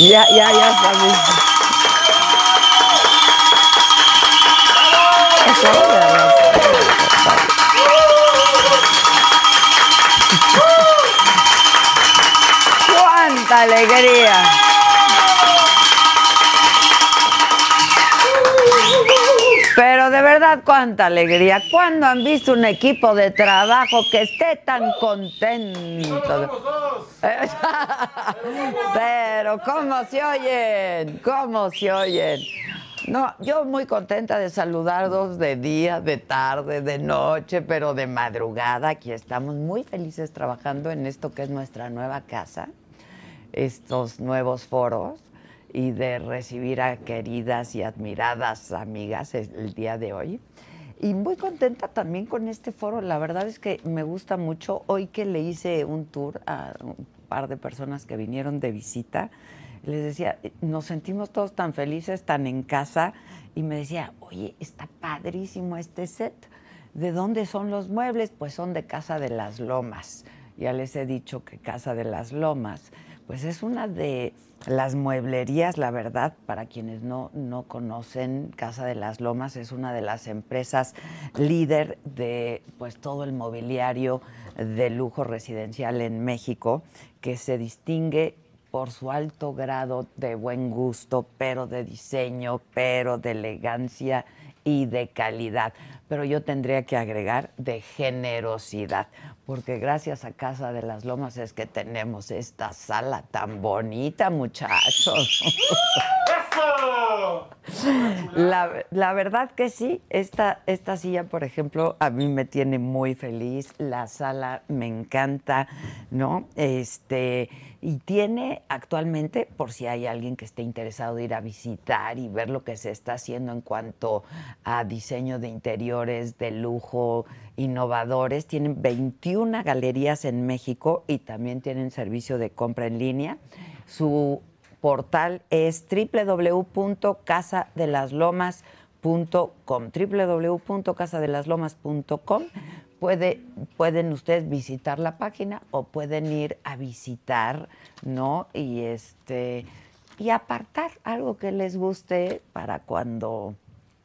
Ya, ya, ya sabes. ¡Cuánta alegría! Pero de verdad, cuánta alegría. ¿Cuándo han visto un equipo de trabajo que esté tan contento? Pero, ¿cómo se oyen? ¿Cómo se oyen? No, yo muy contenta de saludarlos de día, de tarde, de noche, pero de madrugada. Aquí estamos muy felices trabajando en esto que es nuestra nueva casa, estos nuevos foros y de recibir a queridas y admiradas amigas el día de hoy. Y muy contenta también con este foro. La verdad es que me gusta mucho. Hoy que le hice un tour a un par de personas que vinieron de visita, les decía, nos sentimos todos tan felices, tan en casa. Y me decía, oye, está padrísimo este set. ¿De dónde son los muebles? Pues son de Casa de las Lomas. Ya les he dicho que Casa de las Lomas, pues es una de las mueblerías, la verdad, para quienes no, no conocen, Casa de las Lomas es una de las empresas líder de pues todo el mobiliario de lujo residencial en México, que se distingue por su alto grado de buen gusto, pero de diseño, pero de elegancia y de calidad. Pero yo tendría que agregar de generosidad, porque gracias a Casa de las Lomas es que tenemos esta sala tan bonita, muchachos. La, la, verdad que sí, esta, esta silla, por ejemplo, a mí me tiene muy feliz, la sala me encanta, ¿no? Este, y tiene actualmente, por si hay alguien que esté interesado de ir a visitar y ver lo que se está haciendo en cuanto a diseño de interiores, de lujo, innovadores, tienen 21 galerías en México y también tienen servicio de compra en línea. Su portal es www.casadelaslomas.com www.casadelaslomas.com Puede, pueden ustedes visitar la página o pueden ir a visitar, ¿no? Y este y apartar algo que les guste para cuando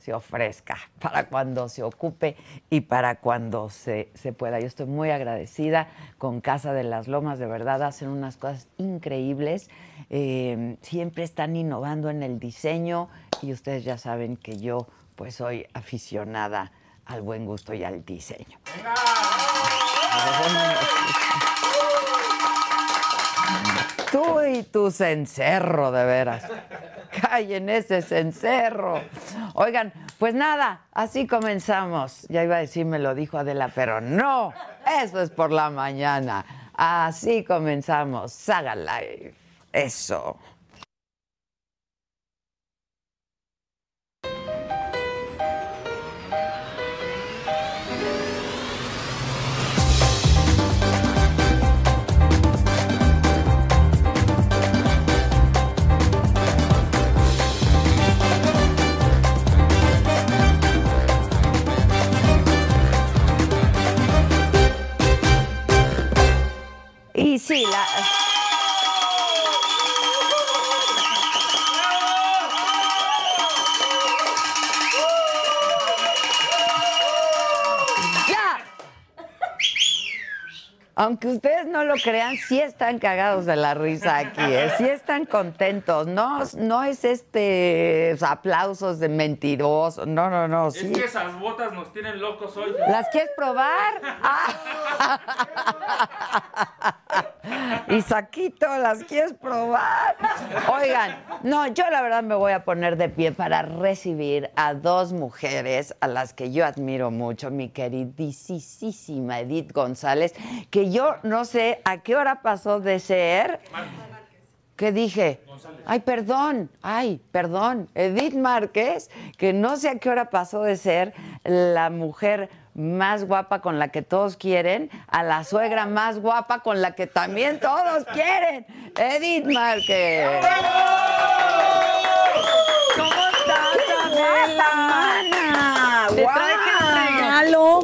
se ofrezca, para cuando se ocupe y para cuando se, se, pueda. Yo estoy muy agradecida con Casa de las Lomas, de verdad hacen unas cosas increíbles, eh, siempre están innovando en el diseño y ustedes ya saben que yo pues soy aficionada al buen gusto y al diseño. Tú y tu cencerro, de veras. Callen ese cencerro. Oigan, pues nada, así comenzamos. Ya iba a decir, me lo dijo Adela, pero no, eso es por la mañana. Así comenzamos. Saga Live. Eso. Sí, la... Aunque ustedes no lo crean, sí están cagados de la risa aquí, ¿eh? sí están contentos. No, no es este aplausos de mentirosos. No, no, no. Es que esas botas nos tienen locos hoy. ¿Las quieres probar? Ah. Y Saquito, ¿las quieres probar? Oigan, no, yo la verdad me voy a poner de pie para recibir a dos mujeres a las que yo admiro mucho, mi queridísima Edith González, que yo no sé a qué hora pasó de ser. ¿Qué dije? Ay, perdón, ay, perdón. Edith Márquez, que no sé a qué hora pasó de ser la mujer más guapa con la que todos quieren, a la suegra más guapa con la que también todos quieren. Edith Márquez. ¿Cómo estás, Adela? Mana? Te traje un regalo.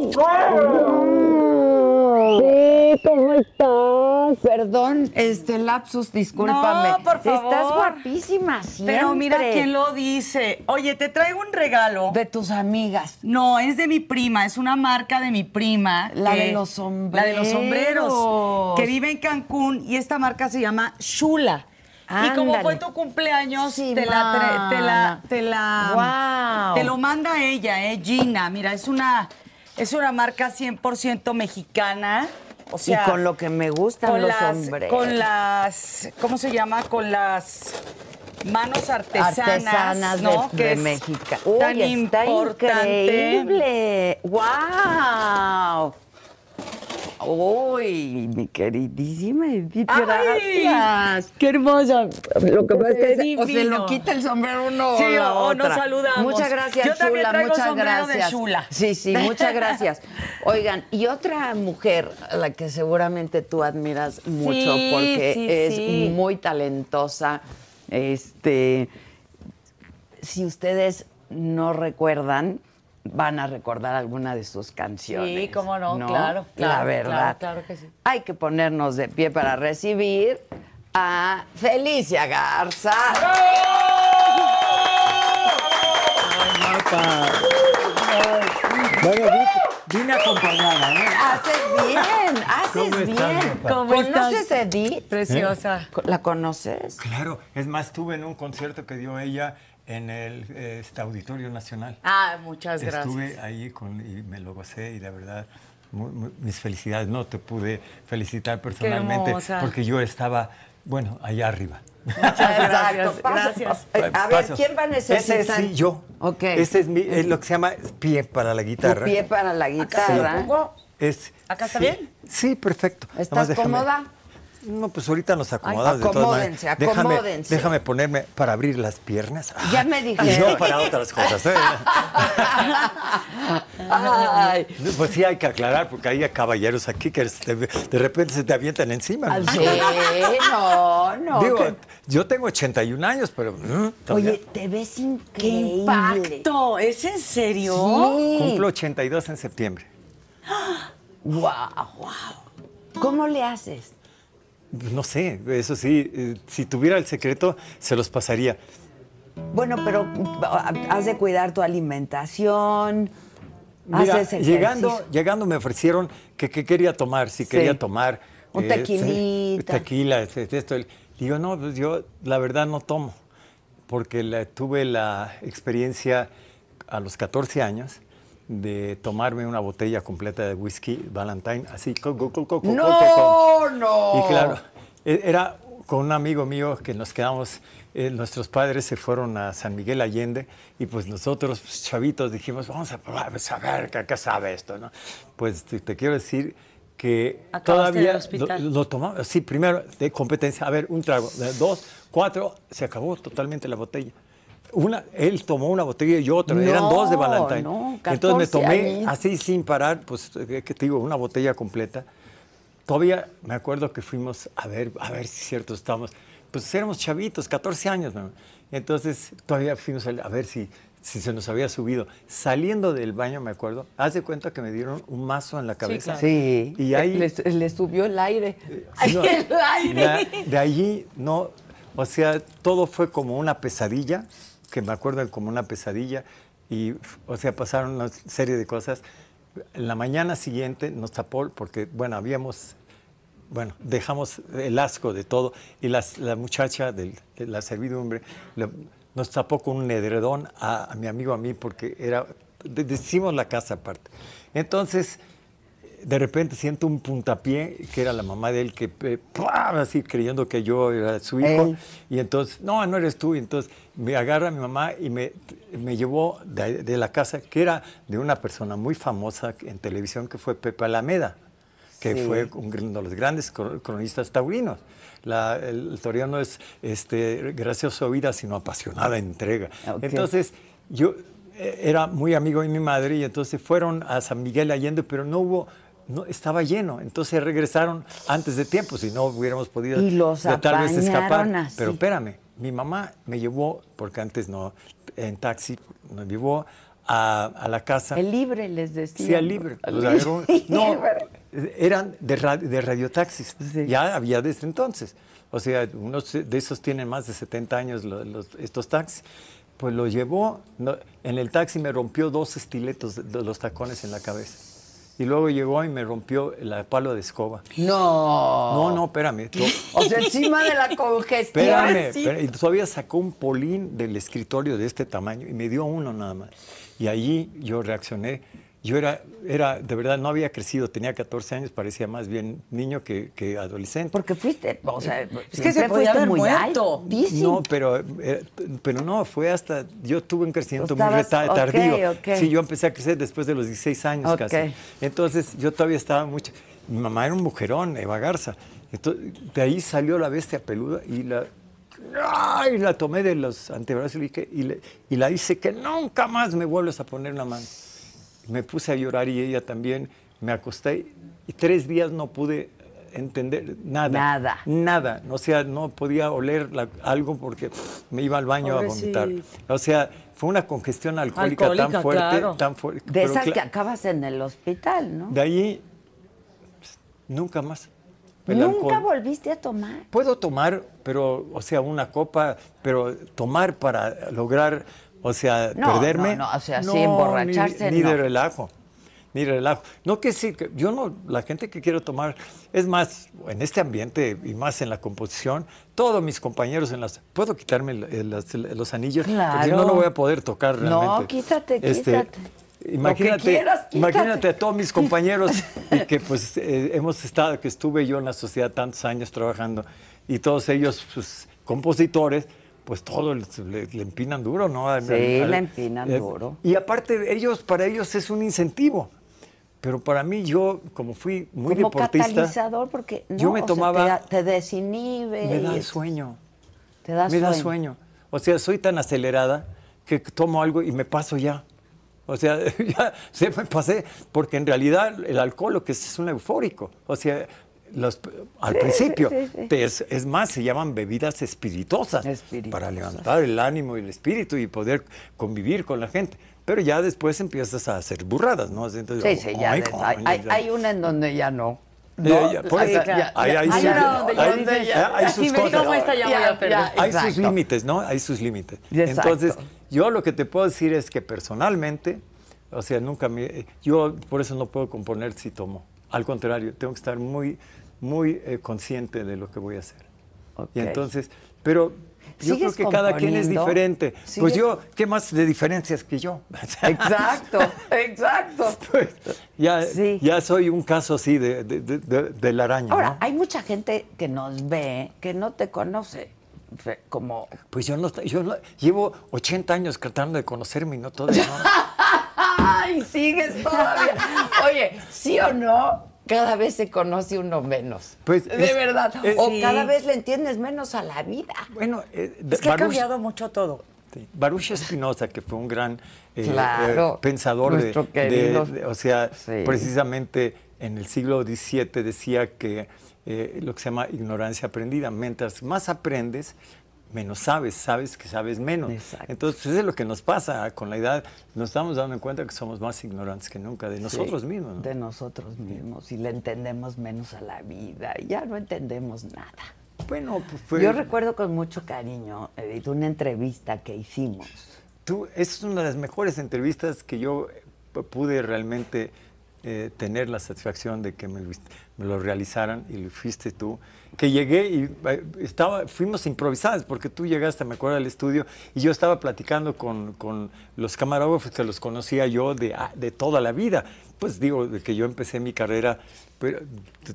Sí, ¿cómo estás? perdón, este lapsus, discúlpame. No, por favor. Estás guapísima siempre. Pero mira quién lo dice. Oye, te traigo un regalo. De tus amigas. No, es de mi prima, es una marca de mi prima. La que- de los sombreros. La de los sombreros. Que vive en Cancún y esta marca se llama Shula. Y como fue tu cumpleaños, Sí, te, la te la te la te lo manda ella, eh, Gina. Mira, es una es una marca 100% mexicana. O sea, y con lo que me gustan con los las, sombreros. con las, ¿cómo se llama? Con las manos artesanas, artesanas ¿no? de, Que de es México. tan está importante. increíble. ¡Wow! Uy, mi queridísima Edith, gracias. ¡Qué hermosa! Lo que pasa es que se- o se lo quita el sombrero uno Sí, o la o nos otra. saludamos. Muchas gracias, Yo también Shula, traigo muchas sombrero de gracias. Shula. Sí, sí, muchas gracias. Oigan, y otra mujer a la que seguramente tú admiras mucho Sí, porque sí, es sí. muy talentosa. Este, si ustedes no recuerdan, van a recordar alguna de sus canciones. Sí, cómo no, claro, La claro, verdad. claro, claro que sí. Hay que ponernos de pie para recibir a Felicia Garza. Bueno, vi- vine acompañada, ¿eh? Haces bien, haces ¿Cómo estás, bien. papá? ¿Cómo ¿Conoces estás? a Edith? Preciosa. ¿La conoces? Claro, es más, estuve en un concierto que dio ella en el este, Auditorio Nacional. Ah, muchas gracias. Estuve ahí con, y me lo gocé y de verdad, muy- muy- mis felicidades. No te pude felicitar personalmente porque yo estaba, bueno, allá arriba. Muchas gracias, Exacto, pasa- gracias. Eh, A ver. ¿quién va a necesitar? Ese sí, yo. Ok. Este es, mi, es lo que se llama pie para la Tu guitarra. pie para la guitarra. Es, ¿Acá está sí, bien? Sí, perfecto. ¿Estás cómoda? No, pues ahorita nos acomodamos. de todas acomódense, maneras. Déjame- acomódense. Déjame, ponerme para abrir las piernas. Ya me Y dijeron. no para otras cosas. ¿eh? Ay. Pues sí hay que aclarar, porque hay caballeros aquí que de, de repente se te avientan encima. ¿no? Sí, no, no. Digo, que- yo tengo 81 años, pero... todavía Oye, te ves ¡Qué increíble. impacto! ¿Es en serio? Sí. Cumplo 82 en septiembre. Wow. ¿Cómo le haces? No sé, eso sí, eh, si tuviera el secreto, se los pasaría. Bueno, pero has de cuidar tu alimentación. Mira, haces ejercicio. llegando, llegando me ofrecieron que, que quería tomar, si Sí. quería tomar. Un sí, tequilita. tequila, esto. Digo, no, pues yo la verdad no tomo, porque la- tuve la experiencia a los 14 años de tomarme una botella completa de whisky Valentine, así, co, co, co, No, no. Y claro, e- era con un amigo mío que nos quedamos, eh, nuestros padres se fueron a San Miguel Allende y pues nosotros, pues, chavitos, dijimos, vamos a probar, pues, a ver, ¿qué, qué sabe esto? ¿no? Pues te, te quiero decir que Acabaste todavía lo, lo tomamos, sí, primero de competencia, a ver, un trago, dos, cuatro, se acabó totalmente la botella. Una, él tomó una botella y yo otra, eran No, dos de Valentine. no, Entonces me 14 tomé así sin parar, pues, eh, que te digo, una botella completa. Todavía me acuerdo que fuimos a ver, a ver si es cierto estamos, pues éramos chavitos, 14 años, ¿no? Entonces todavía fuimos a ver si, si se nos había subido. Saliendo del baño, me acuerdo, haz de cuenta que me dieron un mazo en la cabeza. claro. Sí. Y ahí- le, le subió el aire. No, el aire. la- de allí, no, o sea, todo fue como una pesadilla, que me acuerdo como una pesadilla, y, o sea, pasaron una serie de cosas. En la mañana siguiente nos tapó, porque, bueno, habíamos, bueno, dejamos el asco de todo, y las- la muchacha de la servidumbre le- nos tapó con un edredón a, a mi amigo, a mí, porque era, de- decimos la casa aparte. Entonces, de repente siento un puntapié, que era la mamá de él, que eh, así creyendo que yo era su hijo. Y entonces, no, no eres tú. Y entonces me agarra mi mamá y me, me llevó de, de la casa, que era de una persona muy famosa en televisión, que fue Pepe Alameda, que Sí. fue un- uno de los grandes cro- cronistas taurinos. La- el, el tauriano es este, gracioso vida, sino apasionada entrega. Ok. Entonces, yo eh, era muy amigo de mi madre y entonces fueron a San Miguel Allende, pero no hubo, no estaba lleno. Entonces regresaron antes de tiempo, si no hubiéramos podido Y los de tal vez escapar. así. Pero espérame, mi mamá me llevó, porque antes no, en taxi, me llevó a, a la casa. El libre les decía. Sí, libre. Pues, agarró- no, eran de, ra- de radiotaxis. Sí. Ya había desde entonces. O sea, unos de esos tienen más de 70 años los- estos taxis. Pues lo llevó, no, en el taxi me rompió dos estiletos de, de los tacones en la cabeza. Y luego llegó y me rompió el palo de escoba. No. No, no, espérame. O sea, encima de la congestión. Espérame, sí. espérame, y todavía sacó un polín del escritorio de este tamaño y me dio uno nada más. Y allí yo reaccioné. Yo era, era, de verdad, no había crecido, tenía 14 años, parecía más bien niño que, que adolescente. Porque fuiste, o sea, Es que se podía haber muy muerto. altísimo. No, pero, eh, pero no, fue hasta, yo tuve un crecimiento muy Estabas- reta- ok, tardío. ok. Sí, yo empecé a crecer después de los 16 años casi. Entonces, yo todavía estaba mucho, mi mamá era un mujerón, Eva Garza. Entonces, de ahí salió la bestia peluda y la, ¡ay! la tomé de los antebrazos y, le y, le- y la hice que nunca más me vuelves a poner la mano. Me puse a llorar y ella también. Me acosté y tres días no pude entender nada. Nada. Nada. O sea, no podía oler la- algo porque me iba al baño a vomitar. O sea, fue una congestión alcohólica, tan fuerte, claro. tan fuerte. De pero esas que acabas en el hospital, ¿no? De ahí, pues, nunca más. El Nunca alcohol. volviste a tomar. Puedo tomar, pero, o sea, una copa, pero tomar para lograr, o sea, No, perderme. no, no, o sea, sí, emborracharse, Ni, ni de no. relajo, ni de relajo. No que sí, que yo no, la gente que quiero tomar, es más, en este ambiente y más en la composición, todos mis compañeros en las, puedo quitarme las- los anillos, porque si no, Claro. no voy a poder tocar realmente. No, quítate, Este, quítate. Imagínate, quieras, imagínate a todos mis compañeros y que pues eh, hemos estado, que estuve yo en la sociedad tantos años trabajando y todos ellos, pues, compositores, pues todos les- le, le empinan duro, ¿no? Al- Sí, al- le empinan eh, duro. Y aparte, ellos, para ellos es un incentivo. Pero para mí, yo, como fui muy Como deportista, catalizador, porque no, yo me o sea, tomaba- te, te desinhibe. me da sueño. Te da me da sueño. sueño. O sea, soy tan acelerada que tomo algo y me paso ya. O sea, ya se me pasé, porque en realidad el alcohol lo que es es un eufórico. O sea, los- al principio, sí, sí. te- es, es más, se llaman bebidas espirituosas Espirituosas. para levantar el ánimo y el espíritu y poder convivir con la gente. Pero ya después empiezas a hacer burradas, ¿no? Entonces, Sí, sí, ya. hay, hay- ya. hay una en donde ya no. Ya, por ya- hay hay sus. Hay sus límites, ¿no? Hay sus límites. Exacto. Entonces, yo lo que te puedo decir es que personalmente, o sea, nunca me... Yo por eso no puedo componer si tomo. Al contrario, tengo que estar muy, muy eh, consciente de lo que voy a hacer. Ok. Y entonces, pero yo creo ¿Sigues que cada quien es diferente. Pues ¿Sigues? yo, ¿qué más de diferencias que yo? Exacto, exacto. Pues, ya, Sí. ya soy un caso así de, de, de- de- la araña, Ahora, ¿no? hay mucha gente que nos ve que no te conoce. Como. Pues yo no, yo no- llevo 80 años tratando de conocerme y no todavía no. ¡Ay, sigues todavía! Oye, ¿sí o no? Cada vez se conoce uno menos. Pues, de es- verdad. es- o Sí. cada vez le entiendes menos a la vida. Bueno, eh, de- Es que ha Baruch- cambiado mucho todo. sí, Baruch Spinoza, que fue un gran eh, Claro, eh, pensador de, nuestro de- querido. de- o sea, Sí. precisamente en el siglo XVII decía que eh, lo que se llama ignorancia aprendida, mientras más aprendes, menos sabes, sabes que sabes menos. Exacto. Entonces, eso es lo que nos pasa con la edad. Nos estamos dando cuenta que somos más ignorantes que nunca de nosotros Sí, mismos. ¿no? De nosotros mismos. Y le entendemos menos a la vida. Ya no entendemos nada. Bueno, pues fue... Yo recuerdo con mucho cariño, Edith, una entrevista que hicimos. Tú, esa es una de las mejores entrevistas que yo eh, pude realmente eh, tener la satisfacción de que me, me lo realizaran y lo fuiste tú. Que llegué y eh, estaba, fuimos improvisadas porque tú llegaste, me acuerdo, al estudio y yo estaba platicando con, con los camarógrafos que los conocía yo de, ah, de toda la vida. Pues digo, de que yo empecé mi carrera, pero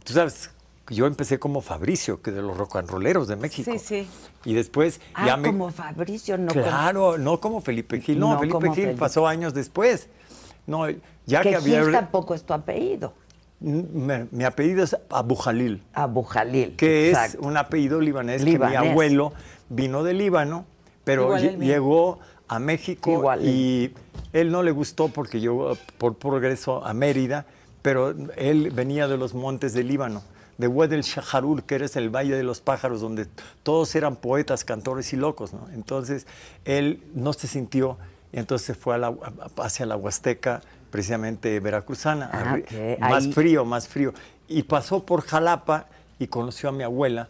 tú- sabes, yo empecé como Fabricio, que de los rock and rolleros de México. Sí, sí. Y después Ah, ya me... como Fabricio, no como- Claro, no como Felipe Gil. No, No Felipe Gil Felipe. pasó años después. No, ya que, que había. Gil tampoco es tu apellido. Mi, mi apellido es Abu Jalil, Abu Jalil. que exacto. es un apellido libanés, que mi abuelo vino de Líbano, pero llegó a México Igual y él no le gustó porque llegó por progreso a Mérida, pero él venía de los montes de Líbano, de Wed el Shaharul, que es el Valle de los Pájaros, donde todos eran poetas, cantores y locos. ¿no? Entonces él no se sintió, y entonces se fue a la- a- hacia la Huasteca, precisamente veracruzana, Ah, más ahí. frío, más frío. Y pasó por Jalapa y conoció a mi abuela.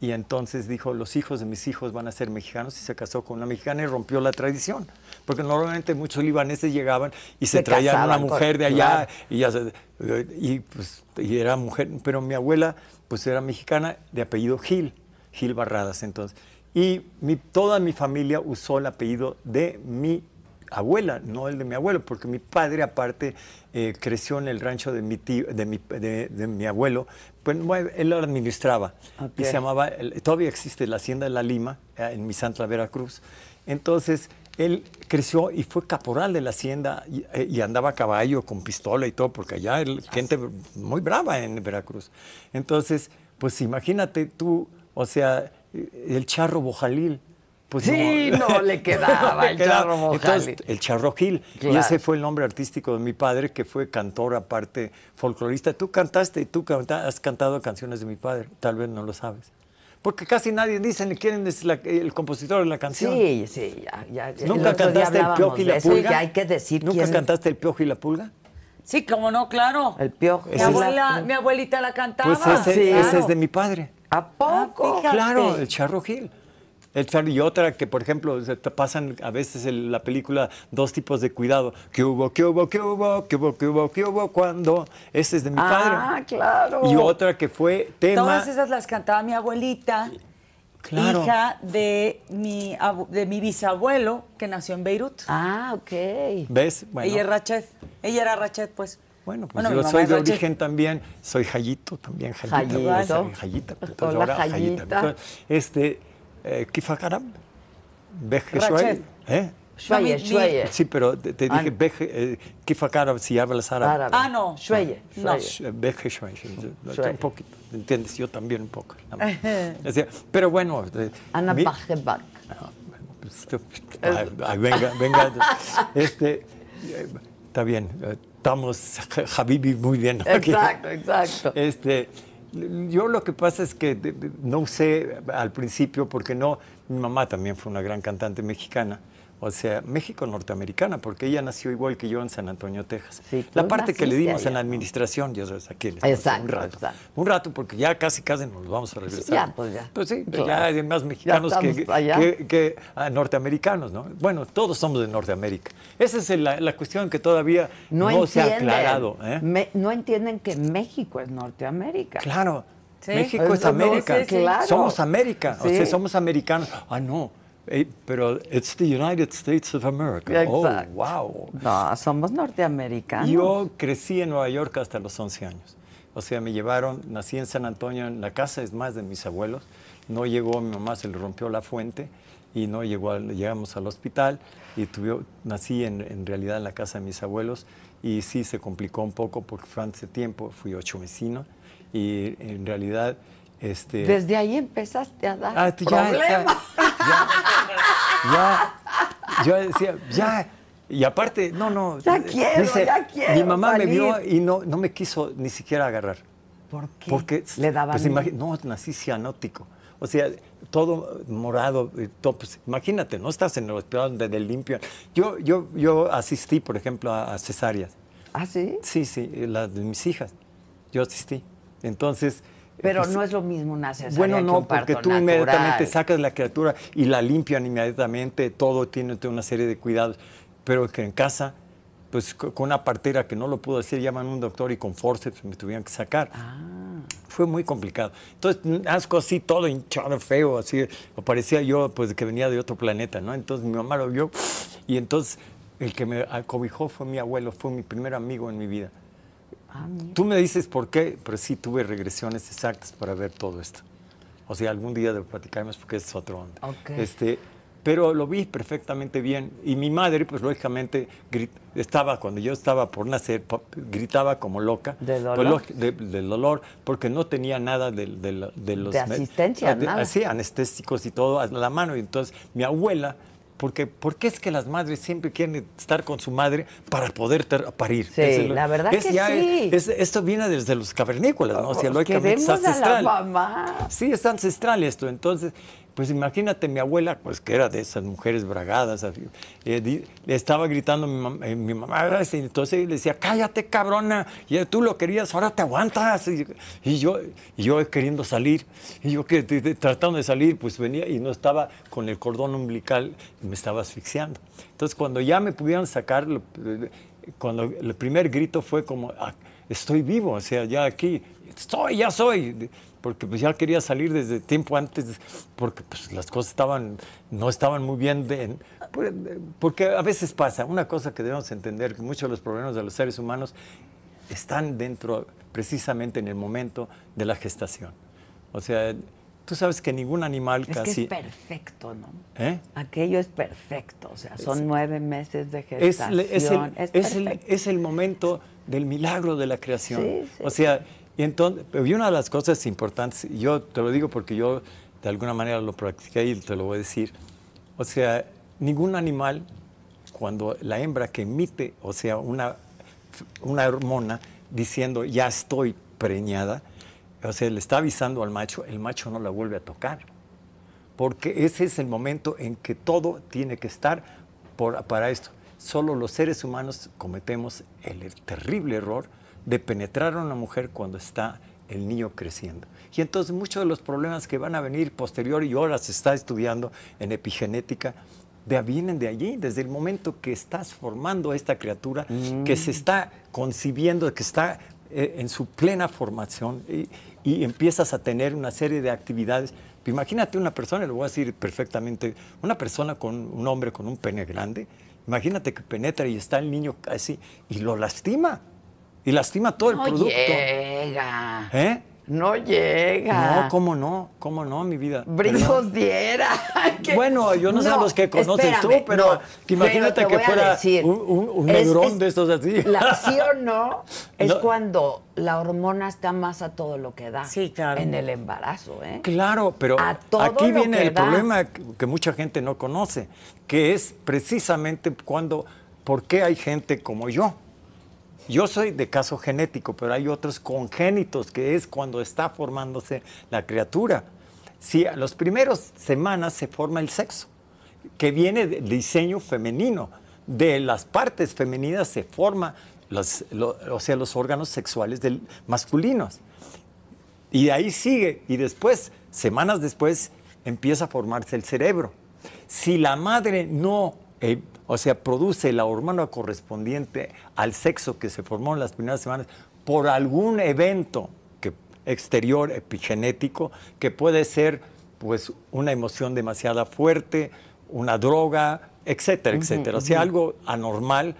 Y entonces dijo, los hijos de mis hijos van a ser mexicanos y se casó con una mexicana y rompió la tradición. Porque normalmente muchos libaneses llegaban y se, Se traían una con- mujer de allá claro. y, ya se- y, pues, y era mujer. Pero mi abuela pues era mexicana de apellido Gil, Gil Barradas entonces. Y mi, toda mi familia usó el apellido de mi abuela, no el de mi abuelo, porque mi padre aparte eh, creció en el rancho de mi tío, de mi, de, de mi abuelo, pues él lo administraba y se llamaba, todavía existe la hacienda de la Lima eh, en Misantla, Veracruz. Entonces él creció y fue caporal de la hacienda y, eh, y andaba a caballo con pistola y todo, porque allá hay gente muy brava en Veracruz. Entonces, pues imagínate tú, o sea, el charro Bojalil. Pues Sí, no le quedaba el Charro Bojalil. Entonces, el Charro Gil. Y Claro. ese fue el nombre artístico de mi padre, que fue cantor aparte, folclorista. Tú cantaste y tú canta- has cantado canciones de mi padre, tal vez no lo sabes. Porque casi nadie dice ni quién es la- el compositor de la canción. Sí, sí, ya, ya. el ¿Nunca día cantaste el piojo y la eso, pulga? que hay que decir ¿Nunca quién- cantaste el piojo y la pulga? Sí, cómo no, claro. El piojo. Mi, abuela, mi abuelita la cantaba. Pues ese, sí. ese es de mi padre. ¿A poco? Ah. Claro, el Charro Gil. Y otra que, por ejemplo, se te pasan a veces en la película dos tipos de cuidado. ¿Qué hubo, qué hubo, qué hubo, qué hubo, qué hubo, qué hubo, cuando? Ese es de mi Ah, padre. claro. Y otra que fue tema. Todas esas las cantaba mi abuelita, Claro. hija de mi, de mi bisabuelo, que nació en Beirut. Ah, ok. ¿Ves? Bueno, Ella es Rachet. Ella era Rachet, pues. bueno, pues mi yo soy es de Rachet. origen también. Soy Jayito también. Jayita. Jayito. Jayita. entonces Hola, ahora Jayita. Entonces, Este, eh, ¿Eh? Mi- mi- Shweye. Sí, pero te, te Ah, dije, no. Beje, eh, Kifakaram si hablas árabe. Ah, no. Shweye, No. Shweye. Veje Shuay, Shuay. Un poquito, ¿entiendes? Yo también un poco. Pero bueno. eh, Ana mi- Bajebak. Ah, pues, venga, venga. Este, eh, está bien, eh, estamos, Habibi, muy bien. aquí. Exacto, exacto. Este, yo lo que pasa es que no usé al principio porque no, mi mamá también fue una gran cantante mexicana. O sea, México norteamericana, porque ella nació igual que yo en San Antonio, Texas. Sí, la parte que le dimos allá, en la administración, ya sabes, aquí les Exacto, un rato. exacto. Un rato, porque ya casi, casi nos vamos a regresar. Ya, pues ya. Pues sí, Claro. ya hay más mexicanos que, que- que, ah, norteamericanos, ¿no? Bueno, todos somos de Norteamérica. Esa es la, la cuestión que todavía No, no, se ha aclarado. ¿eh? Me- no entienden que México es Norteamérica. Claro. Sí. México es no, América. sí, sí. Claro. Somos América. O sea, somos americanos. Ah, no. Eh, pero it's the United States of America. Exacto. Oh, wow. No, somos norteamericanos. Yo crecí en Nueva York hasta los 11 años. O sea, me llevaron, nací en San Antonio, en la casa es más de mis abuelos. No llegó, mi mamá se le rompió la fuente y no llegó, llegamos al hospital y tuve, nací en, en realidad en la casa de mis abuelos y sí se complicó un poco porque fue antes de tiempo, fui ocho vecinos y en realidad... Este, Desde ahí empezaste a dar Ah, tú ya, problemas. ya, ya, yo decía, ya. Y aparte, no, no. Ya quiero, ya quiero Mi mamá me vio y no, no me quiso ni siquiera agarrar. ¿Por qué? Porque, le daban pues, no, nací cianótico. O sea, todo morado, eh, todo, pues, imagínate, no estás en el hospital donde te limpian. Yo, yo, yo asistí, por ejemplo, a, a cesáreas. ¿Ah, sí? Sí, sí, eh, las de mis hijas. Yo asistí. Entonces. Pero no es lo mismo una cesárea bueno, que no, un parto porque tú natural. inmediatamente sacas la criatura y la limpian inmediatamente, todo tiene una serie de cuidados, pero que en casa, pues co- con una partera que no lo pudo hacer, llaman a un doctor y con forceps me tuvieron que sacar. Ah. Fue muy complicado. Entonces, asco así, todo hinchado, feo, así, parecía yo pues que venía de otro planeta, ¿no? Entonces mi mamá lo vio y entonces el que me acobijó fue mi abuelo, fue mi primer amigo en mi vida. Ah. Tú me dices por qué, pero sí tuve regresiones exactas para ver todo esto. O sea, algún día de platicaremos porque es otro onda. Este, pero lo vi perfectamente bien. Y mi madre, pues lógicamente, grit- estaba, cuando yo estaba por nacer, gritaba como loca. ¿De dolor? Pues, lógi- de- del dolor, porque no tenía nada de, de los... De asistencia, de- nada. Sí, anestésicos y todo a la mano. Y entonces mi abuela... Porque, ¿Por qué es que las madres siempre quieren estar con su madre para poder parir? Sí, la verdad es que ya- sí. es- esto viene desde los cavernícolas, ¿no? O sea, lógicamente es queremos a la ancestral. mamá. Sí, es ancestral esto. Entonces, Pues imagínate, mi abuela, pues que era de esas mujeres bragadas, le estaba gritando mi, eh, mi mamá, así, entonces le decía, cállate cabrona, y tú lo querías, ahora te aguantas. Y, y yo, y yo queriendo salir, y yo que, tratando de salir, pues venía y no estaba con el cordón umbilical, me estaba asfixiando. Entonces cuando ya me pudieron sacar, cuando el primer grito fue como, "Ah, estoy vivo, o sea, ya aquí, estoy, ya soy, porque pues ya quería salir desde tiempo antes, porque pues las cosas estaban, no estaban muy bien, de- por- porque a veces pasa, una cosa que debemos entender, que muchos de los problemas de los seres humanos están dentro, precisamente en el momento de la gestación. O sea, tú sabes que ningún animal Es casi... que es perfecto, ¿no? ¿Eh? Aquello es perfecto, o sea, son nueve meses de es, gestación. es el, es es el- es el momento del milagro de la creación. Sí, sí. O sea, y entonces, una de las cosas importantes, yo te lo digo porque yo de alguna manera lo practiqué y te lo voy a decir, o sea, ningún animal, cuando la hembra que emite, o sea, una, una hormona diciendo ya estoy preñada, o sea, le está avisando al macho, el macho no la vuelve a tocar porque ese es el momento en que todo tiene que estar para esto. Solo los seres humanos cometemos el, er- terrible error de penetrar a una mujer cuando está el niño creciendo. Y entonces muchos de los problemas que van a venir posterior y ahora se está estudiando en epigenética, de, vienen de allí, desde el momento que estás formando a esta criatura, que se está concibiendo, que está eh, en su plena formación y, y empiezas a tener una serie de actividades. Imagínate una persona, lo voy a decir perfectamente, una persona con un hombre con un pene grande, imagínate que penetra y está el niño así y lo lastima. Y lastima todo el no producto. llega. ¿Eh? No llega. No, ¿cómo no? ¿Cómo no, mi vida? Brincos diera. Que- Bueno, yo no sé los que conoces tú, pero no, que imagínate pero que fuera decir, un- un- un es- negrón es- de estos así. La, ¿Sí o no? Es No. cuando la hormona está más a todo lo que da. Sí, claro. En el embarazo, ¿eh? Claro, pero A todo aquí lo viene que el da. problema que, que mucha gente no conoce, que es precisamente cuando, ¿por qué hay gente como yo? Yo soy de caso genético, pero hay otros congénitos, que es cuando está formándose la criatura. Si a las primeras semanas se forma el sexo, que viene del diseño femenino. De las partes femeninas se forma los, lo- o sea, los órganos sexuales del, masculinos. Y de ahí sigue. Y después, semanas después, empieza a formarse el cerebro. Si la madre no, eh, o sea, produce la hormona correspondiente al sexo que se formó en las primeras semanas por algún evento que, exterior epigenético, que puede ser pues una emoción demasiado fuerte, una droga, etcétera, etcétera. O sea, algo anormal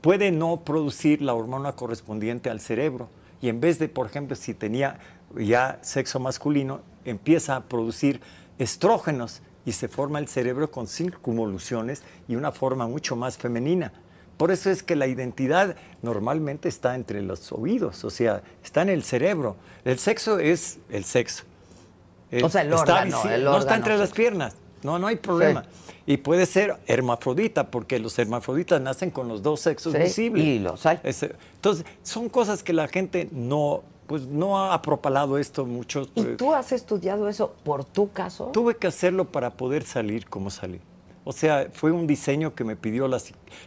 puede no producir la hormona correspondiente al cerebro. Y en vez de, por ejemplo, si tenía ya sexo masculino, empieza a producir estrógenos y se forma el cerebro con circunvoluciones y una forma mucho más femenina. Por eso es que la identidad normalmente está entre los oídos, o sea, está en el cerebro. El sexo es el sexo. O sea, el órgano, el no está entre las piernas. No, no hay problema. Y puede ser hermafrodita, porque los hermafroditas nacen con los dos sexos Sí, visibles. y los hay. Entonces, son cosas que la gente no, pues, no ha propalado esto mucho. ¿Y pues, tú has estudiado eso por tu caso? Tuve que hacerlo para poder salir como salí. O sea, fue un diseño que me pidió la,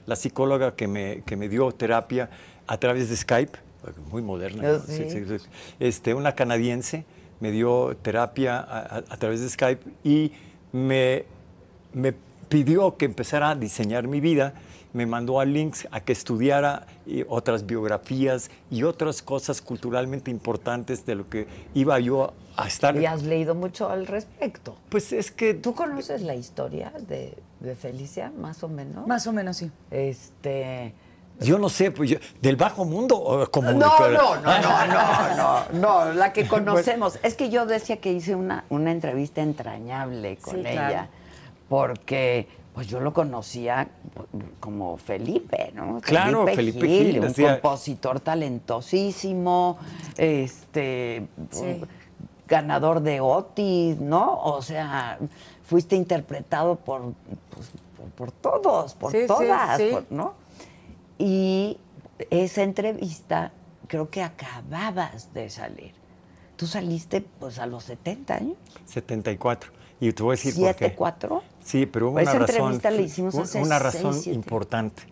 la psicóloga que me, que me dio terapia a través de Skype, muy moderna. Ah, ¿no? sí. sí, Este, una canadiense me dio terapia a, a- a través de Skype y me, me pidió que empezara a diseñar mi vida. Me mandó a links a que estudiara y otras biografías y otras cosas culturalmente importantes de lo que iba yo a estar. Y has leído mucho al respecto. Pues es que ¿Tú conoces la historia de, de Felicia, más o menos? Más o menos, sí. Este. Yo no sé, pues yo- del bajo mundo o como No, no, no, no, no, no, no, la que conocemos. Es que yo decía que hice una, una entrevista entrañable con Sí, ella, claro. porque pues yo lo conocía como Felipe, ¿no? Claro, Felipe Gil, un decía- compositor talentosísimo, este, Sí. ganador de Otis, ¿no? O sea, fuiste interpretado por, pues, por, por todos, por Sí, sí, todas, sí. por- ¿no? Y esa entrevista creo que acababas de salir. Tú saliste pues a los 70 años. 74. Y te voy a decir por qué. ¿7-4? Sí, pero hubo una razón. entrevista la hicimos un- hace Una razón siete. importante.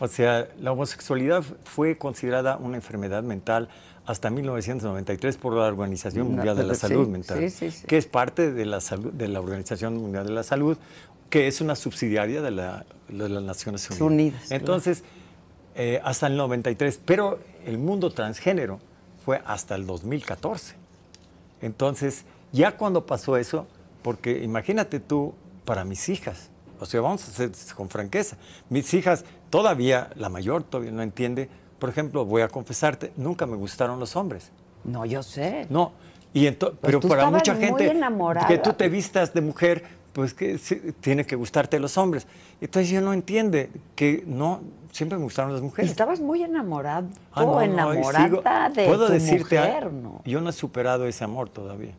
O sea, la homosexualidad fue considerada una enfermedad mental hasta 1993 por la Organización No, Mundial de la sí, Salud Mental, sí, sí, sí. que es parte de la, salud, de la Organización Mundial de la Salud, que es una subsidiaria de, la- de las Naciones Unidas. Entonces, eh, hasta el 93, pero el mundo transgénero fue hasta el 2014. Entonces, ya cuando pasó eso, porque imagínate tú, para mis hijas, o sea, vamos a hacer con franqueza, mis hijas todavía, la mayor todavía no entiende, por ejemplo, voy a confesarte, nunca me gustaron los hombres. No, yo sé. No, y ento- pero tú para mucha gente enamorada. que tú te vistas de mujer, pues que sí, tiene que gustarte los hombres. Entonces yo no entiende que no, siempre me gustaron las mujeres. estabas muy enamorado, Ah, no, no, enamorada sigo- de puedo tu decirte, mujer, ¿no? yo no he superado ese amor todavía.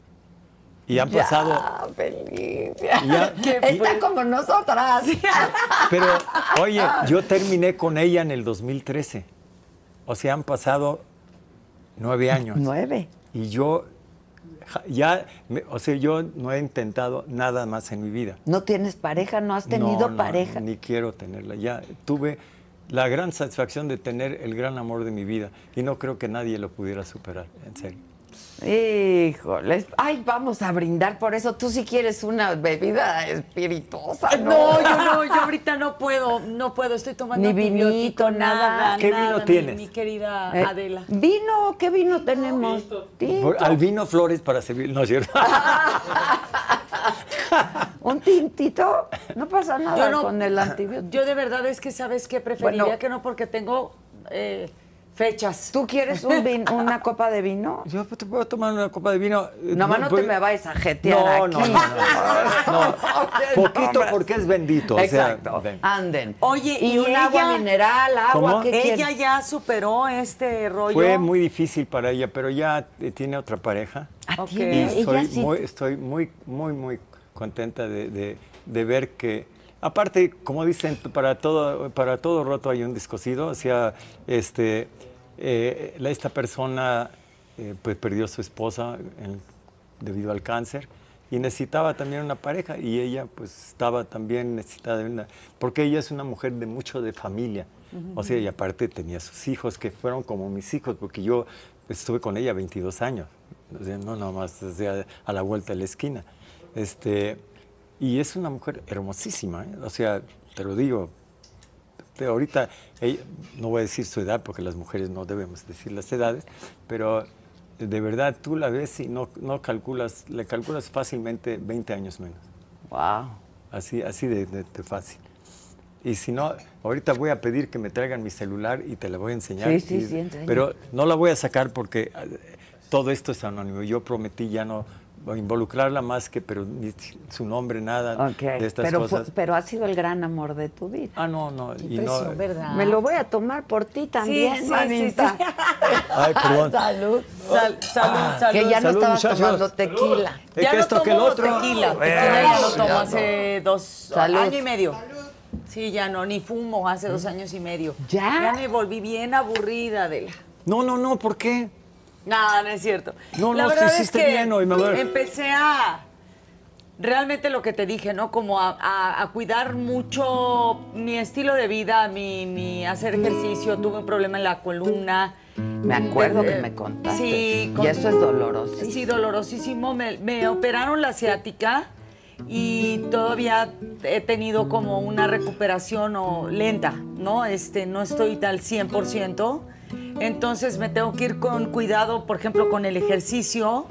Y han Ya, pasado, Felicia. Ya. Está como nosotras. pero oye, yo terminé con ella en el 2013. O sea, han pasado nueve años. Nueve. Y yo ya, o sea, yo no he intentado nada más en mi vida. ¿No tienes pareja? ¿No has tenido No, no, pareja? Ni quiero tenerla. Ya tuve la gran satisfacción de tener el gran amor de mi vida y no creo que nadie lo pudiera superar, en serio. Híjoles. Ay, vamos a brindar por eso. Tú sí quieres una bebida espirituosa, ¿no? No, yo no, yo ahorita no puedo, no puedo, estoy tomando Ni vinito, nada. nada. ¿Qué nada, vino mi- tienes? Mi, querida Eh, Adela. ¿Vino? ¿Qué vino tenemos? Tinto. Al vino Flores para servir, no es cierto. ¿Un tintito? No pasa nada no- con el antibiótico. Yo de verdad es que sabes qué preferiría Bueno. que no porque tengo eh, fechas. ¿Tú quieres un vin- una copa de vino? Yo te puedo tomar una copa de vino. Nomás no, te pues- me vayas a jetear No, aquí. no, no, no, no. Poquito porque es bendito. o sea. Anden. Oye, y, ¿y un agua mineral, agua, ¿Cómo? ¿qué Ella ya superó este rollo. Fue muy difícil para ella, pero ya eh, tiene otra pareja. Ah, Y ella estoy, sí- muy, estoy muy, muy, muy contenta de, de- de ver que, aparte, como dicen, para todo, para todo roto hay un descosido. O sea, este, eh, esta persona eh, pues perdió a su esposa en- debido al cáncer y necesitaba también una pareja y ella pues estaba también necesitada de una, porque ella es una mujer de mucho de familia. O sea, y aparte tenía sus hijos que fueron como mis hijos, porque yo estuve con ella 22 años, o sea, no nomás o sea, a la vuelta de la esquina. Este, y es una mujer hermosísima, ¿eh? o sea, te lo digo, ahorita, ella- no voy a decir su edad porque las mujeres no debemos decir las edades, pero de verdad tú la ves y no, no calculas, le calculas fácilmente 20 años menos. Wow. Así, así de, de- de fácil. Y si no, ahorita voy a pedir que me traigan mi celular y te la voy a enseñar. Sí, sí, Y- sí. Pero no la voy a sacar porque eh, todo esto es anónimo. Yo prometí ya no involucrarla más que, pero ni su nombre, nada de estas pero, fue- cosas. pero ha sido el gran amor de tu vida. Ah, no, no. Qué y no impresión, ¿verdad? Me lo voy a tomar por ti también, sí, sí, manita. sí. Ay, perdón. Salud. Sal- salud, salud. Que ya no estabas muchachos. tomando tequila. Ya que no esto que el tomo otro. tequila. Tequila ya no ya tomo no. hace dos Salud. año y medio. Sí, ya no, ni fumo hace dos años y medio. ¿Ya? Ya me volví bien aburrida de la. No, no, no, ¿por qué? No, no es cierto. No, la no, verdad hiciste es que bien hoy, mamá. empecé a realmente lo que te dije, ¿no? Como a, a- a cuidar mucho mi estilo de vida, mi, mi hacer ejercicio. Tuve un problema en la columna. Me acuerdo que me contaste. Sí, Y eso es doloroso. Sí, dolorosísimo. Me, me operaron la ciática y todavía he tenido como una recuperación o lenta, ¿no? Este, no estoy al 100%. Entonces me tengo que ir con cuidado, por ejemplo, con el ejercicio.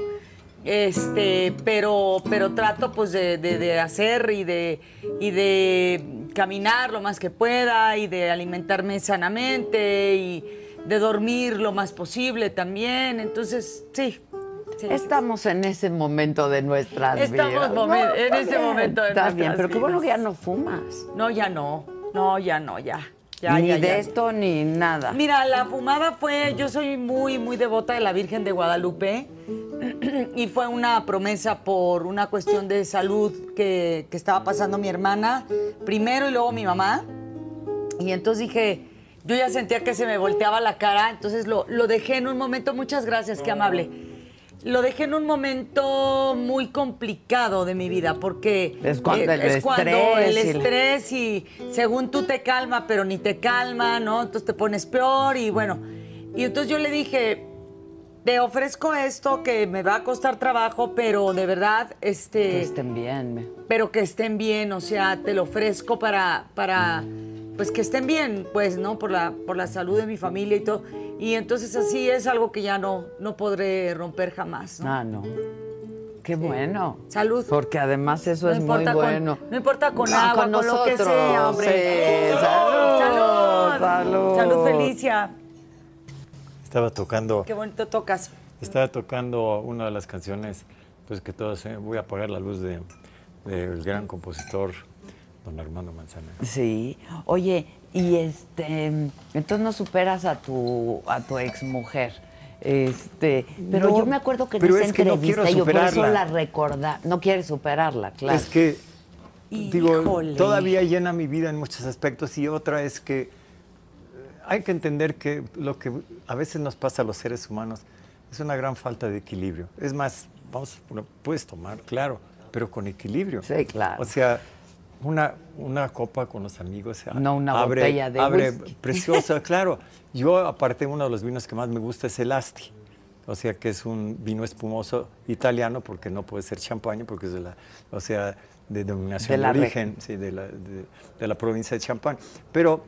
Este, pero, pero trato pues de, de- de hacer y de, y de caminar lo más que pueda y de alimentarme sanamente y de dormir lo más posible también. Entonces, sí. sí. Estamos en ese momento de nuestras Estamos vidas. momen- en ese bien, momento de Está nuestras bien, pero qué bueno que ya no fumas. No, ya no. No, ya no, ya. Ya, ni ya, de ya. esto ni nada. Mira, la fumada fue, yo soy muy, muy devota de la Virgen de Guadalupe y fue una promesa por una cuestión de salud que, que estaba pasando mi hermana, primero y luego mi mamá. Y entonces dije, yo ya sentía que se me volteaba la cara, entonces lo, lo dejé en un momento, muchas gracias, qué amable. Lo dejé en un momento muy complicado de mi vida porque Es cuando el es cuando estrés el y el- estrés y según tú te calma, pero ni te calma, ¿no? Entonces te pones peor y bueno. Y entonces yo le dije, te ofrezco esto que me va a costar trabajo, pero de verdad, este Que estén bien. pero que estén bien, o sea, te lo ofrezco para, para pues que estén bien, pues, ¿no? Por la, por la salud de mi familia y todo. Y entonces así es algo que ya no, no podré romper jamás, ¿no? Ah, no. Qué bueno. Salud. Porque además eso No es muy importa con- bueno. no importa con No, agua, con con, lo que nosotros, sea, hombre. sí. Salud, Salud. salud. Salud, Felicia. Estaba tocando, Qué bonito tocas. estaba tocando una de las canciones, pues que todos, eh, voy a apagar la luz de- del gran compositor don Armando Manzanero. Sí. Oye, y este, entonces no superas a tu a tu exmujer. Este, pero No, yo me acuerdo que en pero esa es que no entrevista quiero yo por eso la recorda, no quieres superarla, claro. Es que, digo, Híjole. todavía llena mi vida en muchos aspectos y otra es que eh, hay que entender que lo que a veces nos pasa a los seres humanos es una gran falta de equilibrio. Es más, vamos, bueno, puedes tomar, claro, pero con equilibrio. Sí, claro. O sea, una, una copa con los amigos. No una abre, botella de abre whisky. preciosa, claro. Yo, aparte, uno de los vinos que más me gusta es el Asti. O sea, que es un vino espumoso italiano, porque no puede ser champaña, porque es de la, o sea, de denominación De de, la re- origen, sí, de, la, de, de la provincia de Champagne. Pero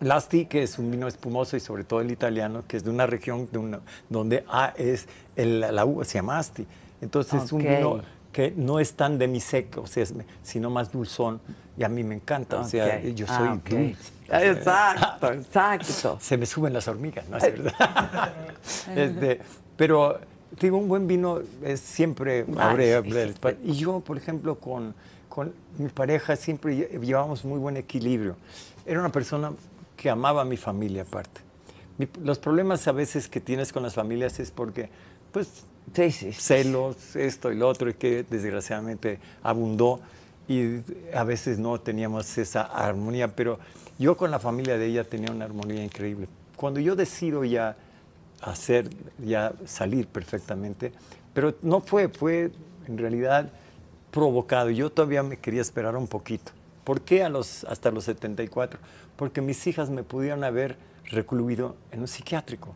L'Asti, que es un vino espumoso y sobre todo el italiano, que es de una región de una- donde A es el- la uva se llama Asti. Entonces es un vino que no es tan demiseco, o sea, es- sino más dulzón y a mí me encanta. O sea, yo Ah, soy ok. dulce. Exacto, exacto. Se me suben las hormigas, ¿no es verdad? Este, pero digo, un buen vino es siempre abre. Y yo, por ejemplo, con, con mi pareja siempre lle- llevábamos muy buen equilibrio. Era una persona que amaba a mi familia aparte. Mi- los problemas a veces que tienes con las familias es porque, pues, Celos, esto y lo otro, y que desgraciadamente abundó y a veces no teníamos esa armonía, pero yo con la familia de ella tenía una armonía increíble. Cuando yo decido ya hacer, ya salir perfectamente, pero no fue, fue en realidad provocado. Yo todavía me quería esperar un poquito. ¿Por qué a los, hasta los 74? Porque mis hijas me pudieran haber recluido en un psiquiátrico,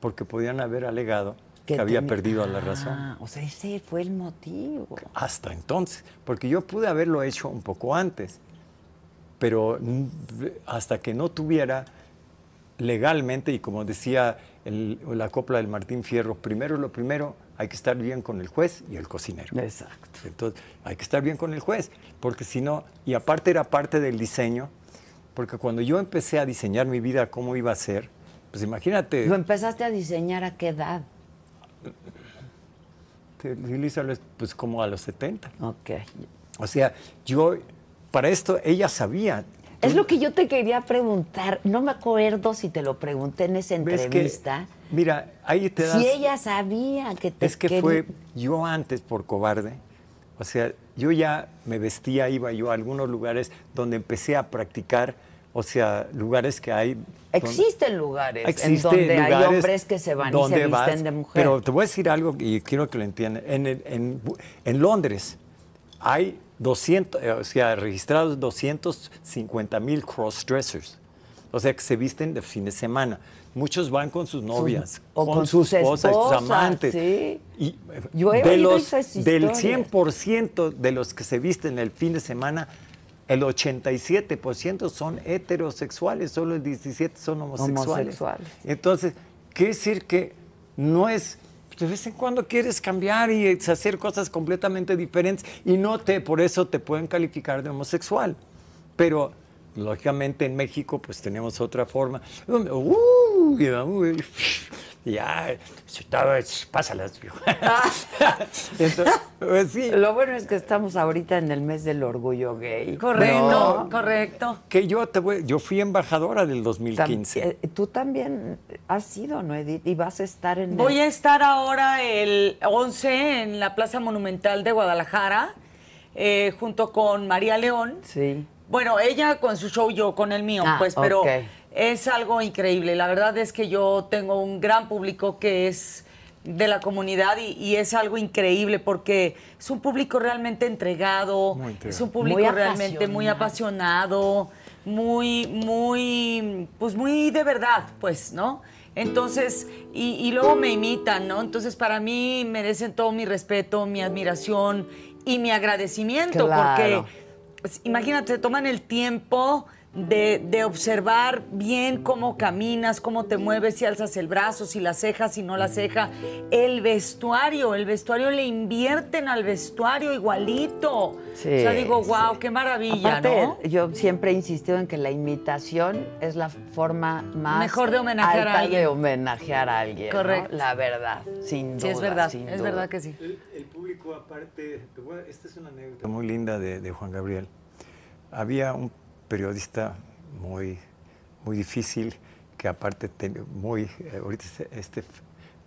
porque podían haber alegado que, había tenía- perdido la razón. Ah, o sea, ese fue el motivo. Hasta entonces, porque yo pude haberlo hecho un poco antes, pero hasta que no tuviera legalmente, y como decía el- la copla del Martín Fierro, primero lo primero, hay que estar bien con el juez y el cocinero. Exacto. Entonces, hay que estar bien con el juez, porque si no, y aparte era parte del diseño, porque cuando yo empecé a diseñar mi vida, cómo iba a ser, pues imagínate, ¿Lo empezaste a diseñar a qué edad? Lisa, pues como a los 70. Ok. O sea, yo, para esto, ella sabía. Es lo que yo te quería preguntar. No me acuerdo si te lo pregunté en esa ¿Ves que- entrevista. mira, ahí te das... Si ella sabía que te Es que quería- fue yo antes por cobarde. O sea, yo ya me vestía, iba yo a algunos lugares donde empecé a practicar, o sea, lugares que hay... Existen lugares en donde hay hombres que se van y se visten vas, de mujer. Pero te voy a decir algo y quiero que lo entiendan. En, en, en Londres hay 200, eh, o sea, registrados 250 mil crossdressers. O sea, que se visten de fin de semana. Muchos van con sus novias, o con sus esposas, sus amantes. sí. Y Yo he de oído los, esas del historias. 100% de los que se visten el fin de semana, el 87% son heterosexuales, solo el 17% son homosexuales. Homosexuales. Entonces, quiere decir que no es de vez en cuando quieres cambiar y hacer cosas completamente diferentes y no te por eso te pueden calificar de homosexual. Pero lógicamente en México pues tenemos otra forma. "Uh", y, "Uy", ya, estaba- pásalas. Entonces, pues sí, Lo bueno es que estamos ahorita en el mes del orgullo gay. Correcto, ¿no? correcto. que yo te voy, yo fui embajadora del Tam- 2015. eh, Tú también has sido, ¿no, Edith? Y vas a estar en Voy el- a estar ahora el 11 en la Plaza Monumental de Guadalajara, eh, junto con María León. Sí. Bueno, ella con su show, yo con el mío, Ah, pues, pero es algo increíble. La verdad es que yo tengo un gran público que es de la comunidad y, y es algo increíble porque es un público realmente entregado, es un público Muy realmente muy apasionado, muy, muy, pues muy de verdad, pues, ¿no? Entonces, y, y luego me imitan, ¿no? Entonces, para mí merecen todo mi respeto, mi admiración y mi agradecimiento, Claro. porque pues, imagínate, toman el tiempo de, de observar bien cómo caminas, cómo te mueves, si alzas el brazo, si la ceja, si no la ceja. El vestuario, el vestuario le invierten al vestuario igualito. Sí, o sea, digo, sí. wow, qué maravilla, Aparte, ¿no? yo siempre he insistido en que la imitación es la forma más Mejor de homenajear a alguien. de homenajear a alguien. ¿no? Correcto. La verdad, sin duda. Sí, es verdad, sin es duda. verdad que sí. El, el público, aparte, te voy a- esta es una anécdota muy linda de, de Juan Gabriel. Había un periodista muy, muy difícil que aparte ten- muy, eh, ahorita este, este-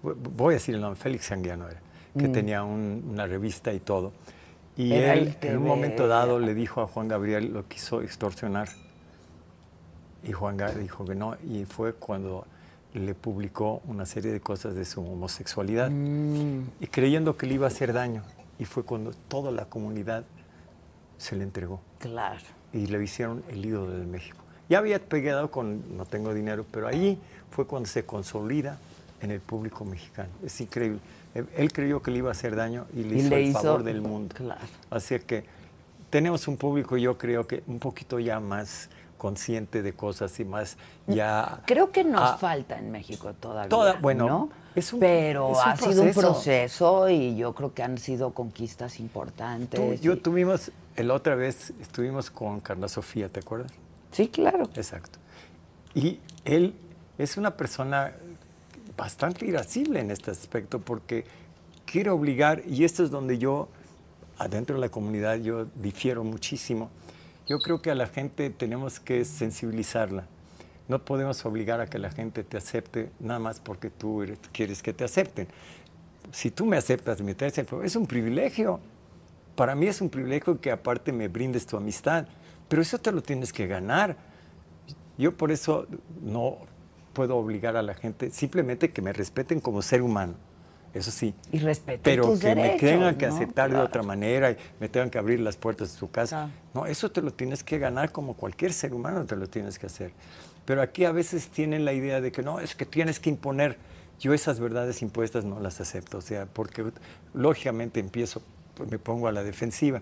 voy a decir el nombre, Félix Sanguiano era, que tenía un- una revista y todo. Y Era él en un momento dado le dijo a Juan Gabriel, lo quiso extorsionar. Y Juan Gabriel dijo que no, y fue cuando le publicó una serie de cosas de su homosexualidad y creyendo que le iba a hacer daño. Y fue cuando toda la comunidad se le entregó Claro. Y le hicieron el ídolo de México. Ya había pegado con No tengo dinero, pero ahí fue cuando se consolida en el público mexicano. Es increíble. Él, creyó que le iba a hacer daño y le Y hizo le el hizo- favor del mundo. claro. Así que tenemos un público, yo creo que un poquito ya más consciente de cosas y más ya... Creo que nos Ah, falta en México todavía. Toda- bueno, ¿no? es un- pero es un ha sido un proceso. proceso y yo creo que han sido conquistas importantes. Tú- yo y- tuvimos, la otra vez estuvimos con Carla Sofía, ¿te acuerdas? Sí, claro. Exacto. Y él es una persona bastante irascible en este aspecto porque quiere obligar, y esto es donde yo, adentro de la comunidad, yo difiero muchísimo. Yo creo que a la gente tenemos que sensibilizarla. No podemos obligar a que la gente te acepte nada más porque tú eres- quieres que te acepten. Si tú me aceptas me traes es un privilegio. Para mí es un privilegio que aparte me brindes tu amistad, pero eso te lo tienes que ganar. Yo por eso no puedo obligar a la gente, simplemente que me respeten como ser humano, eso sí. Y respeten Pero tus que me derechos, tengan que ¿no? aceptar de otra manera y me tengan que abrir las puertas de su casa. Claro. No, eso te lo tienes que ganar como cualquier ser humano te lo tienes que hacer. Pero aquí a veces tienen la idea de que no, es que tienes que imponer. Yo esas verdades impuestas no las acepto, o sea, porque lógicamente empiezo, pues, me pongo a la defensiva.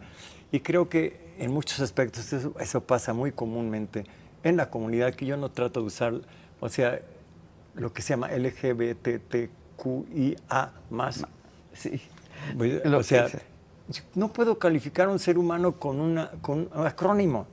Y creo que en muchos aspectos eso, eso pasa muy comúnmente en la comunidad, que yo no trato de usar, o sea, lo que se llama LGBTQIA más. Sí. O sea, no puedo calificar a un ser humano con, una, con un acrónimo.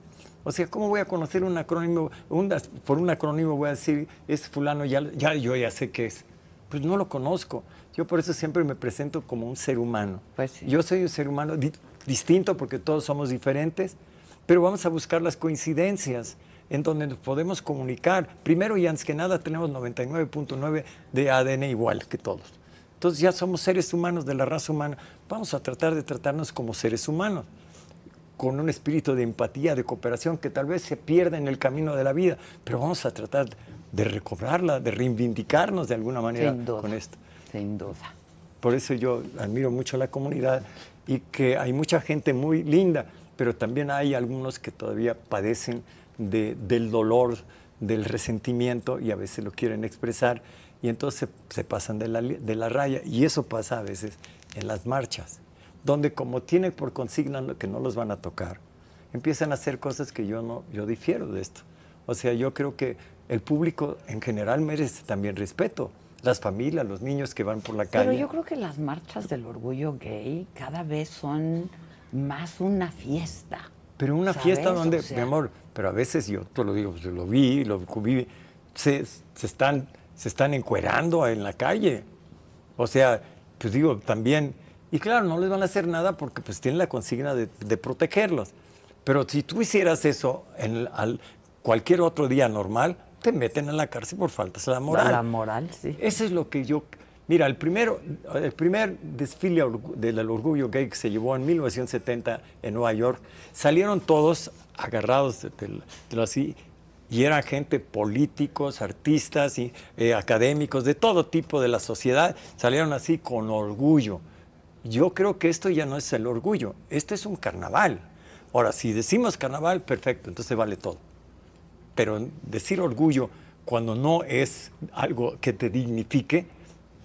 O sea, ¿cómo voy a conocer un acrónimo? Un- por un acrónimo voy a decir, es fulano, ya, ya, yo ya sé qué es. Pues no lo conozco. Yo por eso siempre me presento como un ser humano. Pues sí. Yo soy un ser humano di- distinto porque todos somos diferentes, pero vamos a buscar las coincidencias en donde nos podemos comunicar. Primero y antes que nada tenemos 99.9 de ADN igual que todos. Entonces ya somos seres humanos de la raza humana. Vamos a tratar de tratarnos como seres humanos, con un espíritu de empatía, de cooperación que tal vez se pierda en el camino de la vida, pero vamos a tratar de recobrarla, de reivindicarnos de alguna manera con esto. Sin duda. Por eso yo admiro mucho a la comunidad y que hay mucha gente muy linda, pero también hay algunos que todavía padecen de- del dolor, del resentimiento y a veces lo quieren expresar y entonces se, pasan de la, de la raya. Y eso pasa a veces en las marchas, donde como tienen por consigna que no los van a tocar, empiezan a hacer cosas que yo no, yo difiero de esto. O sea, yo creo que el público en general merece también respeto. Las familias, los niños que van por la calle. Pero yo creo que las marchas del orgullo gay cada vez son más una fiesta. Pero una ¿sabes? fiesta donde, O sea, mi amor, pero a veces yo te lo digo, pues, lo vi, lo vi, se, se están, se están encuerando en la calle. O sea, pues digo, también, y claro, no les van a hacer nada porque pues tienen la consigna de, de protegerlos. Pero si tú hicieras eso en el- al, cualquier otro día normal, te meten en la cárcel por faltas a la moral. La moral, sí. Eso es lo que yo... Mira, el, primero, el primer desfile del orgullo gay que se llevó en 1970 en Nueva York, salieron todos agarrados de, de- de lo así y eran gente, políticos, artistas, y, eh, académicos, de todo tipo de la sociedad, salieron así con orgullo. Yo creo que esto ya no es el orgullo, esto es un carnaval. Ahora, si decimos carnaval, perfecto, entonces vale todo. Pero decir orgullo cuando no es algo que te dignifique,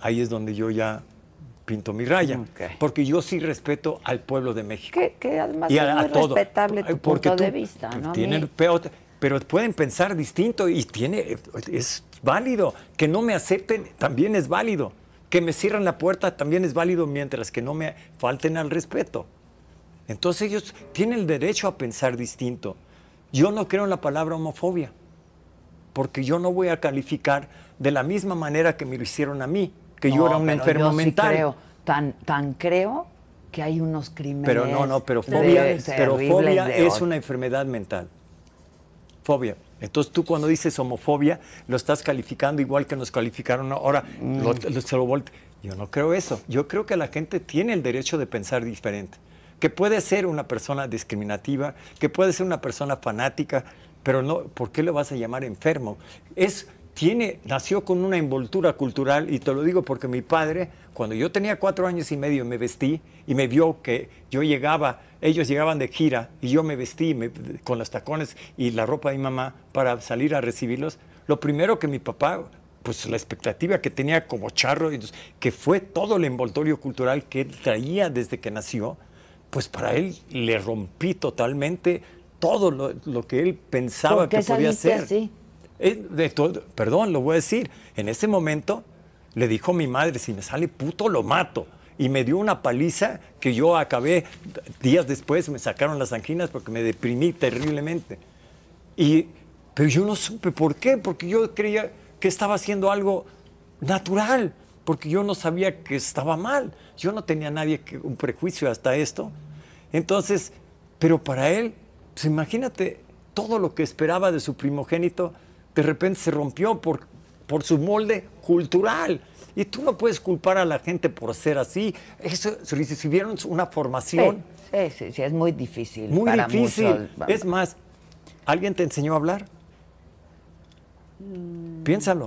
ahí es donde yo ya pinto mi raya. Ok. Porque yo sí respeto al pueblo de México. Que, que además Y es a- muy a todo. respetable tu Porque punto de vista, ¿no? Tienen pero, pueden pensar distinto y tiene, es válido. Que no me acepten también es válido. Que me cierren la puerta también es válido mientras que no me falten al respeto. Entonces ellos tienen el derecho a pensar distinto. Yo no creo en la palabra homofobia, porque yo no voy a calificar de la misma manera que me lo hicieron a mí, que yo era un enfermo yo sí mental. creo, tan, tan creo que hay unos crímenes. Pero no, no, pero fobia, pero fobia es una enfermedad mental. Fobia. Entonces tú cuando dices homofobia lo estás calificando igual que nos calificaron ahora. Mm. lo- lo- se lo volte- Yo no creo eso. Yo creo que la gente tiene el derecho de pensar diferente. Que puede ser una persona discriminativa, que puede ser una persona fanática, pero no, ¿por qué lo vas a llamar enfermo? Es tiene, nació con una envoltura cultural, y te lo digo porque mi padre, cuando yo tenía cuatro años y medio, me vestí y me vio que yo llegaba, ellos llegaban de gira y yo me vestí me- con los tacones y la ropa de mi mamá para salir a recibirlos. Lo primero que mi papá, pues la expectativa que tenía como charro, que fue todo el envoltorio cultural que él traía desde que nació, pues para él le rompí totalmente todo lo, lo que él pensaba ¿Por qué que podía así? Eh, de todo, perdón, lo voy a decir. En ese momento le dijo mi madre, si me sale puto, lo mato. Y me dio una paliza que yo acabé, días después me sacaron las anginas porque me deprimí terriblemente. Y, pero yo no supe por qué, porque yo creía que estaba haciendo algo natural, porque yo no sabía que estaba mal. Yo no tenía nadie que, un prejuicio hasta esto. Entonces, pero para él, pues imagínate, todo lo que esperaba de su primogénito, de repente se rompió por, por su molde cultural. Y tú no puedes culpar a la gente por ser así. Eso, si recibieron una formación Sí, sí, sí, es muy difícil. muy para difícil. muchos. Es más, ¿alguien te enseñó a hablar? Piénsalo.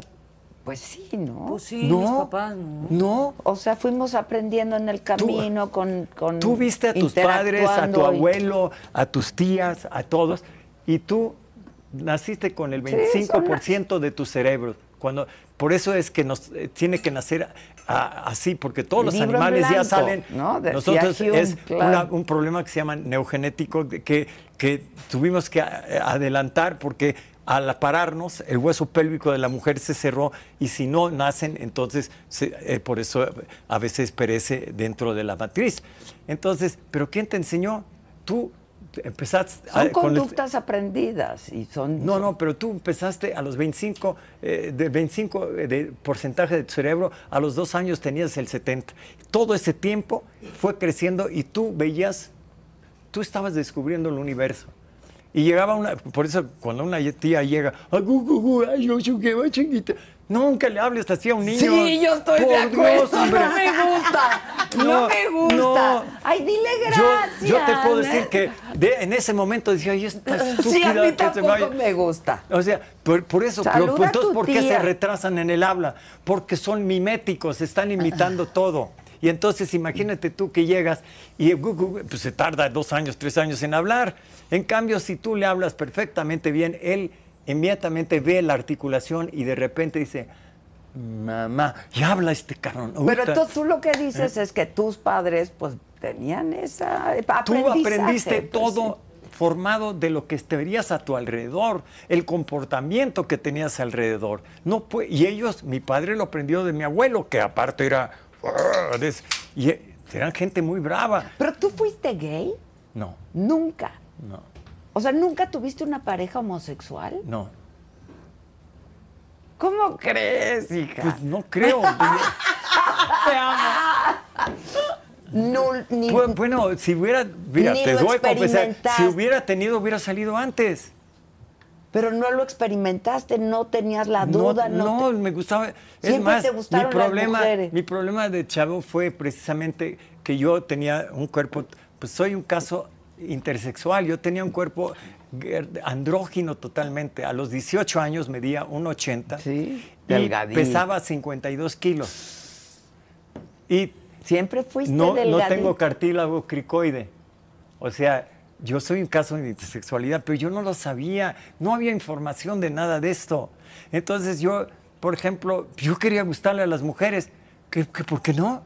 Pues sí, ¿no? Pues sí, no, mis papás, ¿no? no. O sea, fuimos aprendiendo en el camino con, con Tú viste a tus padres, a tu y- abuelo, a tus tías, a todos, y tú naciste con el Sí, 25% de tu cerebro. Cuando, por eso es que nos eh, tiene que nacer a- así, porque todos los animales ya salen. ¿no? Decía Nosotros es claro. una- un problema que se llama neogenético, de que, que tuvimos que a- adelantar porque al pararnos el hueso pélvico de la mujer se cerró y si no nacen, entonces se- eh, por eso a veces perece dentro de la matriz. Entonces, ¿pero quién te enseñó? Tú empezaste Son a- con el- conductas aprendidas y son... no, no, pero tú empezaste a los 25, eh, de 25 de porcentaje de tu cerebro, a los dos años tenías el 70. Todo ese tiempo fue creciendo y tú veías, tú estabas descubriendo el universo. Y llegaba una, por eso cuando una tía llega, nunca le hables así a un niño. Sí, yo estoy de acuerdo. Dios, no me gusta. No, No, me gusta. no. Ay, dile gracias. yo te puedo decir que de- en ese momento decía, ay, esta estúpida Sí, a mí que se tampoco vaya". me gusta. O sea, por, por eso, pero Saluda entonces, ¿por qué tía. se retrasan en el habla? Porque son miméticos, están imitando todo. Y entonces imagínate tú que llegas y pues, se tarda dos años, tres años en hablar. En cambio, si tú le hablas perfectamente bien, él inmediatamente ve la articulación y de repente dice, mamá, y habla este cabrón. Pero Uta". entonces tú lo que dices es que tus padres pues tenían esa Tú aprendiste pues, todo formado de lo que verías a tu alrededor, el comportamiento que tenías alrededor. No pu- y ellos, mi padre lo aprendió de mi abuelo, que aparte era... "Ah", y eran gente muy brava. Pero tú fuiste gay? No, Nunca. no, O sea, ¿nunca tuviste una pareja homosexual? no. ¿Cómo crees, hija? Pues no creo. Nul- ni- Bu- bueno, si hubiera, mira, Ni te voy a confesar, si hubiera tenido, hubiera salido antes. Pero no lo experimentaste, no tenías la duda, no, no, te- me gustaba. Es Siempre más, te gustaron mi las problema, mujeres. mi problema de chavo fue precisamente que yo tenía un cuerpo, pues soy un caso intersexual. Yo tenía un cuerpo andrógino totalmente. A los 18 años medía 1,80 Sí, y delgadito. pesaba 52 kilos. Y Siempre fuiste no, no tengo cartílago cricoide. O sea, yo soy un caso de intersexualidad, pero yo no lo sabía. No había información de nada de esto. Entonces yo, por ejemplo, yo quería gustarle a las mujeres. ¿Qué, qué- por qué no?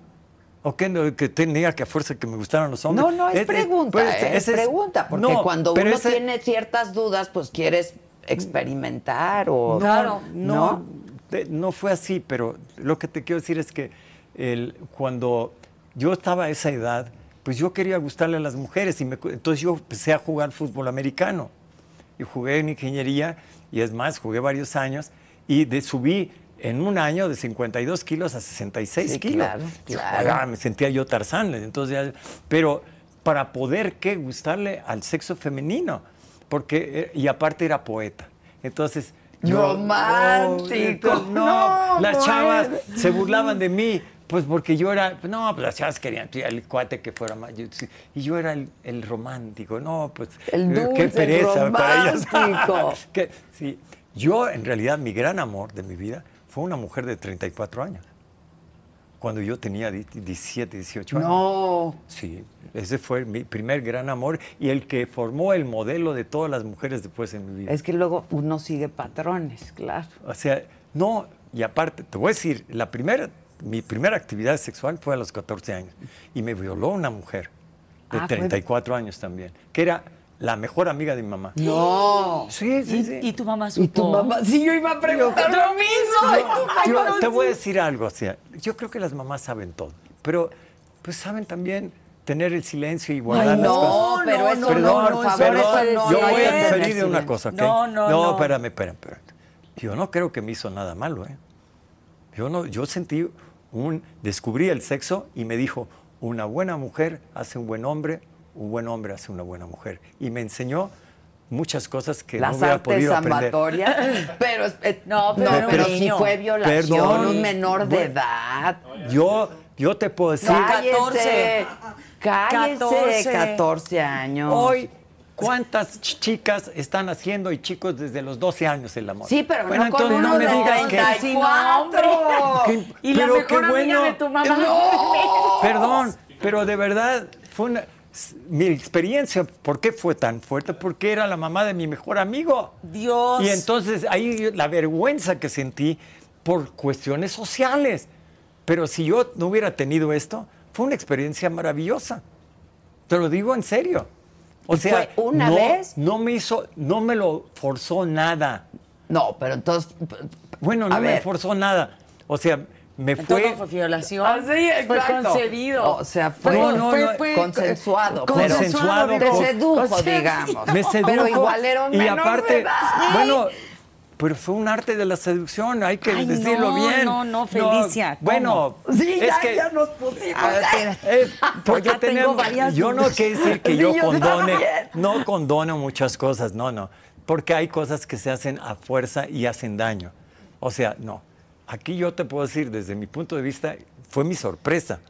¿O qué no? que tenía que a fuerza que me gustaran los hombres? No, no, es, Eh, eh, pregunta, pero es, ese- ese es- pregunta, porque no, cuando uno ese- tiene ciertas dudas, pues quieres experimentar o... No, no, ¿No? de- no fue así, pero lo que te quiero decir es que el- cuando yo estaba a esa edad, pues yo quería gustarle a las mujeres y me entonces yo empecé a jugar fútbol americano y jugué en ingeniería y es más, jugué varios años y de, subí en un año de 52 kilos a 66 Sí, kilos. claro, Yo claro. jugaba, me sentía yo Tarzán, entonces pero para poder qué gustarle al sexo femenino, porque eh, y aparte era poeta. Entonces yo- Romántico. entonces, no, No, las chavas se burlaban de mí, pues porque yo era, no, pues las querían el cuate que fuera más, yo- y yo era el, el romántico, no, pues El eh, dulce, qué el pereza para ellas. Que- sí, yo en realidad mi gran amor de mi vida fue una mujer de 34 años, cuando yo tenía 17, 18 años. No. Sí, ese fue mi primer gran amor y el que formó el modelo de todas las mujeres después en mi vida. Es que luego uno sigue patrones, claro. O sea, no, y aparte, te voy a decir, la primera, mi primera actividad sexual fue a los 14 años y me violó una mujer de Ah, fue- 34 años también, que era la mejor amiga de mi mamá. No. Sí, sí, ¿Y, sí. y tu mamá supo? Y tu mamá, sí, yo iba a preguntar lo mismo. Yo te voy a decir algo, o sea, yo creo que las mamás saben todo, pero pues saben también tener el silencio y guardar Ay, las no, cosas. pero eso Perdón, no, por favor, perdón, eso no, yo no voy a tener de una cosa, ¿ok? No, no, no. espérame, espérame, espérame. Yo no creo que me hizo nada malo, ¿eh? Yo no, yo sentí un, descubrí el sexo y me dijo, una buena mujer hace un buen hombre, un buen hombre hace una buena mujer. Y me enseñó muchas cosas que no Las hubiera artes podido aprender. Pero, eh, No, pero un pero niño. fue violación, Perdón. un menor de Bueno. edad. Yo, yo te puedo decir, No, Cállese. Cállese, 14. 14 años. hoy, ¿cuántas ch- chicas están haciendo y chicos desde los 12 años el amor? Sí, pero Bueno, no con entonces uno no me digas que... 34. Sí, no, hombre. Y la pero mejor qué bueno. de tu mamá. Perdón, pero de verdad fue una... Mi experiencia, ¿por qué fue tan fuerte? Porque era la mamá de mi mejor amigo. Dios. Y entonces ahí la vergüenza que sentí por cuestiones sociales. Pero si yo no hubiera tenido esto, fue una experiencia maravillosa. Te lo digo en serio. O ¿Y sea, fue una no, vez? no me hizo, no me lo forzó nada. No, pero entonces. Bueno, no me ver. forzó nada. O sea, me Entonces fue no fue violación. Ah, sí, Fue concebido. O sea, fue, No, no, fue- fue- consensuado. pero consensuado, Te por- sedujo, consensuado. digamos. me sedujo Pero igual era un y aparte, edad. bueno, pero fue un arte de la seducción, hay que Ay, decirlo no, bien. no, no, Felicia, ¿cómo? Bueno, Sí, es ya, que ya nos pusimos. A ver, espera. es porque Ya tengo tenemos, varias yo no quiero decir que Sí, yo yo condone, también. no condono muchas cosas, no, no, porque hay cosas que se hacen a fuerza y hacen daño. O sea, no. Aquí yo te puedo decir, desde mi punto de vista, fue mi sorpresa,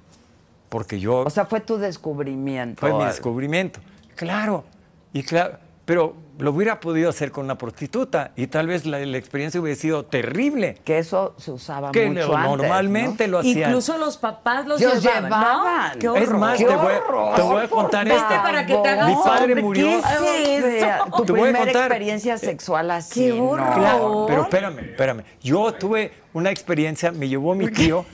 porque yo O sea, fue tu descubrimiento. fue mi descubrimiento. Claro, y claro, pero lo hubiera podido hacer con una prostituta y tal vez la, la experiencia hubiera sido terrible. Que eso se usaba Que mucho lo- antes, normalmente lo hacían. Incluso los papás los llevaban. Qué horror. es más, ¡Qué te voy, horror! te voy a contar esto. Vete para que te hagas Mi padre murió. ¿Qué es tu Te voy a primera contar. experiencia sexual así. Qué ¿no? horror. Claro, pero espérame, espérame. Yo tuve una experiencia, me llevó mi tío.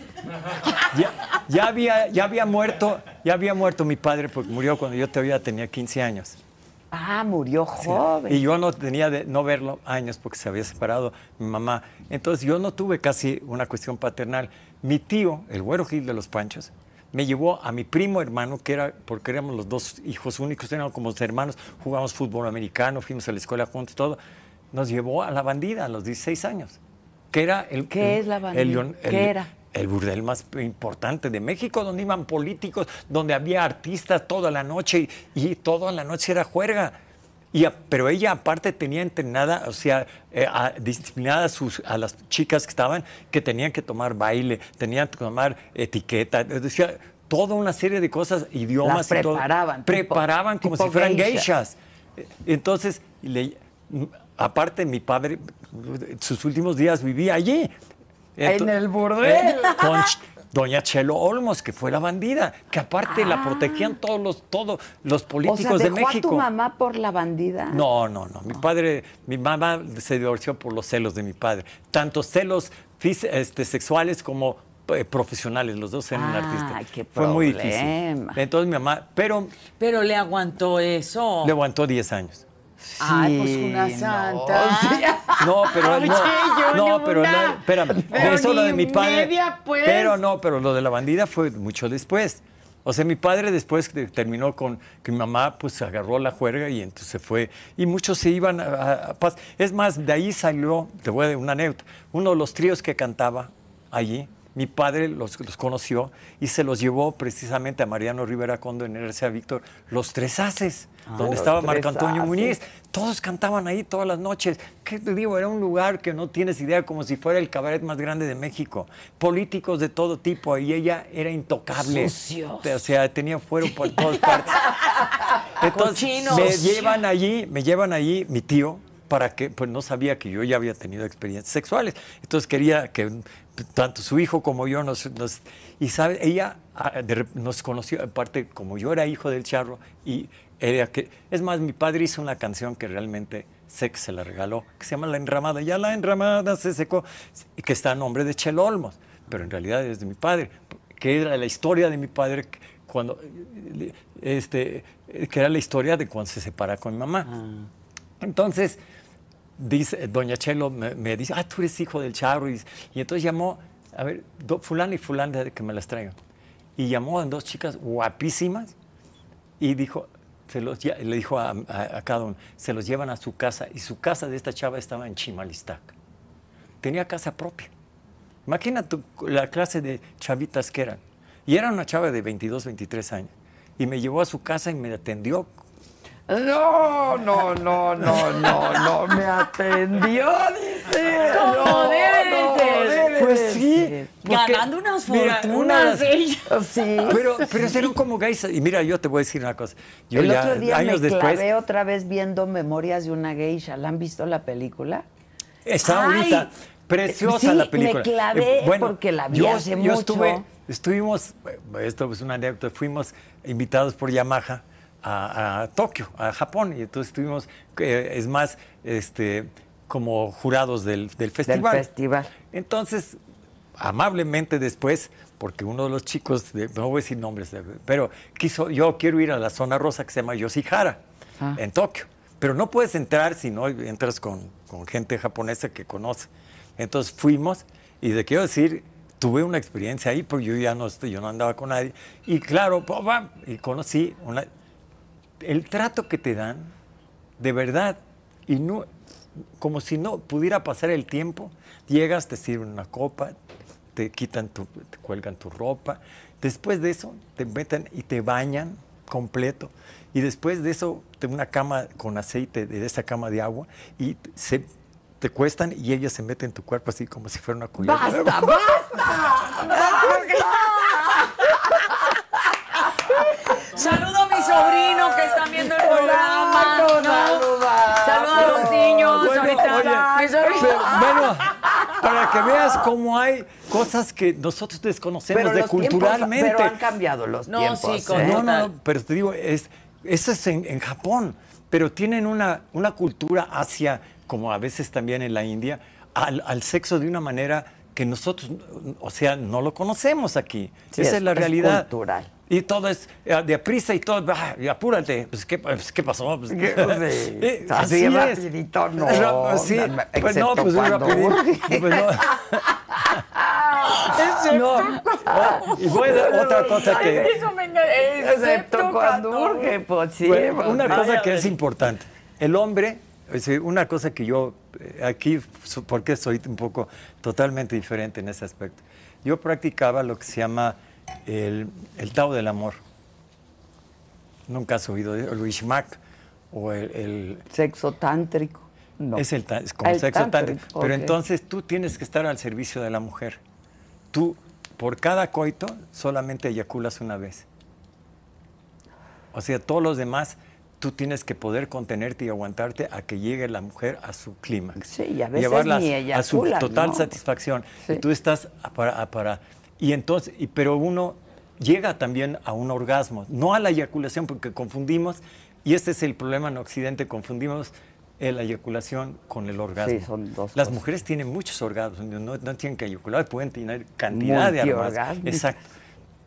Ya, ya había, ya había muerto, ya había muerto mi padre porque murió cuando yo todavía tenía 15 años. Ah, murió joven. Y yo no tenía de no verlo años porque se había separado mi mamá. Entonces yo no tuve casi una cuestión paternal. Mi tío, el güero Gil de los Panchos, me llevó a mi primo hermano, que era, porque éramos los dos hijos únicos, éramos como hermanos, jugamos fútbol americano, fuimos a la escuela juntos, todo. Nos llevó a la bandida a los 16 años, que era el... ¿Qué el- es la bandida? el- ¿Qué era? El burdel más importante de México, donde iban políticos, donde había artistas toda la noche y, y toda la noche era juerga. Y a- pero ella aparte tenía entrenada, o sea, eh, a- disciplinada a, sus, a las chicas que estaban, que tenían que tomar baile, tenían que tomar etiqueta, es decir, toda una serie de cosas, idiomas Las y todo. preparaban, tipo- Preparaban como si fueran geishas. geishas. Eh, Entonces, le- aparte, mi padre, sus últimos días vivía allí. En el burdel. Con Ch- Doña Chelo Olmos, que fue la bandida, que aparte la Ah. protegían todos los, todos los O políticos de dejó México. a tu mamá por la bandida. No, no, no. Mi padre, mi mamá se divorció por los celos de mi padre. Tanto celos este, sexuales como eh, profesionales. Los dos eran Ay, artistas. qué Fue muy difícil. problema. Entonces mi mamá, pero Pero le aguantó eso. le aguantó 10 años. Ay, pues una no, santa. sí. No, pero Oye, no, no, pero no, espérame, Pero eso lo de mi padre. media, pues. Pero no, pero lo de la bandida fue mucho después. O sea, mi padre después terminó con que mi mamá pues agarró la juerga y entonces se fue y muchos se iban a, a- a paz. Es más, de ahí salió, te voy a dar una anécdota, uno de los tríos que cantaba allí. Mi padre los, los conoció y se los llevó precisamente a Mariano Rivera Condo en RCA Víctor, Los Tres Haces, donde Los estaba Marco Antonio. Muñiz. Todos cantaban ahí todas las noches. ¿Qué te digo? Era un lugar que no tienes idea, como si fuera el cabaret más grande de México. Políticos de todo tipo, y ella era intocable. Sucios. O sea, tenía fuero por todas partes. Entonces, Cochinos. me llevan allí, me llevan allí mi tío, para que, pues no sabía que yo ya había tenido experiencias sexuales. Entonces quería que tanto su hijo como yo nos... nos- y sabe, ella ah, nos conoció, aparte, como yo era hijo del charro, y era que... Es más, mi padre hizo una canción que realmente sé que se la regaló, que se llama La Enramada. Ya la enramada se secó, y que está a nombre de Chelo Olmos, pero en realidad es de mi padre, que era la historia de mi padre cuando... Este, que era la historia de cuando se separa con mi mamá. Entonces, dice, doña Chelo me, me dice, ah, tú eres hijo del charro. Y, y entonces llamó, a ver, do- fulana y fulana que me las traigan. Y llamó a dos chicas guapísimas y dijo, se los, lle- le dijo a cada uno, se los llevan a su casa. Y su casa de esta chava estaba en Chimalistac. Tenía casa propia. Imagina tu- la clase de chavitas que eran. Y era una chava de 22, 23 años. Y me llevó a su casa y me atendió No, no, no, no, no, no me atendió, dice. ¿Cómo No, debe no, ser? debe Pues sí. Ganando unas fortunas. Sí. Pero, pero eran como gays. Y mira, yo te voy a decir una cosa. Yo el ya, otro día años me después, clavé otra vez viendo Memorias de una geisha. ¿La han visto la película? está Ay, ahorita preciosa sí, la me película. Eh, clavé porque la vi hace yo mucho. Estuve, estuvimos, esto es una anécdota, fuimos invitados por Yamaha a, a Tokio, a Japón, y entonces estuvimos, eh, es más, este, como jurados del, del festival. festival. Entonces, amablemente después, porque uno de los chicos, de- no voy a decir nombres, pero quiso, yo quiero ir a la zona rosa que se llama Yoshihara, Ah. en Tokio. Pero no puedes entrar si no entras con, con gente japonesa que conoce. Entonces fuimos y de quiero decir, tuve una experiencia ahí, porque yo ya no, yo no andaba con nadie. Y claro, pa, y conocí una, el trato que te dan, de verdad, y no, como si no pudiera pasar el tiempo, llegas, te sirven una copa, te quitan tu, te cuelgan tu ropa, después de eso te meten y te bañan completo, y después de eso te una cama con aceite de esa cama de agua y se te cuestan y ellas se meten en tu cuerpo así como si fuera una cubierta. ¡Basta, basta! Saludo a mi sobrino que están viendo el programa. ¿no? Saludo a los niños. Bueno, ahorita. oye, Mi sobrino. pero, bueno, para que veas cómo hay cosas que nosotros desconocemos de los tiempos- culturalmente. pero han cambiado los No, tiempos. sí, con- ¿eh? No, no, pero te digo, es, eso es en, en Japón, pero tienen una, una cultura hacia, como a veces también en la India, al, al sexo de una manera que nosotros, o sea, no lo conocemos aquí. Sí, Esa es- es, la es realidad. cultural. Y todo es eh, de prisa y todo, ah, y apúrate, pues ¿qué, pues, ¿qué pasó? Pues, Sí, eh, así así es. rapidito, no, Ra- sí, pues no, excepto pues cuando rapidito. urge. Pues no. No, oh, y voy a otra cosa que... Eso me Excepto cuando urge, pues sí. Bueno, pues, una cosa que es importante. El hombre, es decir, una cosa que yo, eh, aquí, porque soy un poco totalmente diferente en ese aspecto. Yo practicaba lo que se llama el, el Tao del Amor. Nunca has oído de- el Ishmak o el, el- Sexo tántrico. No. es, el, es como El sexo tántrico, tántrico. Pero entonces tú tienes que estar al servicio de la mujer. Tú, por cada coito, solamente eyaculas una vez. O sea, todos los demás tú tienes que poder contenerte y aguantarte a que llegue la mujer a su clímax. Sí, y a veces Llevarla ni a su total ¿no? satisfacción. Sí. Y tú estás para, para- y entonces, y, pero uno llega también a un orgasmo, no a la eyaculación, porque confundimos, y este es el problema en Occidente, confundimos la eyaculación con el orgasmo. Sí, son dos Las cosas. mujeres tienen muchos orgasmos, no, no tienen que eyacular, pueden tener cantidad de orgasmos. Exacto.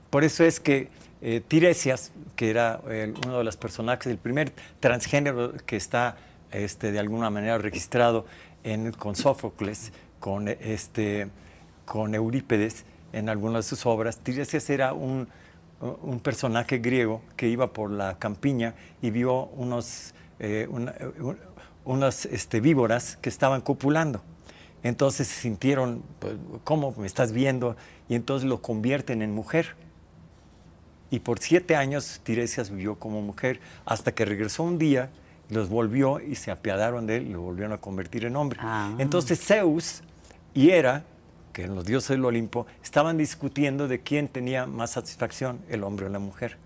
Por eso es que eh, Tiresias, que era eh, uno de los personajes, el primer transgénero que está este, de alguna manera registrado en, con Sófocles, con, este, con Eurípedes, en algunas de sus obras, Tiresias era un, un personaje griego que iba por la campiña y vio unos, eh, una- un- unas este, víboras que estaban copulando. Entonces se sintieron, pues, ¿cómo me estás viendo? Y entonces lo convierten en mujer. Y por siete años Tiresias vivió como mujer hasta que regresó un día, los volvió y se apiadaron de él y lo volvieron a convertir en hombre. Ah. Entonces Zeus y Hera, que eran los dioses del Olimpo, estaban discutiendo de quién tenía más satisfacción, el hombre o la mujer.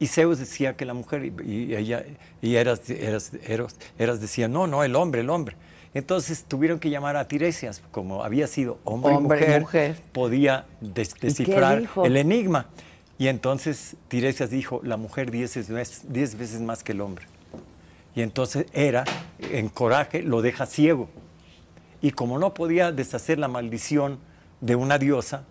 Y Zeus decía que la mujer, y, ella, y Eras, Eras- Eras decía, no, no, el hombre, el hombre. Entonces tuvieron que llamar a Tiresias, como había sido hombre, Hombre y mujer, mujer. podía des- descifrar el enigma. Y entonces Tiresias dijo, la mujer diez veces, diez veces más que el hombre. Y entonces Hera, en coraje, lo deja ciego. Y como no podía deshacer la maldición de una diosa,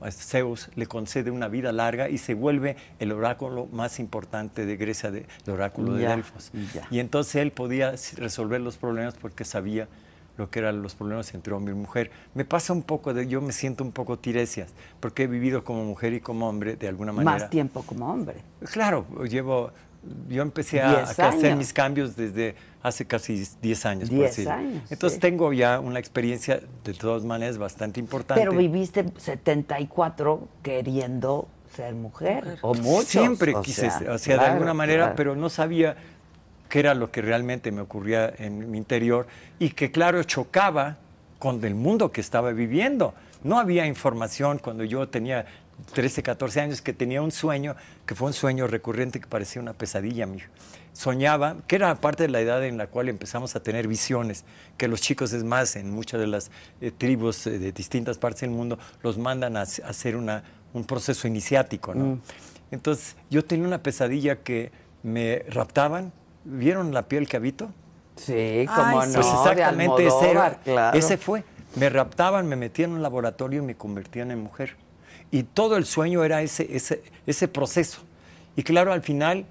a Zeus le concede una vida larga y se vuelve el oráculo más importante de Grecia, de- el oráculo de Ya, Delfos. ya. Y entonces él podía resolver los problemas porque sabía lo que eran los problemas entre hombre y mujer. Me pasa un poco de, yo me siento un poco tiresias, porque he vivido como mujer y como hombre de alguna manera. Más tiempo como hombre. Claro, llevo, yo empecé a, hacer mis cambios desde hace casi 10 años. por Diez decirlo. años, Entonces sí. tengo ya una experiencia de todas maneras bastante importante. Pero viviste 74 queriendo ser mujer. O muchos. Siempre o quise, sea, ser, o sea, de alguna manera, claro. pero no sabía qué era lo que realmente me ocurría en mi interior y que, claro, chocaba con el mundo que estaba viviendo. No había información cuando yo tenía 13, 14 años que tenía un sueño, que fue un sueño recurrente que parecía una pesadilla, mijo. Soñaba, que era parte de la edad en la cual empezamos a tener visiones, que los chicos, es más, en muchas de las eh, tribus eh, de distintas partes del mundo, los mandan a, hac- a hacer una, un proceso iniciático, ¿no? Entonces, yo tenía una pesadilla que me raptaban. ¿Vieron la piel que habito? Sí, como no. Pues exactamente de ese, era- claro. ese fue. Me raptaban, me metían en un laboratorio y me convertían en mujer. Y todo el sueño era ese, ese, ese proceso. Y claro, al final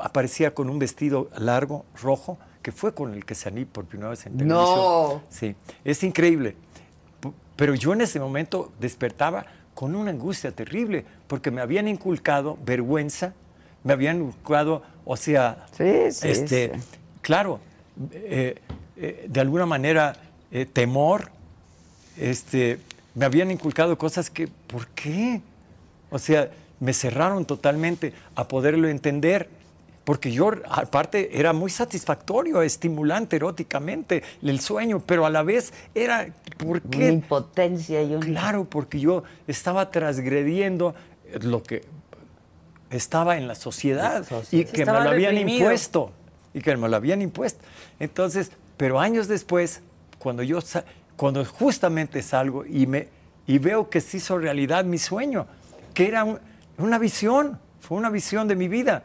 aparecía con un vestido largo, rojo, que fue con el que salí por primera vez en televisión. No. Sí, es increíble. Pero yo en ese momento despertaba con una angustia terrible, porque me habían inculcado vergüenza, me habían inculcado, o sea, Sí, sí, este, sí. claro, eh, eh, de alguna manera, eh, temor, este, me habían inculcado cosas que, ¿por qué? O sea, me cerraron totalmente a poderlo entender, porque yo, aparte, era muy satisfactorio, estimulante eróticamente el sueño, pero a la vez era, ¿por Una qué? impotencia y un... Claro, porque yo estaba transgrediendo lo que estaba en la sociedad La sociedad. y que me lo habían reprimido. impuesto y que me lo habían impuesto. Entonces, pero años después, cuando yo cuando justamente salgo y me y veo que se hizo realidad mi sueño, que era un- una visión, fue una visión de mi vida.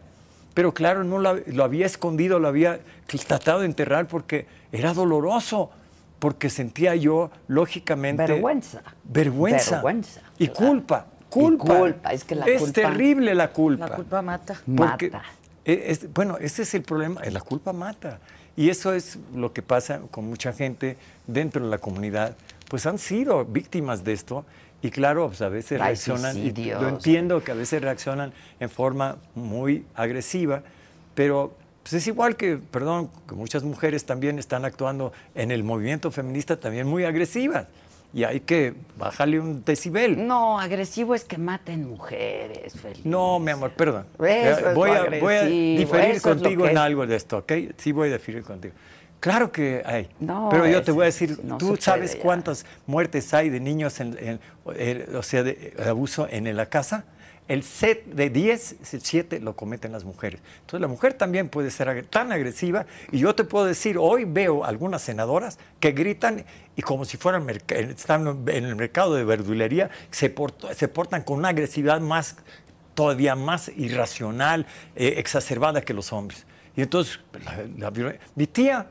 Pero claro, no la- lo había escondido, lo había tratado de enterrar porque era doloroso, porque sentía yo, lógicamente... Vergüenza. Vergüenza. Vergüenza, Y claro. culpa, culpa. culpa, es que la Es culpa- terrible la culpa. La culpa mata. Porque, Mata. eh, es- bueno, ese es el problema, eh, la culpa mata. Y eso es lo que pasa con mucha gente dentro de la comunidad. Pues han sido víctimas de esto y claro, pues a veces reaccionan, y yo entiendo que a veces reaccionan en forma muy agresiva, pero pues es igual que, perdón, que muchas mujeres también están actuando en el movimiento feminista también muy agresivas. Y hay que bajarle un decibel. No, agresivo es que maten mujeres, Felipe. No, mi amor, perdón. Eso Eh, es voy, lo a, voy a agresivo, diferir eso contigo en es. algo de esto, ¿ok? Sí voy a diferir contigo. Claro que hay. No, pero yo es- te voy a decir, no ¿tú sabes ya. cuántas muertes hay de niños, en, en- eh, o sea, de, de abuso en la casa? El set de 10, el 7 lo cometen las mujeres. Entonces la mujer también puede ser tan agresiva y yo te puedo decir, hoy veo algunas senadoras que gritan y como si fueran están en el mercado de verdulería, se, se portan con una agresividad más, todavía más irracional, eh, exacerbada que los hombres. Y entonces la- la mi tía,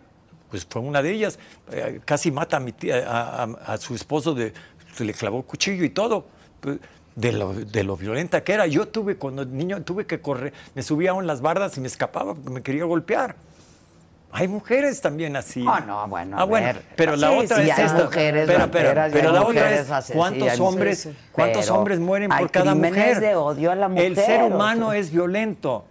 pues fue una de ellas, eh, casi mata a, mi tía, a, a- a su esposo, de, le clavó cuchillo y todo, pues, de lo, de lo violenta que era. Yo tuve, cuando niño, tuve que correr, me subía a las bardas y me escapaba porque me quería golpear. Hay mujeres también así. Oh, no, bueno, Ah, bueno, ver. pero la Sí, otra sí, es hay esta. mujeres pero hay la otra es cuántos hombres, cuántos Pero hombres mueren hay por cada mujer. de odio a la El ser o humano sea. es violento.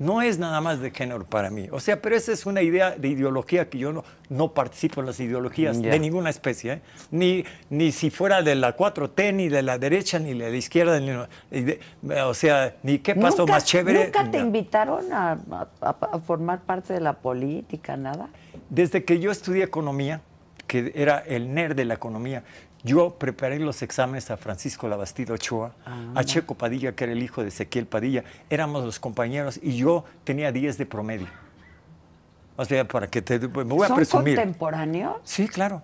No es nada más de género para mí. O sea, pero esa es una idea de ideología que yo no, no participo en las ideologías de ninguna especie. ¿eh? Ni, ni si fuera de la 4T, ni de la derecha, ni de la izquierda. Ni, de- o sea, ni qué pasó ¿Nunca- más chévere. ¿Nunca te No. invitaron a, a- a formar parte de la política, nada? Desde que yo estudié economía, que era el nerd de la economía, yo preparé los exámenes a Francisco Labastida Ochoa, a Checo Padilla, que era el hijo de Ezequiel Padilla. Éramos los compañeros y yo tenía 10 de promedio. O sea, para que te... Me voy a ¿Son presumir. contemporáneos? Sí, claro.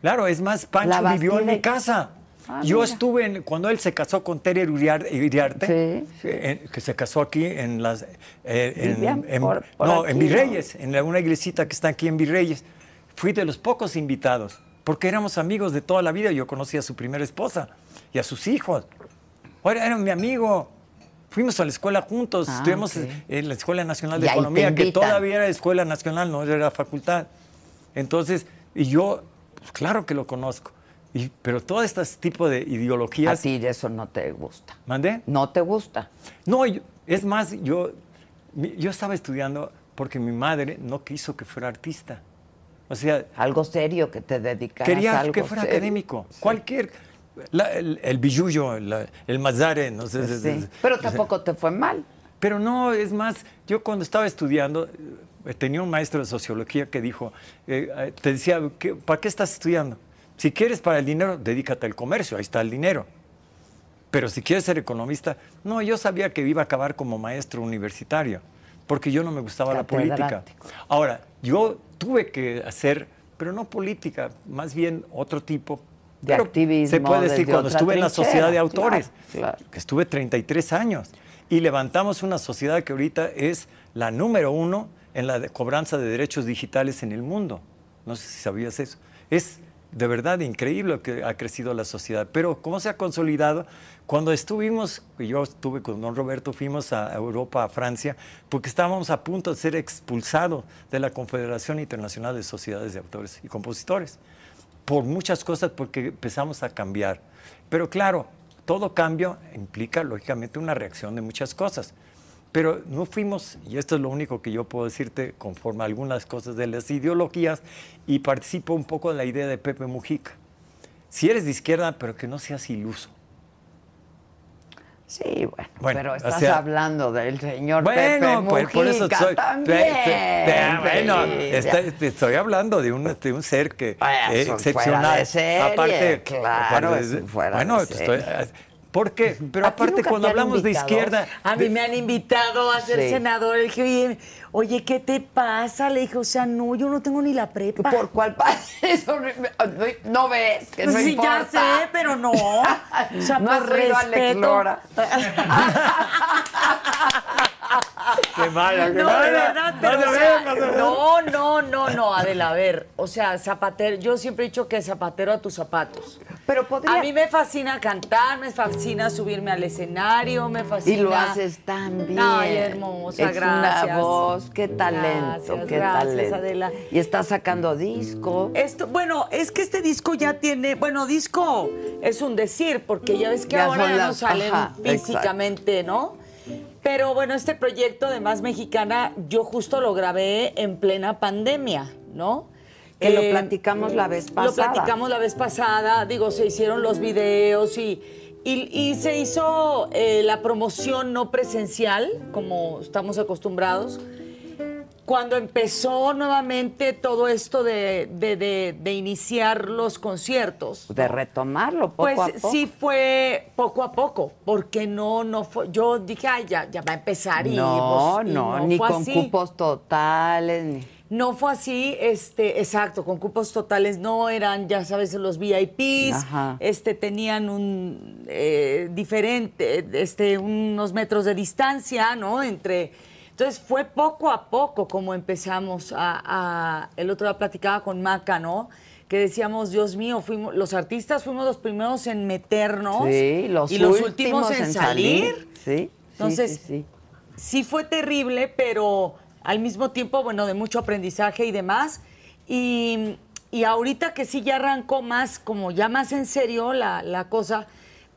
Claro, es más, Pancho vivió en mi casa. Ah, Yo mira. estuve en- cuando él se casó con Tere Iriarte, Sí. que se casó aquí en las eh, en- en- por- por no, aquí, en ¿no? Virreyes, en una iglesita que está aquí en Virreyes. Fui de los pocos invitados, porque éramos amigos de toda la vida. Yo conocí a su primera esposa y a sus hijos. Ahora era mi amigo. Fuimos a la escuela juntos, Ah, estuvimos ok. en la Escuela Nacional Y de te Economía, que todavía era escuela nacional, no era facultad. Entonces, y yo, pues, claro que lo conozco. Y, pero todo este tipo de A ideologías. ti eso no te gusta. ¿Mandé? No te gusta. No, yo- es más, yo, yo estaba estudiando porque mi madre no quiso que fuera artista. O sea, Algo serio que te dedicaras a quería algo que fuera serio. académico. Cualquier. la- el, el billullo, la- el mazare, no sé. Sí. Pero tampoco te fue mal. Pero no, es más, yo cuando estaba estudiando, eh, tenía un maestro de sociología que dijo, eh, eh, te decía, ¿qué- ¿para qué estás estudiando? Si quieres para el dinero, dedícate al comercio, ahí está el dinero. Pero si quieres ser economista, no, yo sabía que iba a acabar como maestro universitario, porque yo no me gustaba la política. Ahora, yo tuve que hacer, pero no política, más bien otro tipo. De activismo, Se puede decir, cuando estuve en la sociedad de claro, autores, claro. que estuve 33 años y levantamos una sociedad que ahorita es la número uno en la de- cobranza de derechos digitales en el mundo. No sé si sabías eso. Es de verdad increíble que ha crecido la sociedad. Pero ¿cómo se ha consolidado? Cuando estuvimos, yo estuve con don Roberto, fuimos a Europa, a Francia, porque estábamos a punto de ser expulsados de la Confederación Internacional de Sociedades de Autores y Compositores por muchas cosas porque empezamos a cambiar. Pero claro, todo cambio implica lógicamente una reacción de muchas cosas. Pero no fuimos, y esto es lo único que yo puedo decirte conforme a algunas cosas de las ideologías, y participo un poco de la idea de Pepe Mujica. Si eres de izquierda, pero que no seas iluso. Sí, bueno, Bueno, pero o estás sea- hablando del señor Bueno, Pepe pues, por eso Mujica soy. también. te- te- bueno, Felipe. está- te estoy hablando de un, de un ser que eh, fuera excepcional. de serie, claro, aparte es fuera bueno, de estoy-. ¿Por qué? Pero ¿A ti aparte cuando hablamos de izquierda, A mí me han invitado a ser Sí. senador. Dije, oye, ¿qué te pasa? Le dije, o sea, no, yo no tengo ni la prepa. ¿Por cuál? Eso no- no ves, que no sí, importa. ya sé, pero no. O sea, ¿No por oído a Alex respeto. Lora? qué mala, qué No, de mala. verdad, pero Vas a o sea, ver. no, no, no, no, Adela, a ver, o sea, zapatero, yo siempre he dicho que zapatero a tus zapatos. Pero podría... A mí me fascina cantar, me fascina subirme al escenario, me fascina. Y lo haces tan bien. Ay, hermosa, es gracias. una voz, qué talento, Gracias, qué gracias, talento. Adela. Y estás sacando disco. Esto, bueno, es que este disco ya tiene, bueno, disco es un decir, porque ya ves que Ya ahora ya no las- salen ajá, físicamente, ¿no? Pero bueno, este proyecto de Más Mexicana, yo justo lo grabé en plena pandemia, ¿no? Que lo Eh, platicamos la vez Lo pasada. platicamos la vez pasada, digo, se hicieron los videos y, y, y se hizo eh, la promoción no presencial, como estamos acostumbrados. Cuando empezó nuevamente todo esto de, de- de- de iniciar los conciertos. De retomarlo poco Pues a poco. sí fue poco a poco, porque no, no fue, yo dije, ay, ya, ya va a empezar y No, pues, y no, ni con así. cupos totales, ni... No fue así, este, exacto, con cupos totales no eran, ya sabes, los VIPs, Ajá. este, tenían un eh, diferente, este, unos metros de distancia, ¿no? Entre, entonces fue poco a poco como empezamos a, a- el otro día platicaba con Maca, ¿no? Que decíamos, Dios mío, fuimos, los artistas fuimos los primeros en meternos Sí, los, y los últimos, últimos en salir. Sí, sí, Entonces, sí, sí. sí fue terrible, pero al mismo tiempo, bueno, de mucho aprendizaje y demás. Y, y ahorita que sí ya arrancó más, como ya más en serio la, la cosa,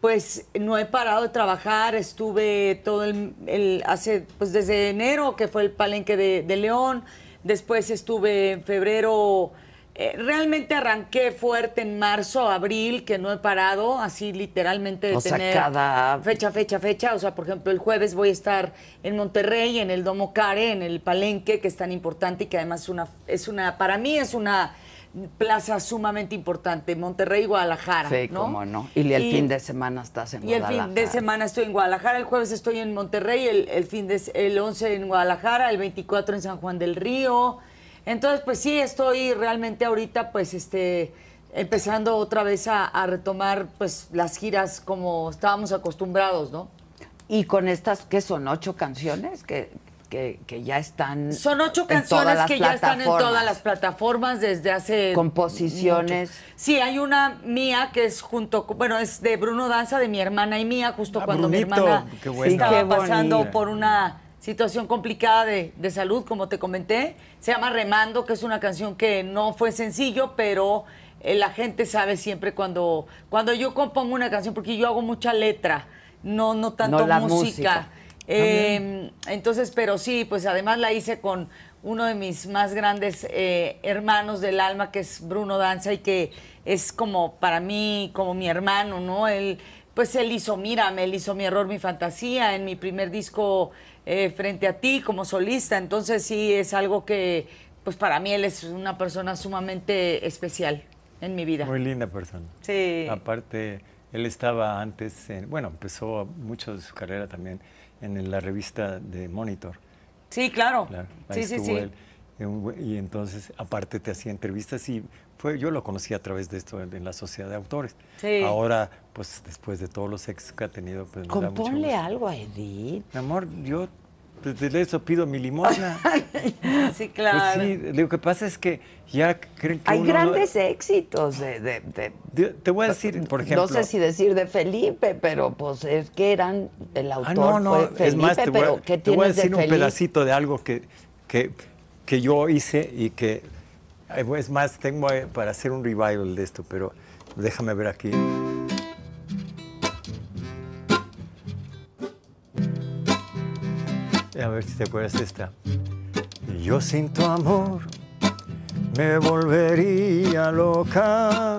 pues no he parado de trabajar, estuve todo el, el- hace, pues desde enero, que fue el palenque de, de León, después estuve en febrero, eh, realmente arranqué fuerte en marzo, abril, que no he parado, así literalmente de O sea, tener cada- fecha, fecha, fecha. O sea, por ejemplo, el jueves voy a estar en Monterrey, en el Domo Care, en el Palenque, que es tan importante y que además es una, es una para mí es una plaza sumamente importante. Monterrey y Guadalajara. Sí, ¿no? cómo no. Y el fin de semana estás en Y el Guadalajara. fin de semana estoy en Guadalajara, el jueves estoy en Monterrey, el, el fin de el 11 en Guadalajara, el 24 en San Juan del Río. Entonces, pues sí, estoy realmente ahorita, pues, este, empezando otra vez a, a retomar, pues, las giras como estábamos acostumbrados, ¿no? Y con estas, ¿qué son? ¿Ocho canciones? Que, que, que ya están. Son ocho en todas canciones las que ya están en todas las plataformas desde hace... Composiciones. mucho. Sí, hay una mía que es junto, bueno, es de Bruno Danza, de mi hermana y mía, justo Ah, cuando mi Brunito, hermana qué bueno. estaba qué pasando por una situación complicada de, de salud, como te comenté. Se llama Remando, que es una canción que no fue sencillo, pero eh, la gente sabe siempre cuando, cuando yo compongo una canción, porque yo hago mucha letra, no, no tanto No la música. música. Eh, entonces, pero sí, pues además la hice con uno de mis más grandes eh, hermanos del alma, que es Bruno Danza, y que es como para mí, como mi hermano, ¿no? Él, pues él hizo Mírame, él hizo Mi Error, Mi Fantasía, en mi primer disco eh, Frente a ti, como solista. Entonces sí, es algo que, pues para mí él es una persona sumamente especial en mi vida. Muy linda persona. Sí. Aparte, él estaba antes, en- bueno, empezó mucho de su carrera también en la revista de Monitor. Sí, claro. Ahí sí, sí, sí. él. Y entonces, aparte, te hacía entrevistas y fue, yo lo conocí a través de esto en la sociedad de autores. Sí. Ahora, pues después de todos los éxitos que ha tenido, pues Componle algo a Edith. Mi amor, yo desde eso pido mi limosna. Sí, claro. Pues sí, lo que pasa es que ya creen que Hay uno no- grandes éxitos de, de- de- De- Te voy a decir, por ejemplo... No sé si decir de Felipe, pero pues es que eran el autor Ah, no, no, fue Felipe, es más, te voy, a- pero ¿qué te voy a de decir un pedacito de algo que, que, que yo hice y que, es más, tengo eh, para hacer un revival de esto, pero déjame ver aquí. A ver si te acuerdas esta. Yo sin tu amor me volvería loca.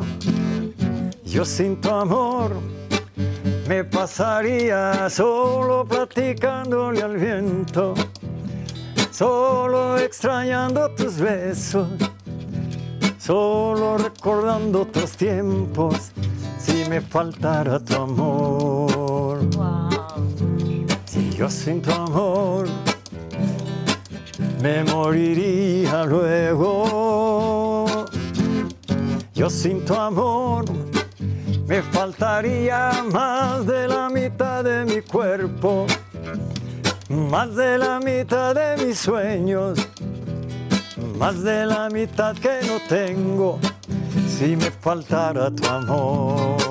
Yo sin tu amor me pasaría solo platicándole al viento, solo extrañando tus besos, solo recordando otros tiempos, si me faltara tu amor. Yo sin tu amor me moriría luego. Yo sin tu amor me faltaría más de la mitad de mi cuerpo, más de la mitad de mis sueños, más de la mitad que no tengo si me faltara tu amor.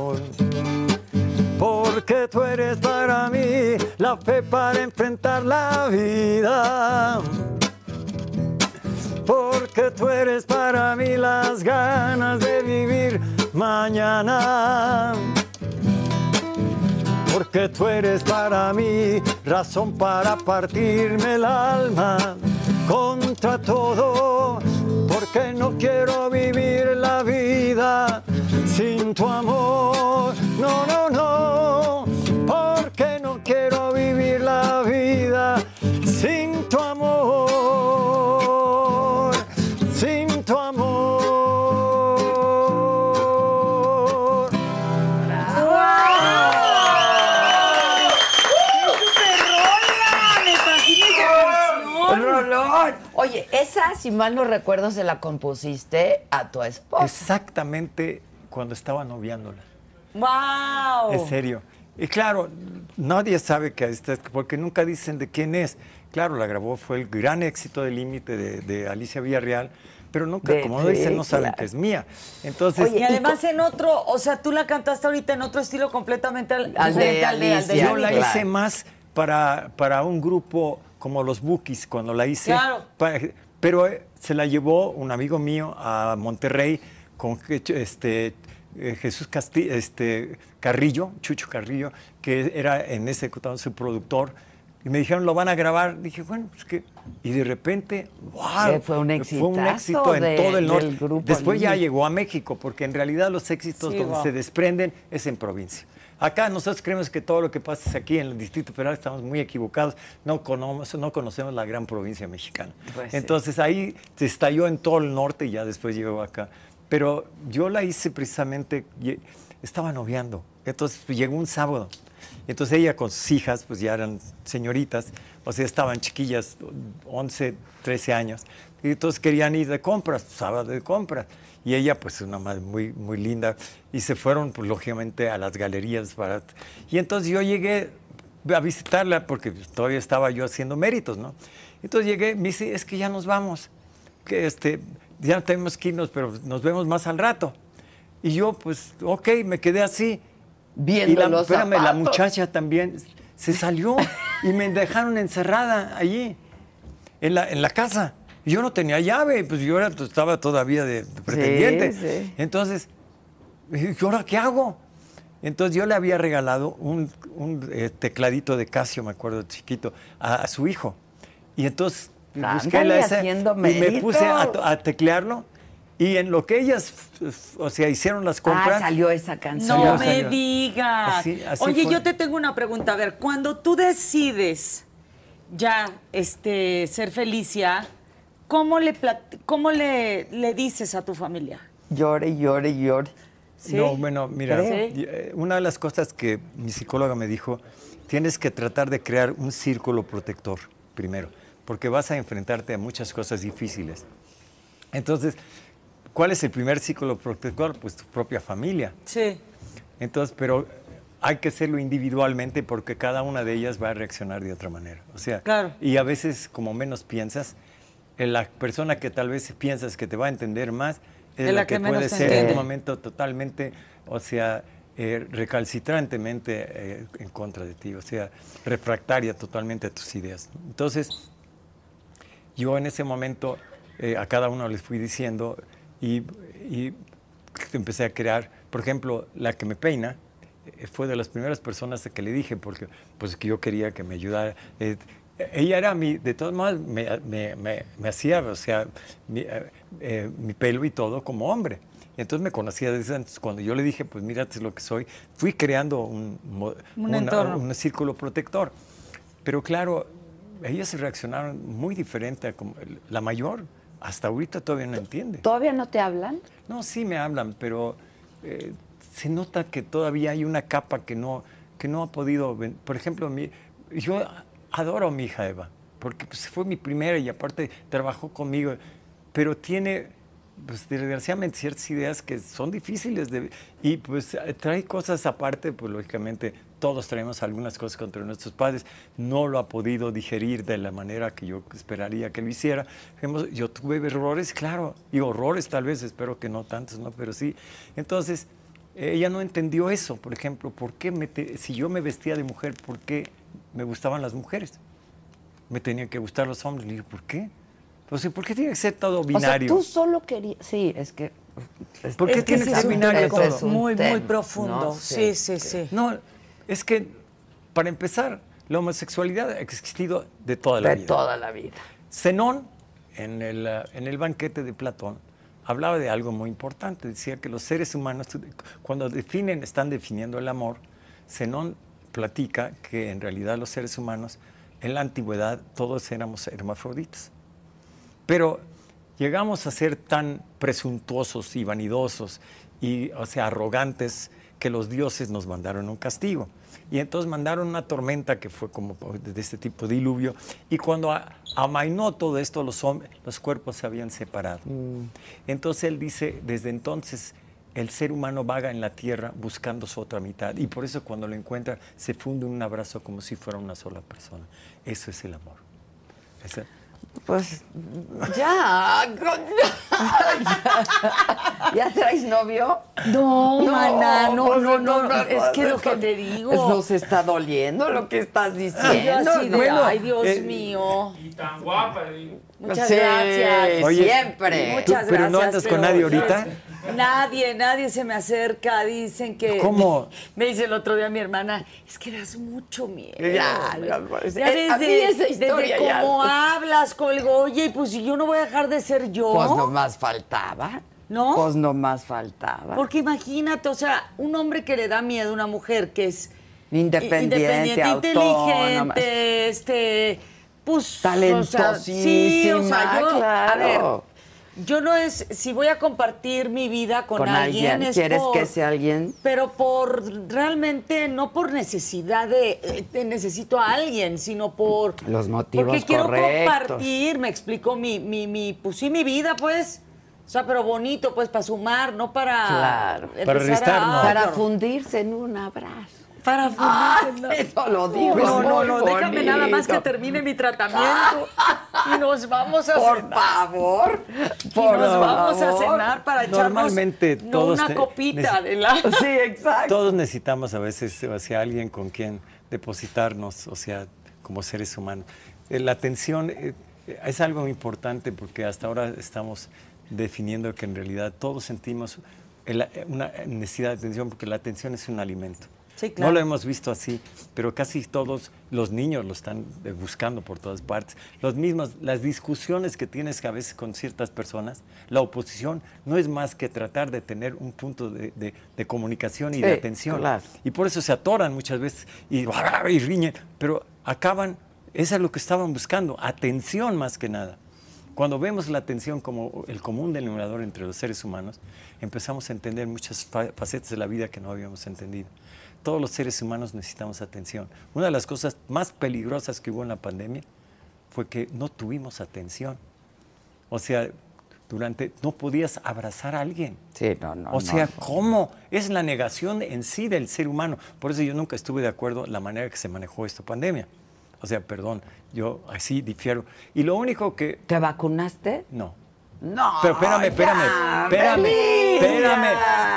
Porque tú eres para mí la fe para enfrentar la vida. Porque tú eres para mí las ganas de vivir mañana. Porque tú eres para mí razón para partirme el alma contra todo. Porque no quiero vivir la vida sin tu amor. No, no, no, porque no quiero vivir la vida sin tu amor, sin tu amor. ¡Qué superrola! ¡Me ¡Rolón! Oye, esa, si mal no recuerdo, se la compusiste a tu esposa. Exactamente cuando estaba noviándola. ¡Wow! En serio. Y claro, nadie sabe que esta, porque nunca dicen de quién es. Claro, la grabó, fue el gran éxito del límite de, de Alicia Villarreal, pero nunca, De- como sí, dicen, no saben claro. que es mía. Entonces, Y además en otro, o sea, tú la cantaste ahorita en otro estilo completamente al, Al de al de, al de Alicia, yo la Yuri. claro. hice más para, para un grupo como los Bookies, cuando la hice. Claro. Pa- pero eh, se la llevó un amigo mío a Monterrey con este, eh, Jesús Casti- este, Carrillo, Chucho Carrillo, que era en ese entonces su productor. Y me dijeron, lo van a grabar. Dije, bueno, pues que. Y de repente, ¡wow! Que fue un Fue un exitazo éxito en todo el norte. Después ya llegó a México, porque en realidad los éxitos Sí, donde se desprenden es en provincia. Acá nosotros creemos que todo lo que pasa es aquí en el Distrito Federal, estamos muy equivocados, no, conocemos, no conocemos la gran provincia mexicana. Pues sí. Entonces ahí se estalló en todo el norte y ya después llegó acá. Pero yo la hice precisamente, estaba noviando, entonces pues, llegó un sábado. Entonces ella con sus hijas, pues ya eran señoritas, o sea, estaban chiquillas, 11, 13 años, y entonces querían ir de compras, sábado de compras. Y ella, pues una madre muy, muy linda, y se fueron, pues lógicamente, a las galerías. Para... Y entonces yo llegué a visitarla, porque todavía estaba yo haciendo méritos, ¿no? Entonces llegué, me dice, es que ya nos vamos, que este, ya tenemos que irnos, pero nos vemos más al rato. Y yo, pues, ok, me quedé así. Viendo y la, los espérame, la zapatos. muchacha también se salió y me dejaron encerrada allí, en la, en la casa. Yo no tenía llave, pues yo era- estaba todavía de, pretendiente. sí. Entonces, dije, ¿y ahora qué hago? Entonces yo le había regalado un, un, eh, tecladito de Casio, me acuerdo, chiquito, a, a su hijo. Y entonces busqué Ándale, la esa haciendo y me puse a, a teclearlo. Y en lo que ellas, o sea, hicieron las compras. Ah, salió esa canción. No Salió, me salió. digas. Así- así Oye, fue. yo te tengo una pregunta. A ver, cuando tú decides ya este, ser Felicia, ¿cómo le, plat- cómo le, le dices a tu familia? Llore, llore, llore. ¿Sí? No, bueno, mira, ¿Sí? y, eh, una de las cosas que mi psicóloga me dijo, tienes que tratar de crear un círculo protector primero, porque vas a enfrentarte a muchas cosas difíciles. Entonces, ¿cuál es el primer círculo protector? Pues tu propia familia. Sí. Entonces, pero hay que hacerlo individualmente porque cada una de ellas va a reaccionar de otra manera. O sea, Claro. y a veces como menos piensas, eh, la persona que tal vez piensas que te va a entender más es, Es la, la que, que puede ser en un momento totalmente, o sea, eh, recalcitrantemente eh, en contra de ti, o sea, refractaria totalmente a tus ideas. Entonces, yo en ese momento eh, a cada uno les fui diciendo y, y empecé a crear, por ejemplo, la que me peina eh, fue de las primeras personas a que le dije, porque pues que yo quería que me ayudara. Eh, ella era mi, de todos modos, me, me- me- me hacía, o sea, mi, eh, eh, mi pelo y todo como hombre. Y entonces me conocía desde antes. Cuando yo le dije, pues es lo que soy, fui creando un, Un una- un círculo protector. Pero claro, ellas reaccionaron muy diferente a como la mayor. Hasta ahorita todavía no entiende. ¿Todavía no te hablan? No, sí me hablan, pero eh, se nota que todavía hay una capa que no, que no ha podido. Por ejemplo, mi, yo adoro a mi hija Eva, porque pues, fue mi primera y aparte trabajó conmigo, pero tiene, pues desgraciadamente, ciertas ideas que son difíciles de. Y pues trae cosas aparte, pues lógicamente todos traemos algunas cosas contra nuestros padres. No lo ha podido digerir de la manera que yo esperaría que lo hiciera. Yo tuve errores, claro, y horrores tal vez, espero que no tantos, ¿no? Pero sí. Entonces, ella no entendió eso, por ejemplo, ¿por qué me te- si yo me vestía de mujer, por qué me gustaban las mujeres? Me tenían que gustar los hombres. Le dije, ¿por qué? Pues, ¿por qué tiene que ser todo O sea, binario? tú solo querías. Sí, es que. ¿Por qué es tiene sí que ser binario todo? es Muy, muy profundo. ¿no? Sí, sí, sí. No, es que, para empezar, la homosexualidad ha existido de toda la De vida. toda la vida. Zenón, en el, ah, en el banquete de Platón, hablaba de algo muy importante. Decía que los seres humanos, cuando definen, están definiendo el amor, Zenón platica que en realidad los seres humanos, en la antigüedad, todos éramos hermafroditas. Pero llegamos a ser tan presuntuosos y vanidosos y, o sea, arrogantes, que los dioses nos mandaron un castigo. Y entonces mandaron una tormenta que fue como de este tipo de diluvio. Y cuando amainó todo esto, los, hombres, los cuerpos se habían separado. Entonces él dice, desde entonces el ser humano vaga en la tierra buscando su otra mitad. Y por eso cuando lo encuentra se funde en un abrazo como si fuera una sola persona. Eso es el amor. Pues ya. ¿Ya traes novio? No, maná, no, pues, no, no, entonces, es que lo que pues, te digo. Nos está doliendo lo que estás diciendo. así de, Bueno, ay, Dios eh, mío. Y tan guapa. y- Muchas sí, gracias. Oye, siempre. Muchas ¿Tú- gracias. pero no andas con nadie ahorita? Nadie, nadie se me acerca. Dicen que. ¿Cómo? Me dice el otro día mi hermana, es que das mucho miedo. Ya, pues, Ya eh, a mí esa historia desde ya- cómo hablas, colgo, oye, pues si yo no voy a dejar de ser yo. Pues nomás faltaba. ¿No? Pues nomás faltaba. Porque imagínate, o sea, un hombre que le da miedo a una mujer que es Independiente, autónoma. inteligente, este, pues, Talentosísima, o sea, sí, o sea, yo, a ver, claro. Yo no es, si voy a compartir mi vida con, Con alguien, es ¿quieres por- que sea alguien? Pero por, realmente, no por necesidad de, eh, te necesito a alguien, sino por... Los motivos Porque quiero correctos. compartir, me explico, mi, mi, mi, pues sí, mi vida, pues, o sea, pero bonito, pues, para sumar, no para... Claro. Para. Para fundirse en un abrazo. Para fundirse, no. Eso lo digo. No, no, no, déjame nada más que bonito. termine mi tratamiento y nos vamos a Por cenar. favor. Y nos vamos a cenar para echarnos Normalmente no todos una te- copita de la... Sí, exacto. Todos necesitamos a veces, o sea, alguien con quien depositarnos, o sea, como seres humanos. Eh, La atención eh, es algo importante porque hasta ahora estamos definiendo que en realidad todos sentimos el- una necesidad de atención porque la atención es un alimento. Sí, claro. No lo hemos visto así, pero casi todos los niños lo están eh, buscando por todas partes. Los mismos, las discusiones que tienes a veces con ciertas personas, la oposición no es más que tratar de tener un punto de, de- de comunicación y de atención. claro. Y por eso se atoran muchas veces y, y riñen, pero acaban, eso es lo que estaban buscando, atención más que nada. Cuando vemos la atención como el común denominador entre los seres humanos, empezamos a entender muchas fa- facetas de la vida que no habíamos entendido. Todos los seres humanos necesitamos atención. Una de las cosas más peligrosas que hubo en la pandemia fue que no tuvimos atención. O sea, durante no podías abrazar a alguien. Sí, no, no. O sea, no. ¿cómo? Es la negación en sí del ser humano. Por eso yo nunca estuve de acuerdo en la manera que se manejó esta pandemia. O sea, perdón, yo así difiero. Y lo único que... ¿Te vacunaste? No. No. Pero espérame, espérame, ya, espérame, espérame,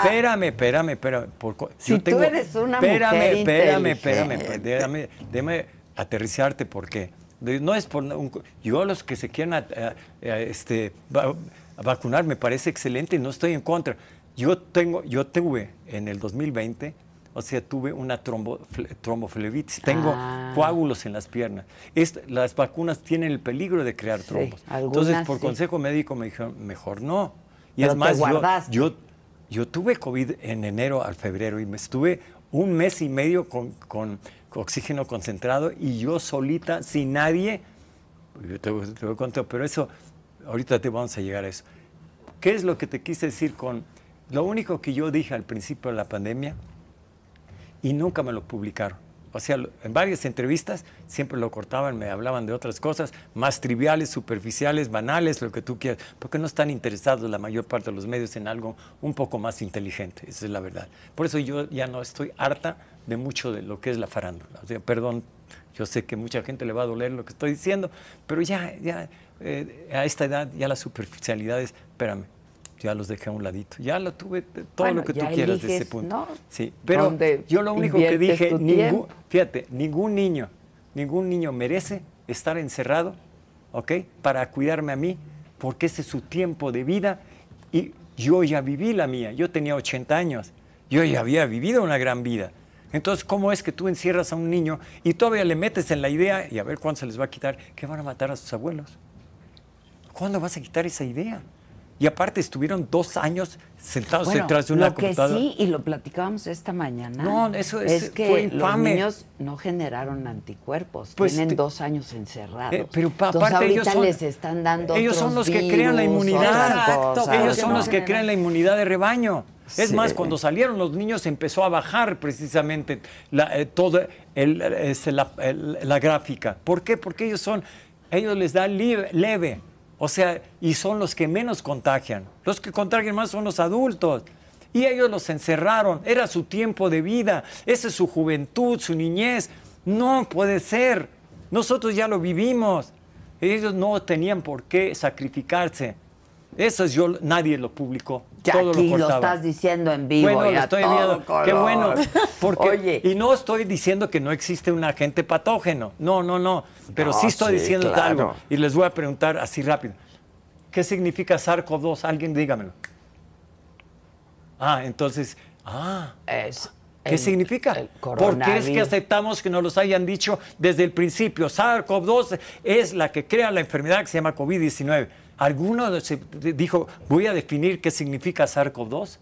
espérame, espérame, espérame. por co- Si tú eres una espérame, mujer espérame, espérame, inteligente. déjame, déjame aterrizarte porque de- no es por un co- yo los que se quieran a- a- a- este, va- a vacunar me parece excelente, no estoy en contra. Yo tengo, yo tuve en el 2020, o sea, tuve una trombo, fle- tromboflebitis, tengo Ah. coágulos en las piernas. Est- las vacunas tienen el peligro de crear Sí, trombos. algunas Entonces, por sí. consejo médico me dijeron, mejor no. Y Pero es más, yo, yo, yo tuve COVID en enero al febrero y me estuve un mes y medio con, con oxígeno concentrado y yo solita, sin nadie, yo te, te voy a contar, pero eso, ahorita te vamos a llegar a eso. ¿Qué es lo que te quise decir con lo único que yo dije al principio de la pandemia y nunca me lo publicaron? O sea, en varias entrevistas siempre lo cortaban, me hablaban de otras cosas más triviales, superficiales, banales, lo que tú quieras, porque no están interesados la mayor parte de los medios en algo un poco más inteligente, esa es la verdad. Por eso yo ya no estoy harta de mucho de lo que es la farándula. O sea, perdón, yo sé que mucha gente le va a doler lo que estoy diciendo, pero ya, ya eh, a esta edad ya las superficialidades, espérame, ya los dejé a un ladito. Ya lo tuve todo Bueno, lo que tú quieras de ese eliges, punto. ¿no? Sí, pero ¿Dónde yo lo único que dije, ningún, fíjate, ningún niño, ningún niño merece estar encerrado, ¿ok? Para cuidarme a mí, porque ese es su tiempo de vida y yo ya viví la mía. Yo tenía 80 años, yo ya había vivido una gran vida. Entonces, ¿cómo es que tú encierras a un niño y todavía le metes en la idea, y a ver cuándo se les va a quitar, que van a matar a sus abuelos? ¿Cuándo vas a quitar esa idea? Y aparte estuvieron dos años sentados Bueno, detrás de una lo que computadora. sí, y lo platicábamos esta mañana. No, eso es- que fue los niños no generaron anticuerpos. Pues tienen te- dos años encerrados. Eh, pero pa- Entonces, aparte ellos ahorita son, les están dando ellos son los que crean la inmunidad. otras Exacto, cosas, Ellos que son no los que crean la inmunidad de rebaño. Es Sí. más, cuando salieron los niños empezó a bajar precisamente la, eh, todo el- la, el- la gráfica. ¿Por qué? Porque ellos son, ellos les da leve. O sea, y son los que menos contagian. Los que contagian más son los adultos. Y ellos los encerraron. Era su tiempo de vida. Esa es su juventud, su niñez. No puede ser. Nosotros ya lo vivimos. Ellos no tenían por qué sacrificarse. Eso es yo, nadie lo publicó. Ya todo aquí lo estás diciendo en vivo. Bueno, y lo a estoy viendo. Qué bueno. Porque, Oye, y no estoy diciendo que no existe un agente patógeno. No, no, no. Pero No, sí estoy sí, diciendo claro. algo. Y les voy a preguntar así rápido. ¿Qué significa SARS-CoV-2? Alguien dígamelo. Ah, entonces, ah, es ¿Qué el- significa? el ¿Por qué es que aceptamos que nos los hayan dicho desde el principio? SARS-CoV-2 es la que crea la enfermedad que se llama COVID-19. ¿Alguno se dijo, voy a definir qué significa SARS-CoV-2?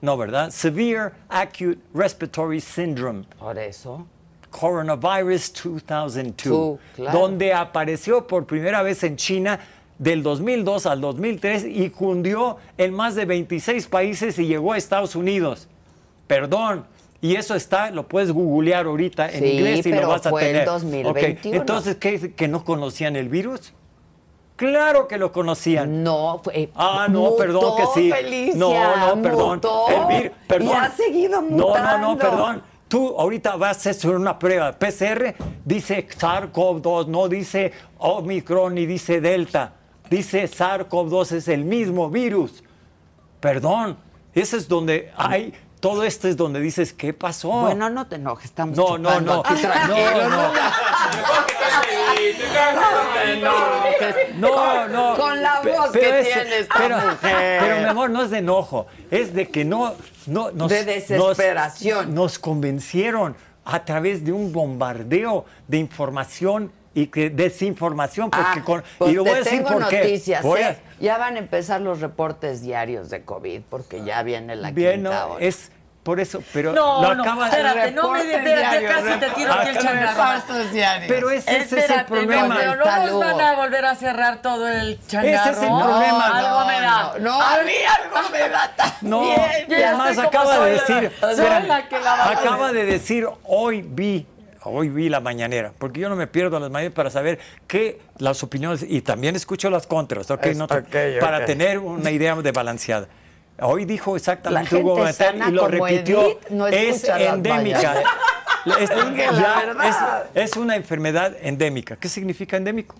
No, ¿verdad? Severe Acute Respiratory Syndrome. Por eso. Coronavirus 2002, Tú, claro. donde apareció por primera vez en China del 2002 al 2003 y cundió en más de 26 países y llegó a Estados Unidos. Perdón. Y eso está, lo puedes googlear ahorita en Sí, inglés y pero lo vas a fue el tener. 2021. Ok, Entonces, ¿qué, ¿que no conocían el virus? Claro que lo conocían. No, fue. Ah, no, mutó, perdón que sí. Felicia, no, no, perdón. mutó, El vir- perdón. Y ha seguido No, mutando. no, no, perdón. Tú ahorita vas a hacer una prueba. PCR dice SARS-CoV-2, no dice Omicron ni dice Delta. Dice SARS-CoV-2 es el mismo virus. Perdón. Ese es donde hay. Todo esto es donde dices, ¿qué pasó? Bueno, no te enojes, estamos no, no, no. aquí. No, no. No, no. Con la voz pero que tiene esta pero, mujer. pero, mi amor, no es de enojo, es de que no, no nos, De desesperación. Nos, nos convencieron a través de un bombardeo de información y que desinformación. Porque Ah, con, pues y lo voy a decir por qué. noticias, Voy ¿eh? a- Ya van a empezar los reportes diarios de COVID, porque ya viene la bien, quinta no, hora. es por eso, pero No, lo no, acaba espérate, no me espérate, casi te tiro aquí el changarro. Pero ese, ese es el Espérate, problema. no, pero no nos van a volver a cerrar todo el changarro. Ese es el problema. Algo me da. No, no, a mí algo me da No, también. Yo y además acaba de la- decir, soy espérame, la que la acaba de decir, hoy vi, hoy vi la mañanera, porque yo no me pierdo las mañaneras para saber qué las opiniones, y también escucho las contras, ¿ok? Es- No te- ok, ok. para tener una idea de balanceada. Hoy dijo exactamente La Hugo sana y lo repitió. Edith no es endémica. Es, ya es una enfermedad endémica. ¿Qué significa endémico?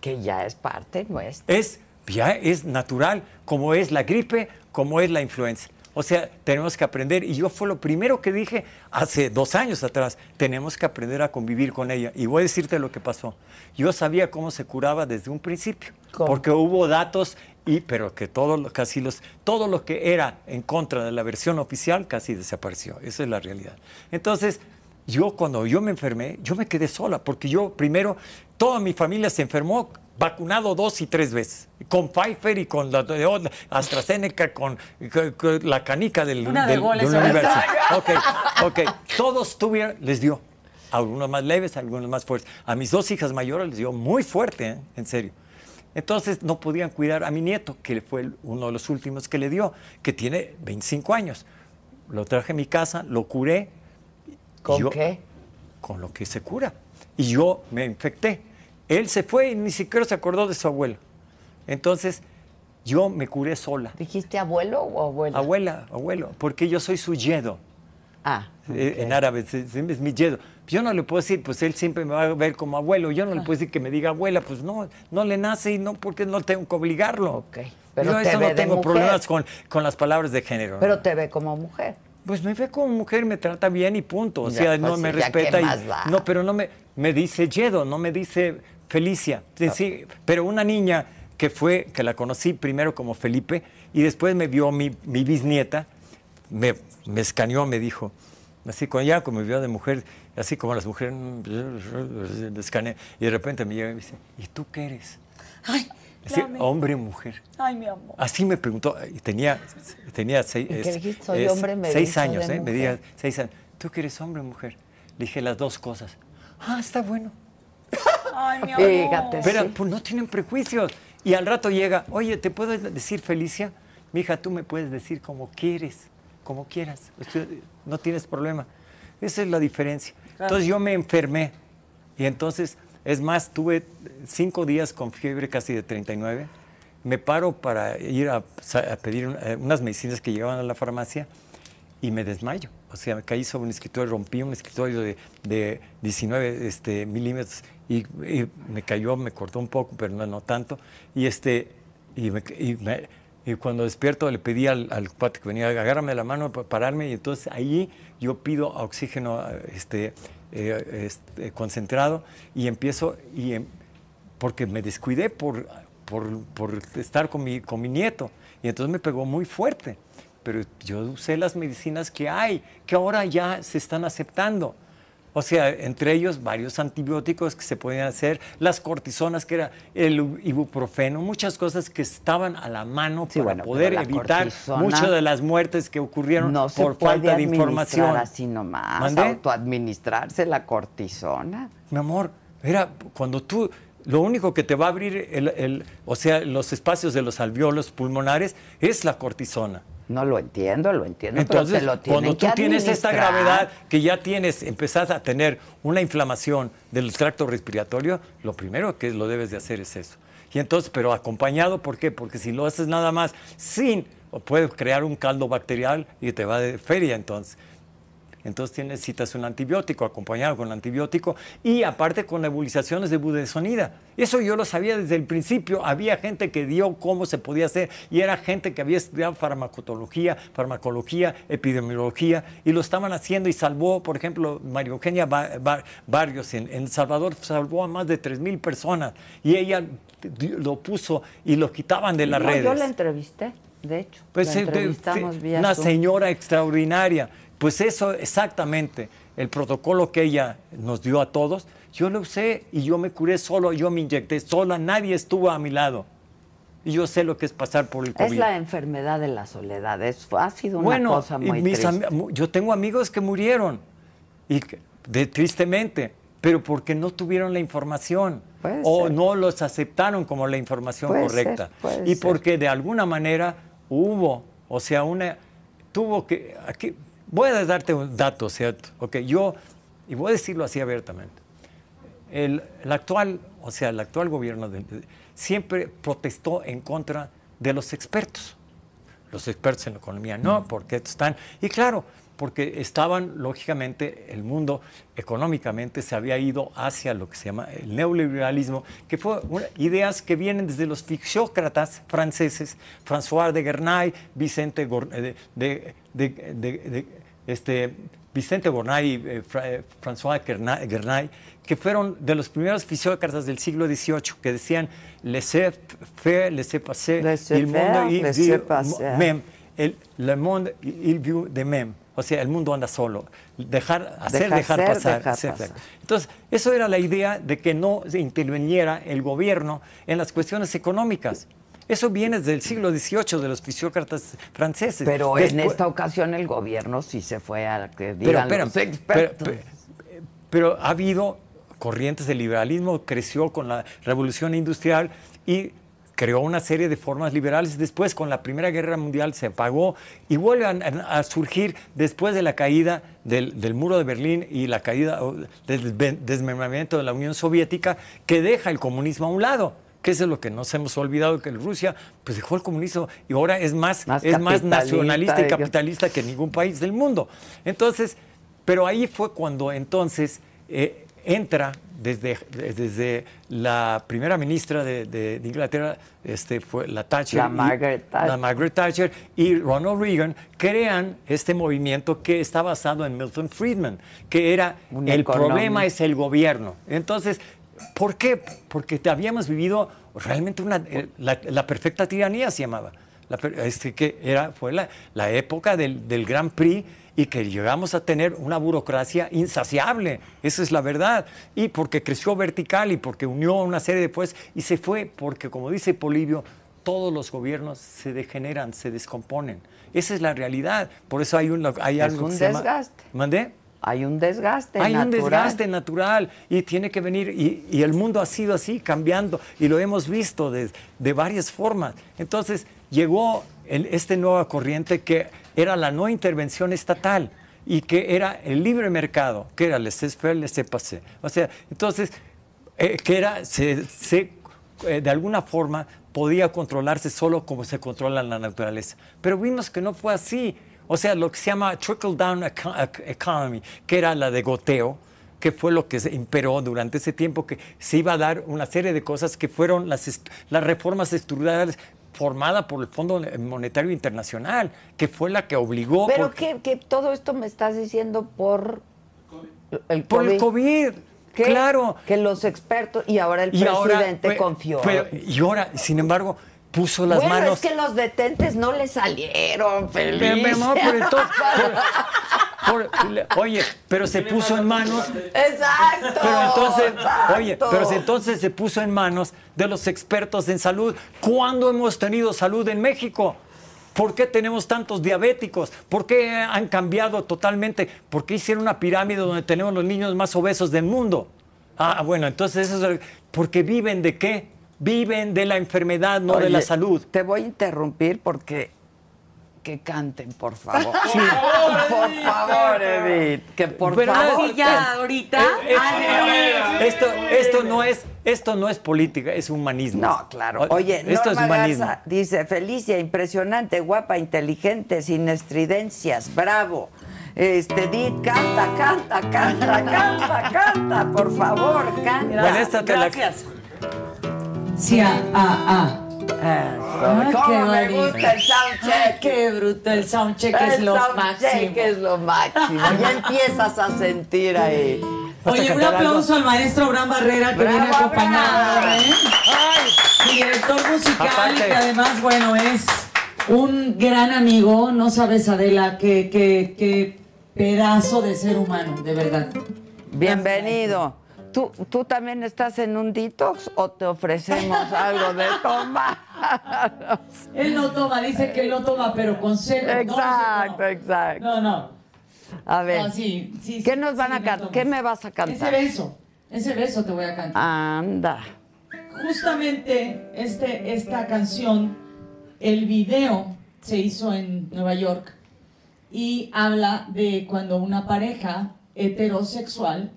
Que ya es parte nuestra. es, ya es natural, como es la gripe, como es la influenza. O sea, tenemos que aprender, y yo fue lo primero que dije hace dos años atrás, tenemos que aprender a convivir con ella. Y voy a decirte lo que pasó. Yo sabía cómo se curaba desde un principio, ¿Cómo? porque hubo datos, y, pero que todo casi los, todo lo que era en contra de la versión oficial casi desapareció. Esa es la realidad. Entonces, yo cuando yo me enfermé, yo me quedé sola, porque yo primero, toda mi familia se enfermó vacunado dos y tres veces, con Pfizer y con la de AstraZeneca, con, con- con la canica del, Una de del, ahorita. universo. Ok, ok, todos tuvieron, les dio, algunos más leves, algunos más fuertes. A mis dos hijas mayores les dio muy fuerte, ¿eh? en serio. Entonces no podían cuidar a mi nieto, que fue uno de los últimos que le dio, que tiene 25 años. Lo traje a mi casa, lo curé. ¿Con Yo- qué? Con lo que se cura. Y yo me infecté. Él se fue y ni siquiera se acordó de su abuelo. Entonces yo me curé sola. ¿Dijiste abuelo o abuela? Abuela, abuelo, porque yo soy su yedo. Ah, Eh, En árabe es, mi yedo. Yo no le puedo decir, pues él siempre me va a ver como abuelo. Yo no le puedo decir que me diga abuela, pues no, no le nace y no, porque no tengo que obligarlo. Ok, pero yo te eso ve no tengo mujer. problemas con, con las palabras de género. pero ¿no? te ve como mujer. Pues me ve como mujer, me trata bien y punto. O Ya, sea, no pues, me ya, ¿qué respeta. y- no, pero no me, me dice Yedo, no me dice Felicia. Sí, sí, pero una niña que fue, que la conocí primero como Felipe y después me vio mi, mi bisnieta, me, me escaneó, me dijo, así con ya como me vio de mujer, así como las mujeres, mm, me escaneé, y de repente me llega y me dice, ¿y tú qué eres? Ay, Sí, Ya me- hombre o mujer. Ay, mi amor. Así me preguntó, y tenía, tenía seis, ¿Y qué es-? Soy es- hombre, me seis años, de ¿eh? Me mujer. diga, seis años. ¿Tú que eres hombre o mujer? Le dije las dos cosas. Ah, está bueno. Ay, mi amor. Fíjate. Pero pues no tienen prejuicios. Y al rato llega, oye, ¿te puedo decir Felicia? Mi hija, tú me puedes decir como quieres, como quieras. No tienes problema. Esa es la diferencia. Entonces yo me enfermé. Y entonces, es más, tuve cinco días con fiebre casi de 39. Me paro para ir a, a pedir eh, unas medicinas que llegaban a la farmacia y me desmayo. O sea, me caí sobre un escritorio, rompí un escritorio de, de 19 este, milímetros y, y me cayó, me cortó un poco, pero no, no tanto. Y, este, y, me- y me- y cuando despierto le pedí al, al cuate que venía, agárrame la mano para pararme y entonces ahí yo pido oxígeno este, eh, este, concentrado y empiezo, y em- porque me descuidé por, por, por estar con mi, con mi nieto. Y entonces me pegó muy fuerte. Pero yo usé las medicinas que hay, que ahora ya se están aceptando. O sea, entre ellos varios antibióticos que se podían hacer, las cortisonas, que era el ibuprofeno, muchas cosas que estaban a la mano Sí, para bueno, poder evitar muchas de las muertes que ocurrieron No por falta de información. así nomás, ¿Mandé? autoadministrarse la cortisona. Mi amor, era cuando tú, lo único que te va a abrir, el, el- o sea, los espacios de los alveolos pulmonares es la cortisona. No lo entiendo, lo entiendo, Entonces, pero lo cuando tú tienes esta gravedad, que ya tienes, empezás a tener una inflamación del tracto respiratorio, lo primero que lo debes de hacer es eso. Y entonces, pero acompañado, ¿por qué? Porque si lo haces nada más sin, puedes crear un caldo bacterial y te va de feria entonces. Entonces tienes, necesitas un antibiótico, acompañado con antibiótico y aparte con nebulizaciones de budesonida. Eso yo lo sabía desde el principio. Había gente que dio cómo se podía hacer y era gente que había estudiado farmacotología, farmacología, epidemiología y lo estaban haciendo y salvó, por ejemplo, María Eugenia Ba- Ba- Barrios en, en El Salvador salvó a más de 3 mil personas y ella lo puso y lo quitaban de las No, redes. Yo la entrevisté, de hecho. Pues la de- entrevistamos vía una Zoom. señora extraordinaria. Pues eso exactamente, el protocolo que ella nos dio a todos, yo lo usé y yo me curé solo, yo me inyecté sola, nadie estuvo a mi lado. Y yo sé lo que es pasar por el COVID. Es la enfermedad de la soledad. Es, ha sido una bueno, cosa muy mis triste. yo tengo amigos que murieron, y de, tristemente, pero porque no tuvieron la información o ser. no los aceptaron como la información Puede correcta. ser, y ser. porque de alguna manera hubo, o sea, una, tuvo que, aquí, voy a darte un dato, o sea, ok, yo, y voy a decirlo así abiertamente, el, el actual, o sea, el actual gobierno de- de- siempre protestó en contra de los expertos. Los expertos en economía no, porque están, y claro, porque estaban, lógicamente, el mundo económicamente se había ido hacia lo que se llama el neoliberalismo, que fue una- ideas que vienen desde los fisiócratas franceses, François de Gernay, Vicente eh, de- de- este, Vicente Gornay y eh, Fra- eh, François Gernay, que fueron de los primeros fisiócratas del siglo XVIII, que decían laissez-faire, laissez-passer, Laissez il faire, monde laissez passer. même, el, le monde il vit de même, o sea, el mundo anda solo, dejar, hacer, Dejar dejar ser, pasar. dejar Sí, pasar. Entonces, eso era la idea de que no se interviniera el gobierno en las cuestiones económicas. Eso viene desde el siglo XVIII de los fisiócratas franceses. Pero en esta ocasión el gobierno sí se fue a que pero, digan los pero- expertos. pero- pero ha habido corrientes de liberalismo, creció con la revolución industrial y creó una serie de formas liberales. Después, con la Primera Guerra Mundial, se apagó y vuelve a, a surgir después de la caída del, del muro de Berlín y la caída del desmembramiento de la Unión Soviética, que deja el comunismo a un lado. Que eso es lo que nos hemos olvidado, que Rusia pues dejó el comunismo y ahora es más, Más es más nacionalista y capitalista que ningún país del mundo. Entonces, pero ahí fue cuando entonces eh, entra desde, desde la primera ministra de, de- de Inglaterra, este, fue la Thatcher, La Margaret Thatcher. la Margaret Thatcher y Ronald Reagan crean este movimiento que está basado en Milton Friedman, que era Un el problema es el gobierno. Entonces, ¿por qué? Porque te habíamos vivido realmente una, eh, la, la perfecta tiranía se llamaba. La este, que era, fue la, la época del, del Gran Prix y que llegamos a tener una burocracia insaciable. Esa es la verdad. Y porque creció vertical y porque unió una serie de pues y se fue porque, como dice Polibio, todos los gobiernos se degeneran, se descomponen. Esa es la realidad. Por eso hay, un, hay Es algo un que se llama- desgaste. ¿Mandé? Hay un desgaste Hay un natural. desgaste natural y tiene que venir, y, y el mundo ha sido así, cambiando, y lo hemos visto de, de varias formas. Entonces llegó el- este nueva corriente que era la no intervención estatal y que era el libre mercado, que era laissez-faire, laissez-passer. O sea, entonces, eh, que era, se, se, eh, de alguna forma podía controlarse solo como se controla la naturaleza. Pero vimos que no fue así. O sea, lo que se llama trickle down eco- ec- economy, que era la de goteo, que fue lo que se imperó durante ese tiempo, que se iba a dar una serie de cosas que fueron las, las reformas estructurales formadas por el Fondo Monetario Internacional, que fue la que obligó... Pero que, que todo esto me estás diciendo por el por el COVID. Que- Claro. Que los expertos y ahora el Y presidente confió. pero- y ahora, sin embargo, puso las bueno, manos... es que los detentes no le salieron, feliz. Pero, pero, no, pero entonces, por- por- oye, pero se puso en manos. Exacto. Pero entonces, exacto. oye, pero se- entonces se puso en manos de los expertos en salud. ¿Cuándo hemos tenido salud en México? ¿Por qué tenemos tantos diabéticos? ¿Por qué han cambiado totalmente? ¿Por qué hicieron una pirámide donde tenemos los niños más obesos del mundo? Ah, bueno, entonces eso es porque viven de qué? Viven de la enfermedad, no de la salud. Te voy a interrumpir porque que canten, por favor. Por favor, Edith, que por Pero- favor. Sí, ya, ahorita. Esto, esto no es, esto no es política, es humanismo. No, claro. Oye, esto Norma es humanismo. Garza dice, Felicia, impresionante, guapa, inteligente, sin estridencias, bravo. Este, Edith, canta, canta, canta, canta, canta, por favor, canta. Bueno, esta te la- Gracias. Sí, ah, ah, Eso. Ah, ¿Cómo qué me bonito. gusta el soundcheck? Qué bruto el soundcheck es el lo soundcheck máximo. es lo máximo. Ya empiezas a sentir ahí. ah. Oye, un aplauso al maestro Abraham Barrera que Bravo, viene acompañado. ¿eh? Mi director musical y que además, bueno, es un gran amigo. No sabes, Adela, qué, qué, qué pedazo de ser humano, de verdad. Bienvenido. ¿Tú, ¿Tú también estás en un detox o te ofrecemos algo de tomar? Él no toma, dice que él no toma, pero consejo. Exacto, no. exacto. No, no. A ver, No, sí, sí, ¿qué nos van sí, a cantar? ¿Qué me vas a Ese cantar? beso, ese beso te voy a cantar. Anda. Justamente este, esta canción, el video se hizo en Nueva York y habla de cuando una pareja heterosexual,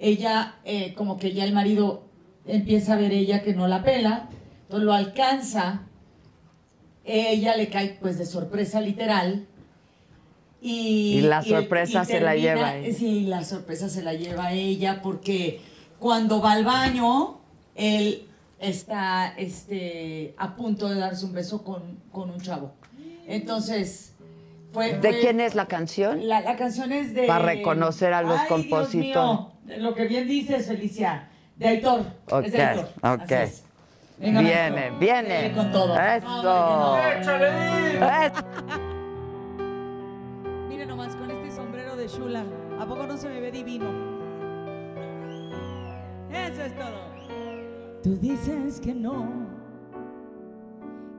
ella, eh, como que ya el marido empieza a ver ella que no la pela, entonces lo alcanza, ella le cae pues de sorpresa literal. Y, Y la sorpresa se la lleva ella. Sí, la sorpresa se la lleva ella porque cuando va al baño, él está este, a punto de darse un beso con, con un chavo. Entonces, fue... ¿De quién es la canción? La, la canción es de... Para reconocer a los compositores. Lo que bien dices, Felicia. De Aitor. es de Ok, Aitor. ok. Es. Venga, Viene, maestro. viene. Viene con todo. Eso. Hombre, Es- Mira nomás con este sombrero de Shula. ¿A poco no se me ve divino? Eso es todo. Tú dices que no,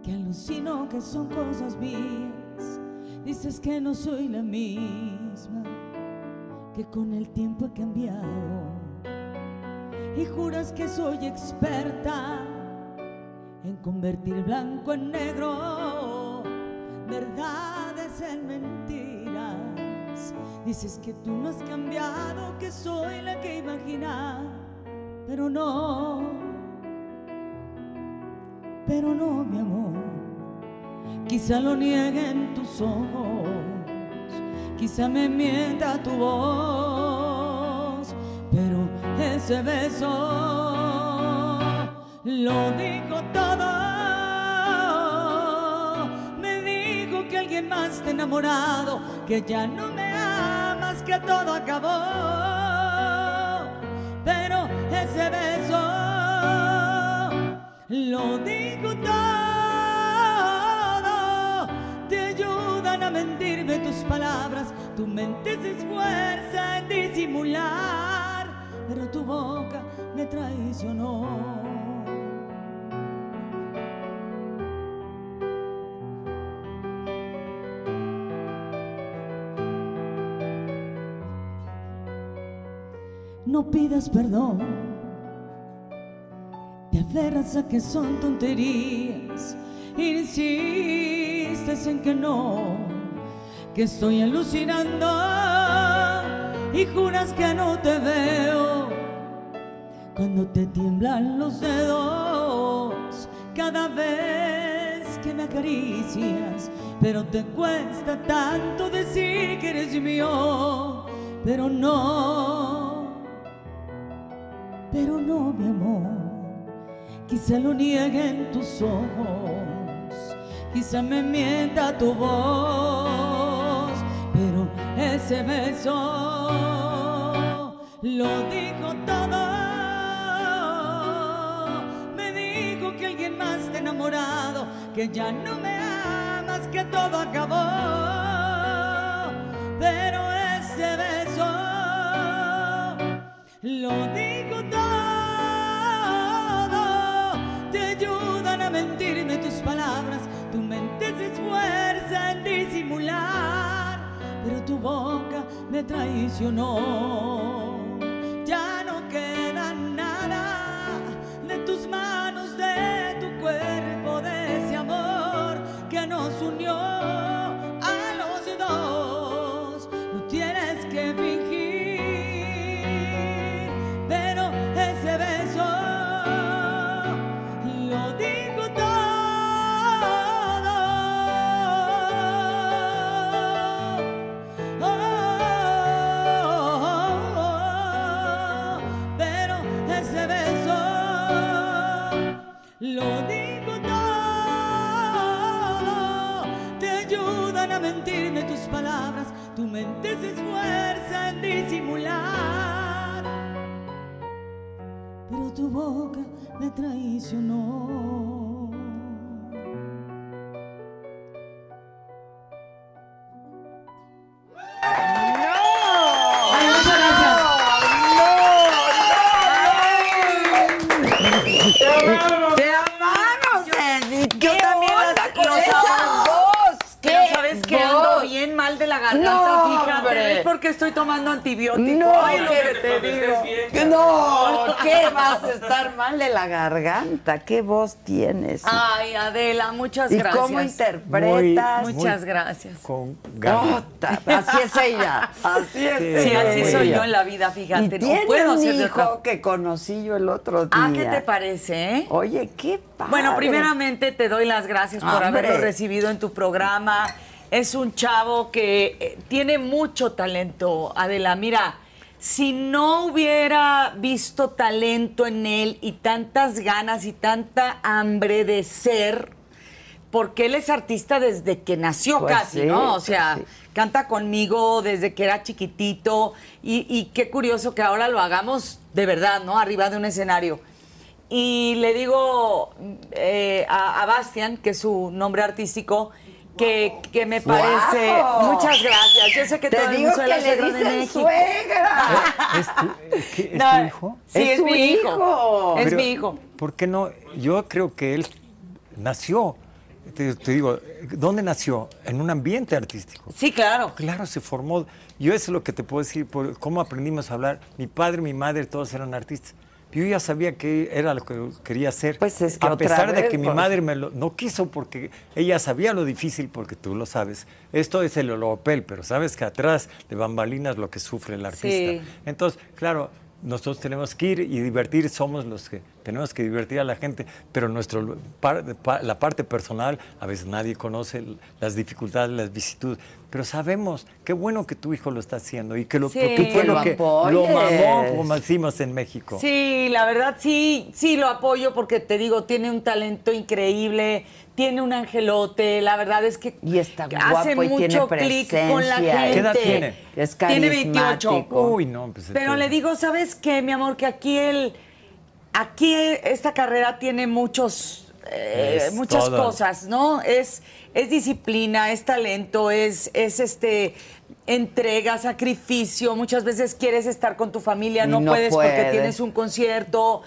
que alucino que son cosas mías. Dices que no soy la misma, que con el tiempo he cambiado. Y juras que soy experta en convertir blanco en negro, verdades en mentiras. Dices que tú no has cambiado, que soy la que imagina, pero no, pero no, mi amor. Quizá lo nieguen tus ojos, quizá me mienta tu voz, pero ese beso lo dijo todo. Me dijo que alguien más te ha enamorado, que ya no me amas, que todo acabó. Pero ese beso lo dijo todo. Tu mente se esfuerza en disimular, pero tu boca me traicionó. No pidas perdón, te aferras a que son tonterías, insistes en que no, que estoy alucinando y juras que no te veo. Cuando te tiemblan los dedos cada vez que me acaricias, pero te cuesta tanto decir que eres mío, pero no, pero no, mi amor, quizá lo nieguen tus ojos, quizá me mienta tu voz, ese beso lo dijo todo. Me dijo que alguien más te enamorado, que ya no me amas, que todo acabó. Pero ese beso lo digo todo. Boca me traicionó. Ya no queda nada de tus manos, de tu cuerpo, de ese amor que nos unió mente se esfuerza en disimular, pero tu boca me traicionó. Porque estoy tomando antibiótico. No, Ay, lo que te digo. bien. No, ¿qué vas a estar mal de la garganta? ¿Qué voz tienes? Ay, Adela, muchas ¿Y gracias. cómo interpretas? Muy- Muchas gracias. Con. Ota, así es ella, así es Sí, Sí, así ella. soy yo en la vida, Y fíjate. No tiene puedo un hijo otra. que conocí yo el otro día. Ah, ¿qué te parece, eh? Oye, qué padre. Bueno, primeramente te doy las gracias por Hombre. haberlo recibido en tu programa. Es un chavo que eh, tiene mucho talento, Adela. Mira, si no hubiera visto talento en él y tantas ganas y tanta hambre de ser, porque él es artista desde que nació Pues casi, sí, ¿no? O pues sea, sí. canta conmigo desde que era chiquitito y, y qué curioso que ahora lo hagamos de verdad, ¿no? Arriba de un escenario. Y le digo eh, a, a Bastian, que es su nombre artístico, que, que me parece... ¡Guau! Muchas gracias. Yo sé que Te digo que la le dicen México. suegra. ¿Es tu, ¿qué- es No, tu hijo? Sí, Es es, mi hijo. hijo. Es Pero, mi hijo. ¿Por qué no? Yo creo que él nació. Te, te digo, ¿dónde nació? En un ambiente artístico. Sí, claro. Claro, se formó. Yo eso es lo que te puedo decir, por cómo aprendimos a hablar. Mi padre, mi madre, todos eran artistas. Yo ya sabía que era lo que quería hacer. Pues es que a pesar de que mi pues. madre me lo, no quiso porque ella sabía lo difícil, porque tú lo sabes. Esto es el holopel, pero sabes que atrás de bambalinas lo que sufre el artista. Sí. Entonces, claro, nosotros tenemos que ir y divertir, somos los que tenemos que divertir a la gente, pero nuestro par- pa- la parte personal, a veces nadie conoce las dificultades, las vicisitudes, pero sabemos qué bueno que tu hijo lo está haciendo y que lo, Sí. porque fue lo, lo que apoyes. lo mamó, como decimos en México. Sí, la verdad sí, sí lo apoyo porque te digo, tiene un talento increíble, tiene un angelote, la verdad es que Y está hace y mucho clic con la gente. ¿Qué edad tiene? Es Tiene carismático. 28. Uy, no, pues Pero le digo, ¿sabes qué, mi amor? Que aquí el, aquí esta carrera tiene muchos eh, muchas todo. cosas, ¿no? Es, es disciplina, es talento, es, es este entrega, sacrificio. Muchas veces quieres estar con tu familia, no, no puedes porque tienes un concierto.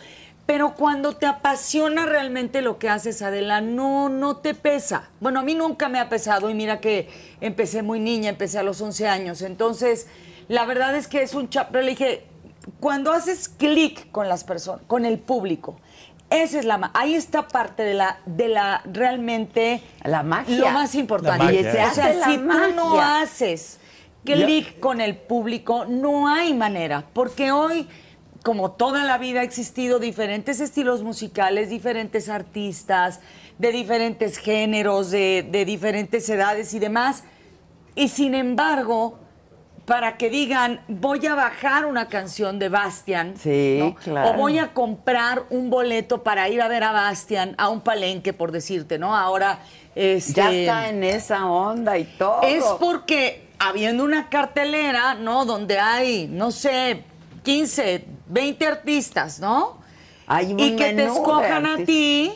Pero cuando te apasiona realmente lo que haces, Adela, no, no te pesa. Bueno, a mí nunca me ha pesado y mira que empecé muy niña, empecé a los 11 años. Entonces, la verdad es que es un chap. Pero le dije, cuando haces clic con las personas, con el público, esa es la ahí está parte de la de la realmente La magia. lo más importante. Magia. O sea, la si tú no haces clic con el público, no hay manera, porque hoy como toda la vida ha existido diferentes estilos musicales, diferentes artistas, de diferentes géneros, de, de diferentes edades y demás. Y sin embargo, para que digan, voy a bajar una canción de Bastian, Sí, ¿no? claro. o voy a comprar un boleto para ir a ver a Bastian a un palenque, por decirte, ¿no? Ahora, este, Ya está en esa onda y todo. es porque habiendo una cartelera, ¿no? Donde hay, no sé, 15, 20 artistas, ¿no? Hay un y que te escojan a ti,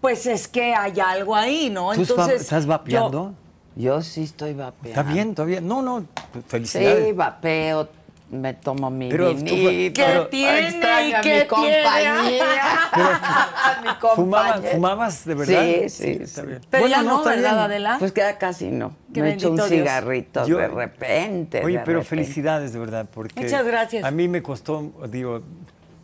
pues es que hay algo ahí, ¿no? ¿Tú Entonces, estás yo- vapeando? Yo sí estoy vapeando. Está bien, está bien. No, no, felicidades. Sí, vapeo, me tomo mi Pero vinito. ¿Qué pero- tiene Extraño a qué mi compañía. a mi compañía. ¿Fumaba- ¿Fumabas de verdad? Sí, sí. Pero Bueno, ya no, ¿verdad. Adela? Pues queda casi no. Qué me echo un Dios. cigarrito Yo- de repente. Oye, de pero repente. felicidades de verdad, porque Muchas gracias. a mí me costó, digo,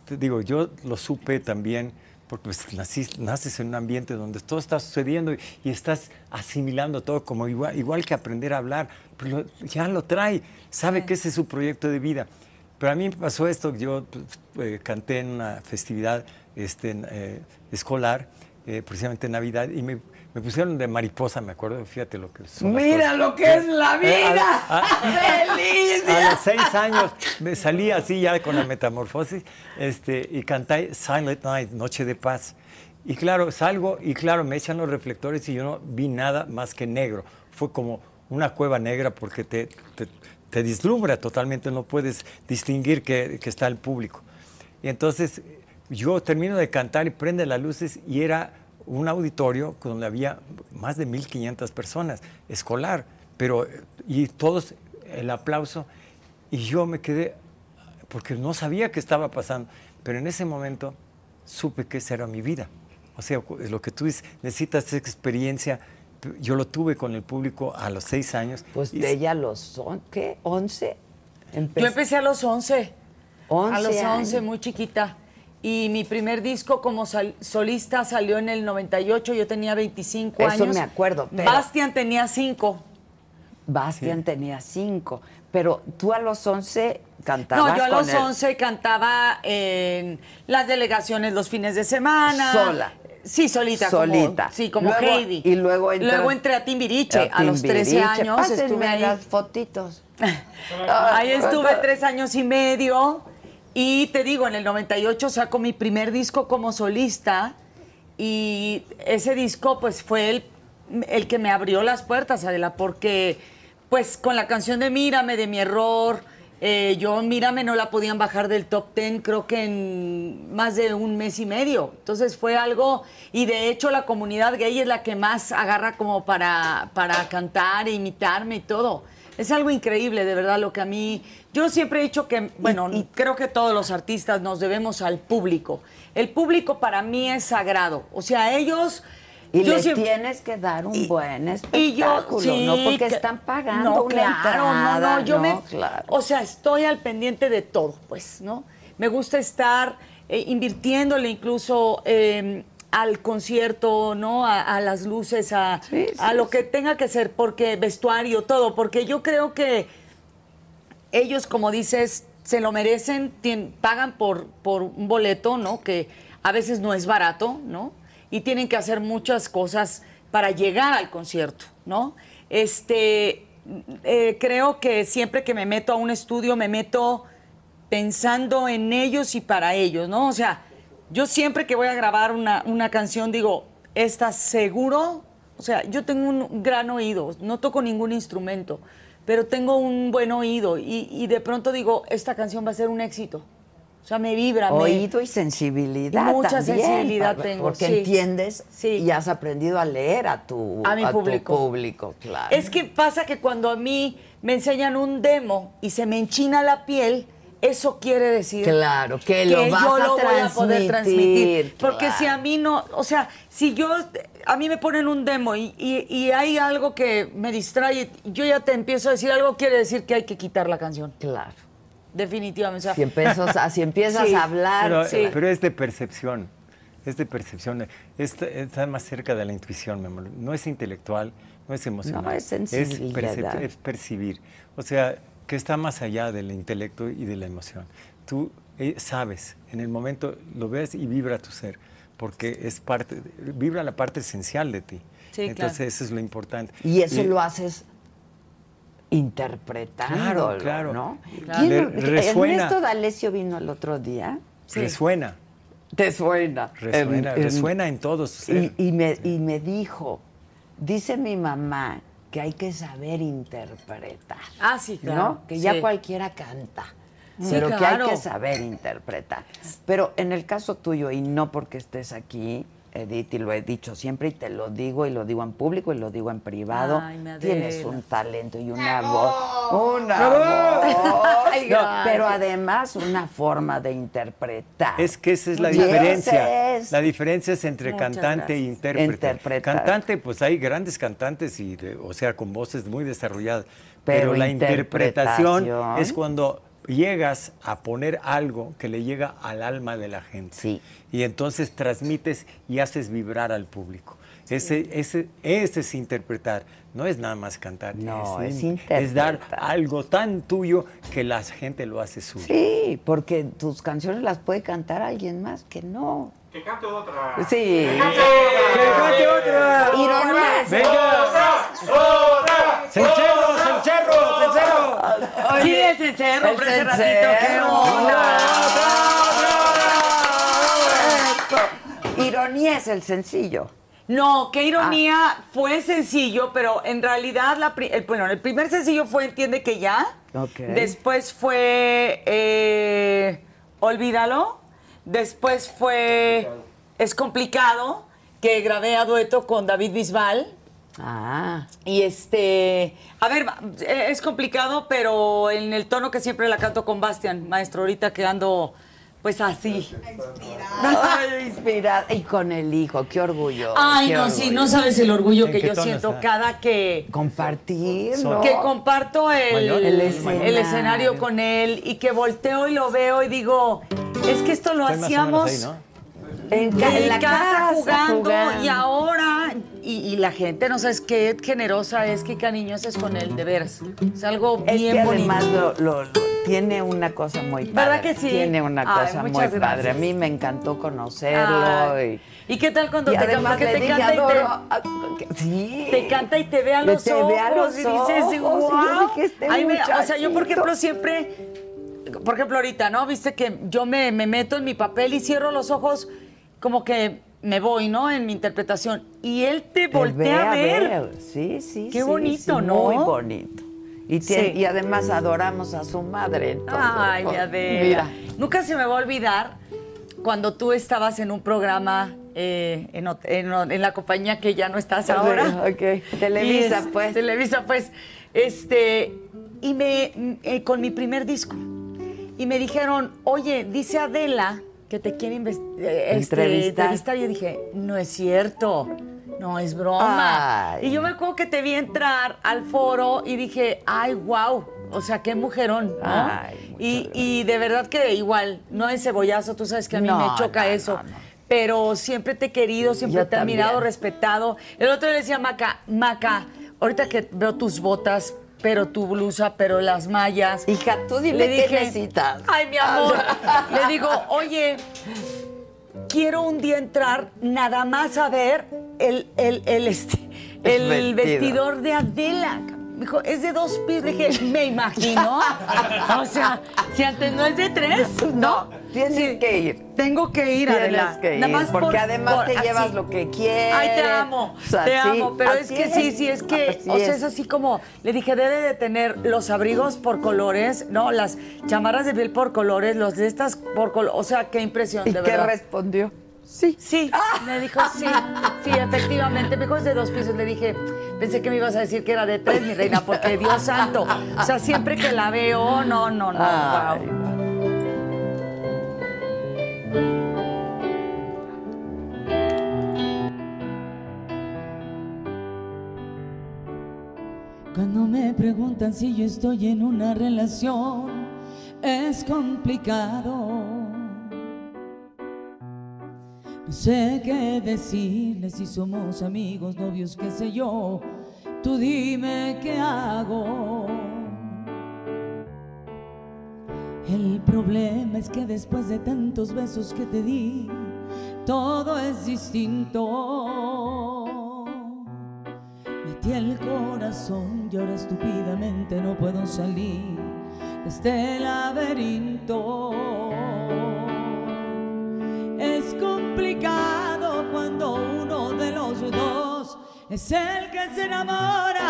te digo, yo lo supe también, porque pues naces en un ambiente donde todo está sucediendo y, y estás asimilando todo como igual, igual que aprender a hablar, pero ya lo trae, sabe que ese es su proyecto de vida. Pero a mí me pasó esto, yo pues, eh, canté en una festividad este, eh, escolar, eh, precisamente en Navidad, y me, me pusieron de mariposa, me acuerdo, fíjate lo que las Mira lo que es la Eh, a- vida. a- ¡Feliz! a los seis años me salí así ya con la metamorfosis este, y canté Silent Night, Noche de Paz. Y claro, salgo y claro, me echan los reflectores y yo no vi nada más que negro. Fue como una cueva negra porque te, te, te deslumbra totalmente, no puedes distinguir que, que está el público. Y entonces yo termino de cantar y prende las luces y era un auditorio donde había más de 1.500 personas, escolar, pero y todos el aplauso y yo me quedé porque no sabía qué estaba pasando, pero en ese momento supe que esa era mi vida. O sea, lo que tú dices, necesitas esa experiencia. Yo lo tuve con el público a los seis años. Pues y- de ella los son, ¿qué? ¿11? Yo empecé a los 11. 11 a los 11, años. muy chiquita. Y mi primer disco como sal- solista salió en el 98, yo tenía 25 Eso años. me acuerdo, pero- Bastian tenía 5. Bastian tenía 5, pero tú a los 11 cantabas No, yo a los él. 11 cantaba en las delegaciones los fines de semana. Sola. Sí, solita. como- Solita. sí, como Luego- Heidi. y luego entra- Luego entré a Timbiriche. A, los 13 Timbiriche. años Pásenme estuve ahí. las fotitos. Ahí estuve tres años y medio y te digo, en el 98 saco mi primer disco como solista y ese disco pues fue el, el que me abrió las puertas, Adela, porque pues con la canción de Mírame, de mi error, eh, yo Mírame no la podían bajar del top 10 creo que en más de un mes y medio. Entonces fue algo, y de hecho la comunidad gay es la que más agarra como para, para cantar e imitarme y todo. Es algo increíble, de verdad, lo que a mí... Yo siempre he dicho que, bueno, creo que todos los artistas nos debemos al público. El público para mí es sagrado. O sea, ellos... Y yo le siempre- tienes que dar un buen y yo, espectáculo, sí, ¿no? Porque que- están pagando no, una claro, entrada, no, no, yo ¿no? me, Claro. o sea, estoy al pendiente de todo, pues, ¿no? Me gusta estar eh, invirtiéndole incluso eh, al concierto, ¿no? A, a las luces, a, Sí, sí, a lo que tenga que ser, porque vestuario, todo, porque yo creo que ellos, como dices, se lo merecen, tien- pagan por, por un boleto, ¿no? Que a veces no es barato, ¿no? Y tienen que hacer muchas cosas para llegar al concierto, ¿no? Este, eh, creo que siempre que me meto a un estudio, me meto pensando en ellos y para ellos, ¿no? O sea, yo siempre que voy a grabar una, una canción digo, ¿estás seguro? O sea, yo tengo un gran oído, no toco ningún instrumento, pero tengo un buen oído y, y de pronto digo, esta canción va a ser un éxito. O sea, me vibra. me- Oído y sensibilidad. Mucha también, sensibilidad pa- tengo, Porque sí. entiendes Sí. y has aprendido a leer a tu, A mi tu público. público, claro. Es que pasa que cuando a mí me enseñan un demo y se me enchina la piel, eso quiere decir Claro, que lo vas yo a lo voy a poder transmitir. Porque claro. si a mí no, o sea, si yo, a mí me ponen un demo y, y- y hay algo que me distrae, yo ya te empiezo a decir algo, quiere decir que hay que quitar la canción. Claro. Definitivamente. o sea, Si empiezas, si empiezas Sí. a hablar. Pero, sí. pero es de percepción, es de percepción. Está, está más cerca de la intuición, mi amor. No es intelectual, no es emocional. No, es sensibilidad. percep- es percibir. O sea, que está más allá del intelecto y de la emoción. Tú eh, sabes, en el momento lo ves y vibra tu ser, porque es parte, vibra la parte esencial de ti. Sí, Entonces, claro. eso es lo importante. Y eso lo haces interpretando, Claro, claro. ¿no? Claro. ¿Quién- Le resuena. Ernesto D'Alessio vino el otro día. Resuena, Te suena. resuena, En- en- resuena en todo su ser. Y, y me, y me dijo, dice mi mamá que hay que saber interpretar. Ah, sí, claro. ¿no? Que ya Sí. cualquiera canta. Sí, pero que hay que saber interpretar. Pero en el caso tuyo, y no porque estés aquí, Edith, y lo he dicho siempre, y te lo digo, y lo digo en público, y lo digo en privado, Ay, tienes un talento y una voz. Una voz. Ay, No, pero además una forma de interpretar. Es que esa es la diferencia. es- La diferencia es entre Muchas cantante e gracias. intérprete. Interpretar. Cantante, pues hay grandes cantantes y, de- o sea, con voces muy desarrolladas. Pero Pero, la interpretación interpretación. es cuando llegas a poner algo que le llega al alma de la gente. Sí. Y entonces transmites y haces vibrar al público. Ese, ese, ese es interpretar, no es nada más cantar. No, es in- Es dar algo tan tuyo que la gente lo hace suyo. Sí, porque tus canciones las puede cantar alguien más que no. Que cante otra. Sí. ¡Cante otra! Ironía. ¡Venga! ¡Cencerro, cencerro, cencerro! Sí, el cencerro, El pero ese ratito, qué onda. Eso. Ironía es el sencillo. No, qué ironía, fue sencillo, pero en realidad, la pri- el, bueno, el primer sencillo fue Entiende que ya. Ok. Después fue eh, Olvídalo. Después fue Es complicado, que grabé a dueto con David Bisbal. Ah. Y este, a ver, es complicado, pero en el tono que siempre la canto con Bastian, maestro, ahorita que ando pues así. Ay, inspirada. Y con el hijo, qué orgullo. Ay, qué no, orgullo. sí, no sabes el orgullo ¿En que yo siento está? cada que, Compartirlo. que comparto el. El el escenario. con él y que volteo y lo veo y digo, es que esto lo Estoy más o menos hacíamos ahí, ¿no? En, ca- en en la casa, jugando, jugando. y ahora, y, y la gente, no sabes qué generosa es, qué cariñosa es con él, de veras. Es algo Es bien que bonito. además lo, lo- lo- tiene una cosa muy padre. ¿Verdad que sí? Tiene una Ay, cosa muy padre. A mí me encantó conocerlo. Ay. y, ¿Y qué tal cuando y te, porque le te canta y te, adoro. ah, que- Sí. te canta y te ve a Que los te ojos ve a los y dices, y wow. este Ay, me- o sea, yo por ejemplo siempre, por ejemplo ahorita, ¿no? Viste que yo me, me meto en mi papel y cierro los ojos como que me voy, ¿no? En mi interpretación. Y él te Te voltea a ver. Sí, sí. Qué sí, bonito, sí, ¿no? Muy bonito. Y, tiene- Sí. y además adoramos a su madre. entonces, Ay, mi Adela. Mira. Nunca se me va a olvidar cuando tú estabas en un programa eh, en, en la compañía que ya no estás ahora. Ok. Televisa, es- pues. Televisa, pues. Este, y me, eh, con mi primer disco. Y me dijeron, oye, dice Adela que te quiere eh, este, Entrevistar. entrevistar. Y yo dije, no es cierto. No es broma. Ay. Y yo me acuerdo que te vi entrar al foro y dije, ay, wow. O sea, qué mujerón, ¿no? Ay, y, y de verdad que igual, no es cebollazo, tú sabes que a mí No, me choca no, eso. no. Pero siempre te he querido, siempre Yo te he admirado, respetado. El otro día le decía Maca, Maca, ahorita que veo tus botas, pero tu blusa, pero las mallas. Hija, tú dime le qué dije, necesitas. Ay, mi amor. le digo, oye, quiero un día entrar nada más a ver el, el, el, este, el El vestido. vestidor de Adela. Me dijo, es de dos pisos. Le dije, me imagino. o sea, si antes no es de tres, No, ¿no? tienes Sí. que ir. Tengo que ir, Adela. que Nada ir, más porque por- además por- te llevas lo que quieres. Ay, te amo, O sea, te amo, pero es que sí, sí, es que, así o sea, es así como, le dije, debe de tener los abrigos por colores, ¿no? Las chamarras de piel por colores, los de estas por colores, o sea, qué impresión, ¿Y de qué verdad. respondió? Sí. Sí, me dijo sí, sí, efectivamente. Me dijo es de dos pisos. Le dije, pensé que me ibas a decir que era de tres, mi reina, porque Dios santo. O sea, siempre que la veo, no, no, no. Ay, wow. Cuando me preguntan si yo estoy en una relación, es complicado. No sé qué decirles si somos amigos, novios, qué sé yo. Tú dime qué hago. El problema es que después de tantos besos que te di, todo es distinto. Metí el corazón y ahora estúpidamente no puedo salir de este laberinto. Es complicado cuando uno de los dos es el que se enamora.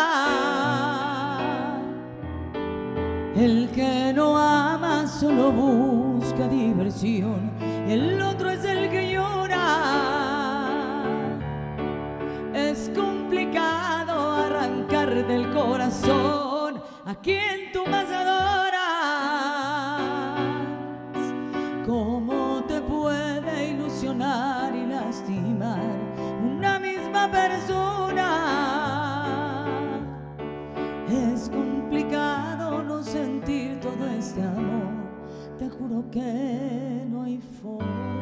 El que no ama solo busca diversión, el otro es el que llora. Es complicado arrancar del corazón a quien tú más adoras. Persona? Es complicado no sentir todo este amor. Te juro que no hay forma.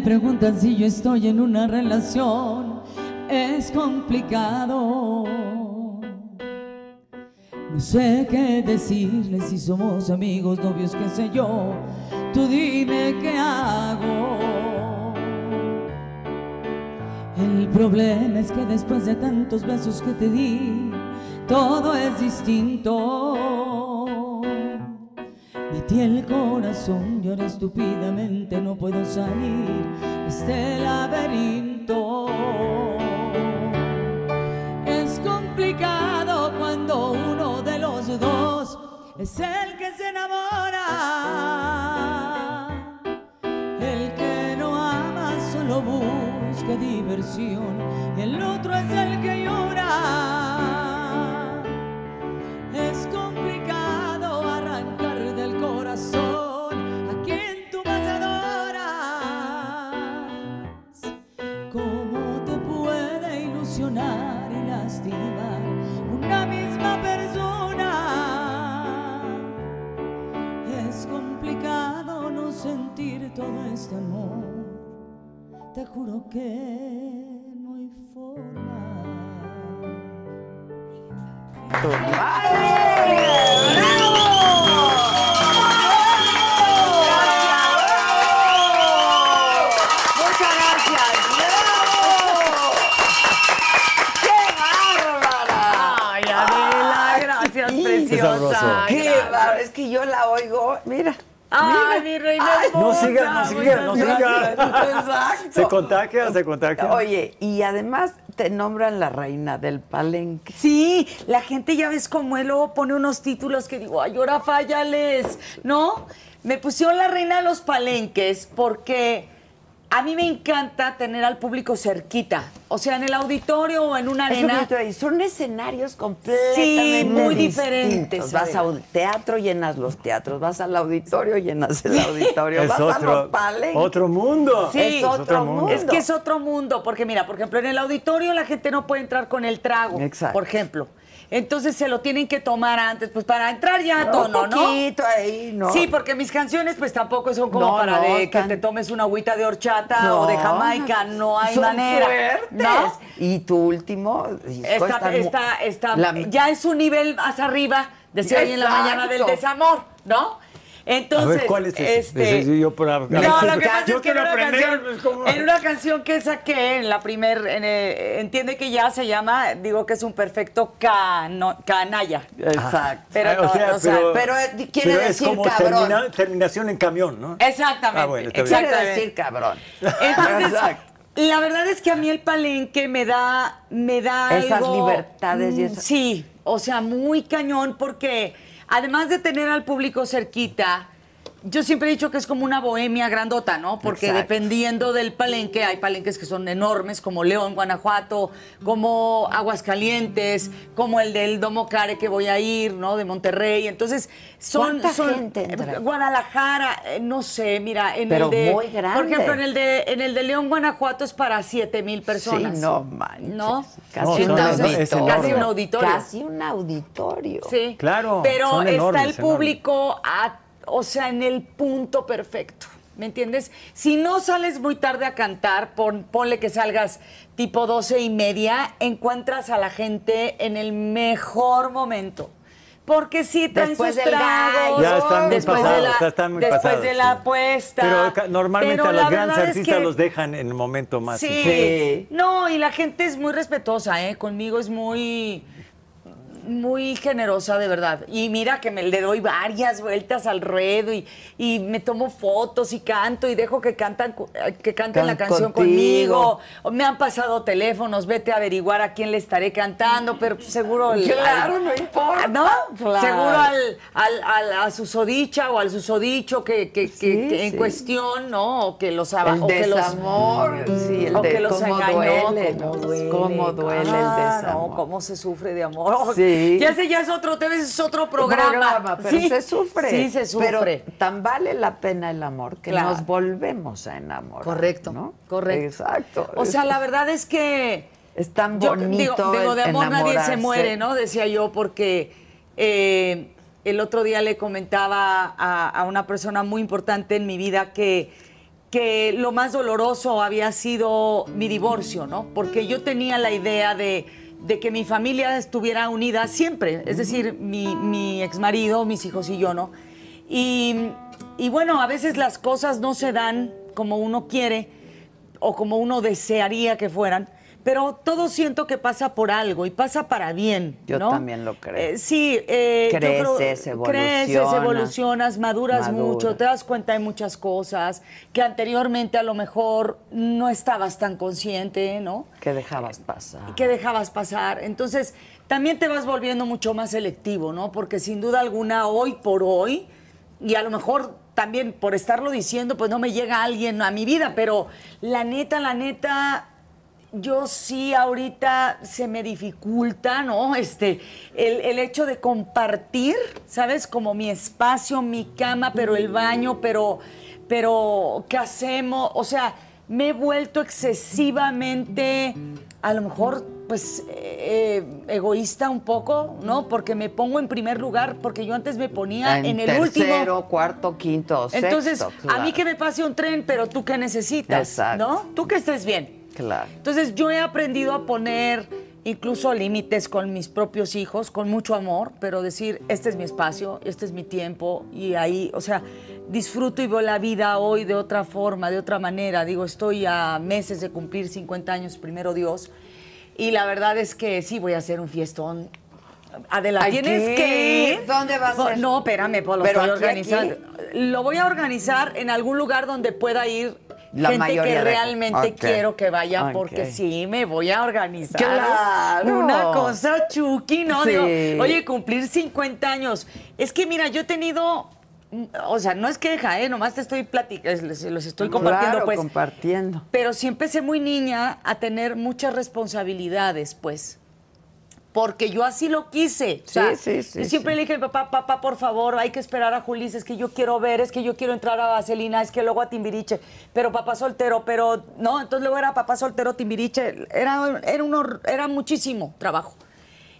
Preguntan si yo estoy en una relación, es complicado. No sé qué decirles si somos amigos, novios, qué sé yo. Tú dime qué hago. El problema es que después de tantos besos que te di, todo es distinto. Metí el corazón y ahora estúpidamente no puedo salir de este laberinto. Es complicado cuando uno de los dos es el que se enamora. El que no ama solo busca diversión, el otro es el que llora. Todo este amor. Te juro que no hay forma. Muchas gracias. ¡Bravo! ¡Qué bárbara! Ay, Adela, gracias, Sí. preciosa. sabroso. ¡Qué! Es que yo la oigo, mira. Ay, mi reina No hermosa, siga, no siga, no muchas siga. Exacto. Se contagia, se contagia. Oye, y además te nombran la reina del palenque. Sí, la gente ya ves cómo él luego pone unos títulos que digo, ay, ahora fállales, ¿no? Me pusieron la reina de los palenques porque a mí me encanta tener al público cerquita. O sea, en el auditorio o en una arena. Son escenarios completamente Sí, muy distintos. diferentes, Vas a Adela. un teatro, llenas los teatros. Vas al auditorio, llenas el auditorio. es vas a los otro, palenques. otro mundo. Sí, es otro mundo. Es que es otro mundo, porque mira, por ejemplo, en el auditorio la gente no puede entrar con el trago, Exacto. por ejemplo. Entonces se lo tienen que tomar antes, pues para entrar ya a tono, Un ¿no? poquito ahí, ¿no? Sí, porque mis canciones pues tampoco son como No, para no, de que tan- te tomes una agüita de horchata No, o de Jamaica, no hay son manera. fuertes. ¿no? Y tu último disco Está, está, mu- está, está, la- ya es un nivel más arriba, decía hoy en la mañana del desamor, ¿no? Entonces, a ver, ¿cuál es ese? este, Ese yo por no, lo que pasa yo es que en una, aprender. canción, pues, ¿cómo? en una canción que saqué en la primer, en el- entiende que ya se llama, digo que es un perfecto cano- canalla. Exacto. Pero Ah, no, o sea, pero, eh, quiere pero decir es como cabrón. termina- terminación en camión, ¿no? Exactamente. Ah, bueno, bien. Quiere exactamente. decir cabrón. Entonces, Exacto. la verdad es que a mí el palenque me da, me da Esas algo- libertades y Mm, esas- Sí, o sea, muy cañón porque además de tener al público cerquita, yo siempre he dicho que es como una bohemia grandota, ¿no? Porque Exacto. dependiendo del palenque, hay palenques que son enormes, como León, Guanajuato, como Aguascalientes, como el del Domo Care que voy a ir, ¿no? De Monterrey. Entonces, son. ¿Cuánta son- gente entra? Guadalajara, eh, no sé, mira, en Pero el de. muy grande. Por ejemplo, en el de, en el de León, Guanajuato es para 7 mil personas. Sí, no manches. ¿No? Casi, No, un auditorio. Casi un auditorio. Casi un auditorio. Sí. Claro, Pero son está enormes, el público, a- o sea, en el punto perfecto. ¿Me entiendes? Si no sales muy tarde a cantar, pon- ponle que salgas tipo doce y media, encuentras a la gente en el mejor momento. Porque si traen Después sus tragos. Ya están muy después de pasados, la, ya están muy después pasados, de la sí. apuesta. Pero normalmente Pero a los grandes artistas que- los dejan en el momento más. Sí. Sí. No, y la gente es muy respetuosa, ¿eh? Conmigo es muy muy generosa de verdad. Y mira que me le doy varias vueltas al ruedo y, y me tomo fotos y canto y dejo que cantan eh, que canten la Can- canción contigo. conmigo. O me han pasado teléfonos, vete a averiguar a quién le estaré cantando, pero seguro el- Claro, al- no importa. ¿No? Claro. Seguro al, al, al- a susodicha o al susodicho que, que- que- Sí, que en sí. cuestión, ¿no? O que los El o que los- desamor, sí, el o de que los cómo engañó, duele, cómo duele. Cómo duele el desamor. No, cómo se sufre de amor. Sí. Ya sé, ya es otro, te ves, es otro programa. pero Sí. se sufre. Sí, se sufre. Pero tan vale la pena el amor que Claro. nos volvemos a enamorar. correcto, ¿no? correcto. Exacto. O sea, la verdad es que Es tan yo bonito. digo, digo, de amor nadie se muere, ¿no? Decía yo, porque eh, el otro día le comentaba a, a una persona muy importante en mi vida que, que lo más doloroso había sido mi divorcio, ¿no? Porque yo tenía la idea de, de que mi familia estuviera unida siempre, es decir, mi, mi exmarido, mis hijos y yo, ¿no? Y, y bueno, a veces las cosas no se dan como uno quiere o como uno desearía que fueran, pero todo siento que pasa por algo y pasa para bien. Yo ¿no? también lo creo. Eh, sí, eh, yo creo- Creces, creces, evolucionas, evolucionas, maduras maduras. mucho, te das cuenta de muchas cosas que anteriormente a lo mejor no estabas tan consciente, ¿no? Que dejabas pasar. que dejabas pasar. Entonces, también te vas volviendo mucho más selectivo, ¿no? Porque sin duda alguna, hoy por hoy, y a lo mejor también por estarlo diciendo, pues no me llega alguien a mi vida, pero la neta, la neta, yo sí ahorita se me dificulta, ¿no? Este, el, el hecho de compartir, ¿sabes? Como mi espacio, mi cama, pero el baño, pero, pero, ¿qué hacemos? O sea, me he vuelto excesivamente, a lo mejor, pues, eh, egoísta un poco, ¿no? Porque me pongo en primer lugar, porque yo antes me ponía en, el tercero, último. cuarto, quinto, sexto. Entonces, a mí que me pase un tren, pero tú qué necesitas, Exacto. ¿no? Tú que estés bien. Claro. Entonces yo he aprendido a poner incluso límites con mis propios hijos, con mucho amor, pero decir, este es mi espacio, este es mi tiempo, y ahí, o sea, disfruto y veo la vida hoy de otra forma, de otra manera. Digo, estoy a meses de cumplir 50 años, primero Dios, y la verdad es que sí voy a hacer un fiestón. Adela, Hay tienes que que ir. ir. ¿Dónde va a ser? No, espérame, pues lo Pero estoy aquí, organizando. aquí. Lo voy a organizar en algún lugar donde pueda ir La gente mayoría que de- realmente quiero que vaya porque sí me voy a organizar. Claro. Una cosa chuki, ¿no? Sí. Digo, oye, cumplir 50 años. Es que mira, yo he tenido. O sea, no es queja, ¿eh? Nomás te estoy platicando, los estoy compartiendo, Claro, pues. compartiendo. Pero sí empecé muy niña a tener muchas responsabilidades, pues. Porque yo así lo quise. O sea, Sí, sí, sí, siempre le dije papá, papá, por favor, hay que esperar a Julis, es que yo quiero ver, es que yo quiero entrar a Vaselina, es que luego a Timbiriche, pero papá soltero, pero no, entonces luego era papá soltero, Timbiriche, era, era, un era muchísimo trabajo.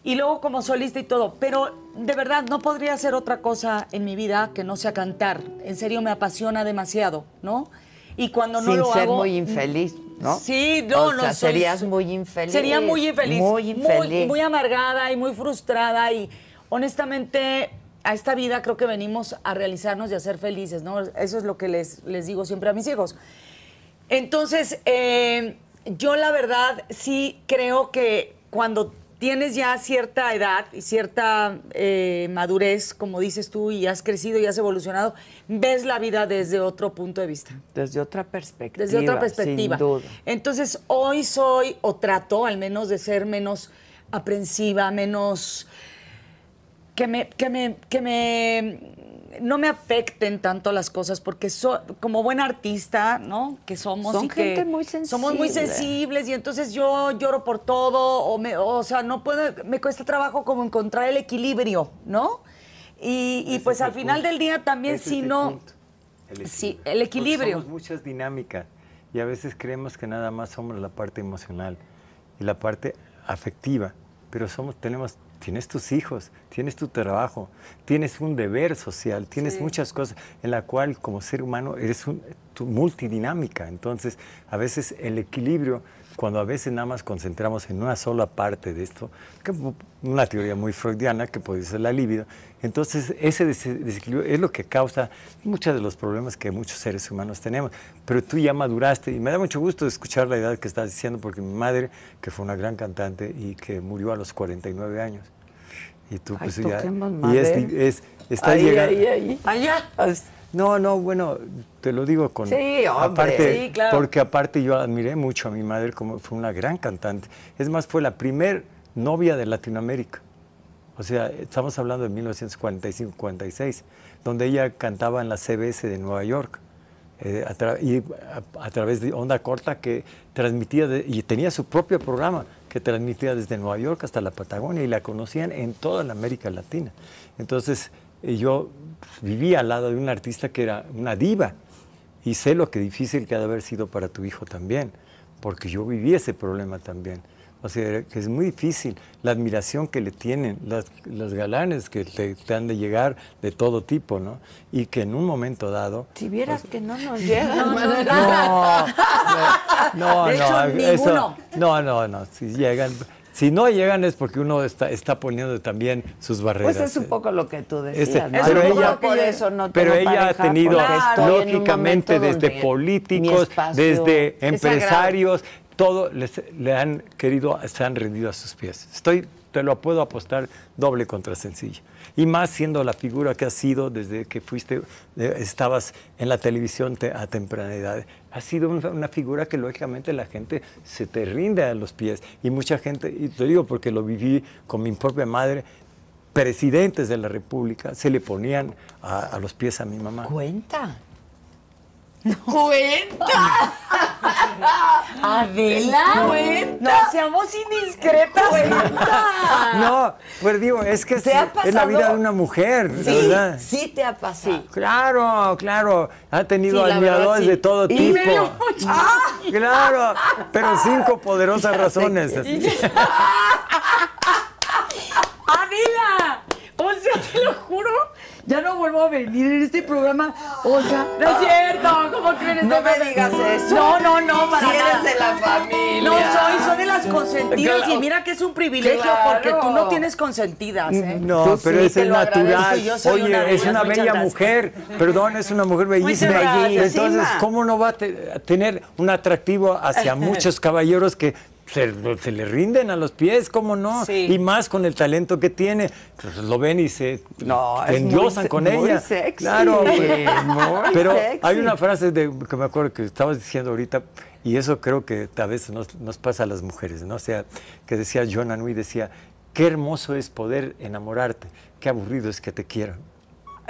y luego como solista y todo. Pero de verdad no podría hacer otra cosa en mi vida que no sea cantar. En serio me apasiona demasiado, ¿no? Y cuando no Sin lo ser hago. muy infeliz, ¿no? Sí, no, O no. sea, soy- serías muy infeliz. Sería muy infeliz. Muy infeliz. Muy, amargada y muy frustrada. Y honestamente, a esta vida creo que venimos a realizarnos y a ser felices, ¿no? Eso es lo que les, les digo siempre a mis hijos. Entonces, eh, yo la verdad sí creo que cuando tienes ya cierta edad y cierta eh, madurez, como dices tú, y has crecido y has evolucionado, ves la vida desde otro punto de vista. Desde otra perspectiva. Desde otra perspectiva. Sin duda. Entonces, hoy soy, o trato al menos de ser menos aprensiva, menos. que me. que me. que me. No me afecten tanto las cosas, porque so- como buen artista, ¿no? Que somos. Son y que gente muy Somos muy sensible. sensibles y entonces yo lloro por todo, o, me, o sea, no puedo. me cuesta trabajo como encontrar el equilibrio, ¿no? Y, pues es al final punto. del día también, Ese si es el no. punto. El Sí, equilibrio. el equilibrio. Somos muchas dinámicas y a veces creemos que nada más somos la parte emocional y la parte afectiva, pero somos, tenemos, tienes tus hijos, tienes tu trabajo, tienes un deber social, tienes muchas cosas en la cual como ser humano eres un, tu- multidinámica. Entonces, a veces el equilibrio, cuando a veces nada más concentramos en una sola parte de esto, que una teoría muy freudiana que puede ser la libido, entonces ese des- desequilibrio es lo que causa muchos de los problemas que muchos seres humanos tenemos. Pero tú ya maduraste y me da mucho gusto escuchar la edad que estás diciendo porque mi madre, que fue una gran cantante y que murió a los 49 años, y tú Ay, pues ya... toquemos Y es, madera. di- es- está ahí, llegando... ahí, ahí. Allá. No, no, bueno, te lo digo con... Sí, hombre. Aparte, Sí, claro. Porque aparte yo admiré mucho a mi madre como fue una gran cantante. Es más, fue la primer novia de Latinoamérica. O sea, estamos hablando de 1945-46, donde ella cantaba en la CBS de Nueva York. eh, a, tra- y a- a través de onda corta que transmitía de- y tenía su propio programa que transmitía desde Nueva York hasta la Patagonia y la conocían en toda la América Latina. Entonces eh, yo vivía al lado de un artista que era una diva y sé lo que difícil que ha de haber sido para tu hijo también, porque yo viví ese problema también. O sea, que es muy difícil la admiración que le tienen las- los galanes que te, te han de llegar de todo tipo, ¿no? Y que en un momento dado... Si vieras que no nos llega. No, no, no. No, De hecho, no, no, no, no, si llegan, si no llegan es porque uno está, está poniendo también sus barreras. Pues es un poco lo que tú decías. Ese- ¿no? Es pero un poco ella, por eso no pero ella ha tenido, lógicamente, desde políticos, desde es empresarios, todo les- le han querido, se han rendido a sus pies. Estoy, te lo puedo apostar doble contra sencillo. Y más siendo la figura que has sido desde que fuiste, eh, estabas en la televisión te- a temprana edad. Has sido una figura que lógicamente la gente se te rinde a los pies. Y mucha gente, y te digo porque lo viví con mi propia madre, presidentes de la República se le ponían a, a los pies a mi mamá. Cuenta. ¡Cuenta! Adela, No seamos indiscretas. ¡Cuenta! No, pues digo, es que es, ¿Te ha es la vida de una mujer, Sí, ¿verdad? sí te ha pasado. Claro, claro. Ha tenido Sí, admiradores verdad, sí. de todo Y tipo. me lo- Claro, pero cinco poderosas razones. así. ¡Adela! O sea, te lo juro, ya no vuelvo a venir en este programa. O sea, no es cierto, ¿cómo crees? No me digas eso. No, no, no, para Si eres de la familia. No soy, soy de las consentidas Claro. y mira que es un privilegio Claro. porque tú no tienes consentidas, ¿eh? No, Tú pero sí, es agradezco, natural. yo soy Oye, una es una bella gracias. mujer. Perdón, es una mujer bellísima. Entonces, ¿cómo no va a tener un atractivo hacia muchos caballeros que se, se le rinden a los pies? ¿Cómo no? Sí. Y más con el talento que tiene. Pues lo ven y se No, endiosan con muy ella. sexy, Claro, muy pero sexy. hay una frase de, que me acuerdo que estabas diciendo ahorita, y eso creo que a veces nos, nos pasa a las mujeres, ¿no? O sea, que decía John Anui, decía, qué hermoso es poder enamorarte, qué aburrido es que te quieran.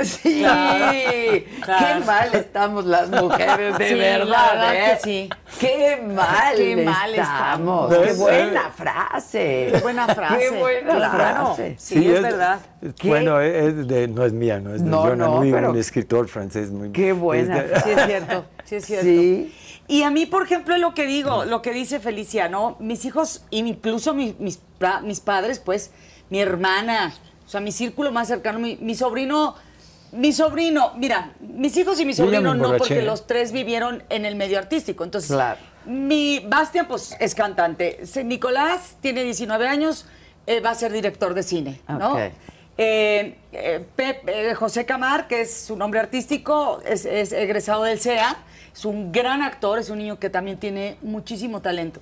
Sí, Claro. qué mal estamos las mujeres, de Sí, la verdad. verdad ¿eh? que sí. Qué mal, Qué mal estamos. estamos. Qué ¿Ves? buena frase. Qué buena frase. Qué buena Claro. frase. Sí, es, verdad. Bueno, es de- no es mía, no es de No, John no, pero- un escritor francés muy... Qué buena es de- Sí es cierto, sí es cierto. Sí. Y a mí, por ejemplo, es lo que digo, lo que dice Felicia, ¿no? Mis hijos, incluso mi- mis, pa- mis padres, pues, mi hermana, o sea, mi círculo más cercano, mi, mi sobrino, mi sobrino, mira, mis hijos y mi sobrino no, porque los tres vivieron en el medio artístico. Entonces, Claro. mi Bastian, pues, es cantante. Nicolás tiene 19 años, eh, va a ser director de cine, ¿no? Eh, eh, Pep- eh, José Camar, que es su nombre artístico, es, es egresado del CEA, es un gran actor, es un niño que también tiene muchísimo talento.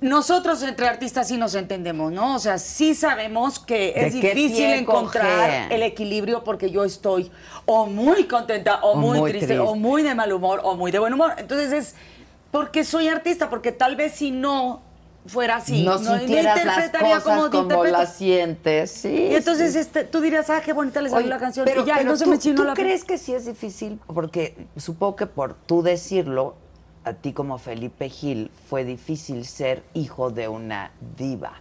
Nosotros entre artistas sí nos entendemos, ¿no? O sea, sí sabemos que ¿De es difícil encontrar el equilibrio porque yo estoy o muy contenta o, O muy, muy triste, triste. o muy de mal humor o muy de buen humor. Entonces es porque soy artista, porque tal vez si no fuera así, no, las interpretaría cosas como como, las sientes, sí. Y entonces sí. este, tú dirías, ah, qué bonita le salió la canción. Pero, y ya, pero no se tú, me chinó ¿tú la crees que sí es difícil? Porque supongo que por tú decirlo, a ti como Felipe Gil, fue difícil ser hijo de una diva.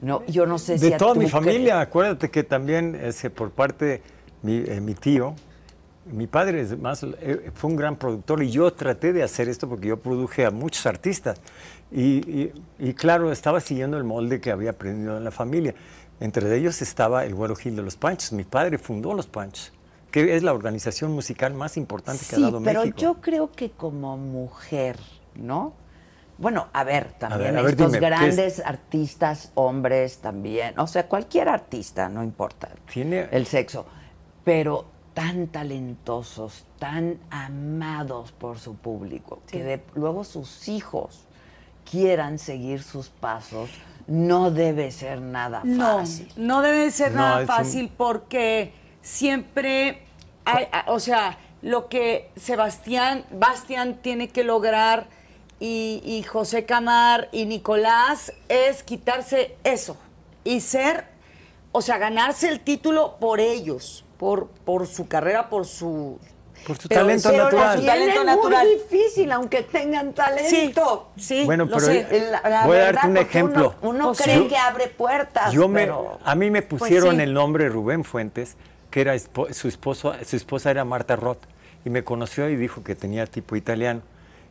No, yo no sé si De toda mi familia, acuérdate que también ese, por parte mi, eh, mi tío, mi padre es más, eh, fue un gran productor y yo traté de hacer esto porque yo produje a muchos artistas. Y, y- y claro, estaba siguiendo el molde que había aprendido en la familia. Entre ellos estaba el Güero Gil de los Panchos. Mi padre fundó los Panchos, que es la organización musical más importante que ha Sí, dado pero México. yo creo que como mujer, ¿no? Bueno, a ver, también ver, a ver, estos dime, ¿qué es? grandes artistas, hombres también, o sea, cualquier artista, no importa Tiene- el sexo, pero tan talentosos, tan amados por su público, que de- luego sus hijos quieran seguir sus pasos, no debe ser nada No, fácil. no debe ser No, nada un- fácil porque siempre, hay- o sea, lo que Sebastián, Bastián tiene que lograr y, y José Camar y Nicolás es quitarse eso y ser, o sea, ganarse el título por ellos, por, por su carrera, por su... Por su Pero- talento pero natural. su talento natural. muy difícil, aunque tengan Sí, talento. sí, Bueno, lo pero sé. La- la Voy a darte un ejemplo. Uno, uno Pues cree sí. que abre puertas, Yo me, a mí me pusieron sí. el nombre Rubén Fuentes, que era su esposo, su esposa era Marta Roth, y me conoció y dijo que tenía tipo italiano.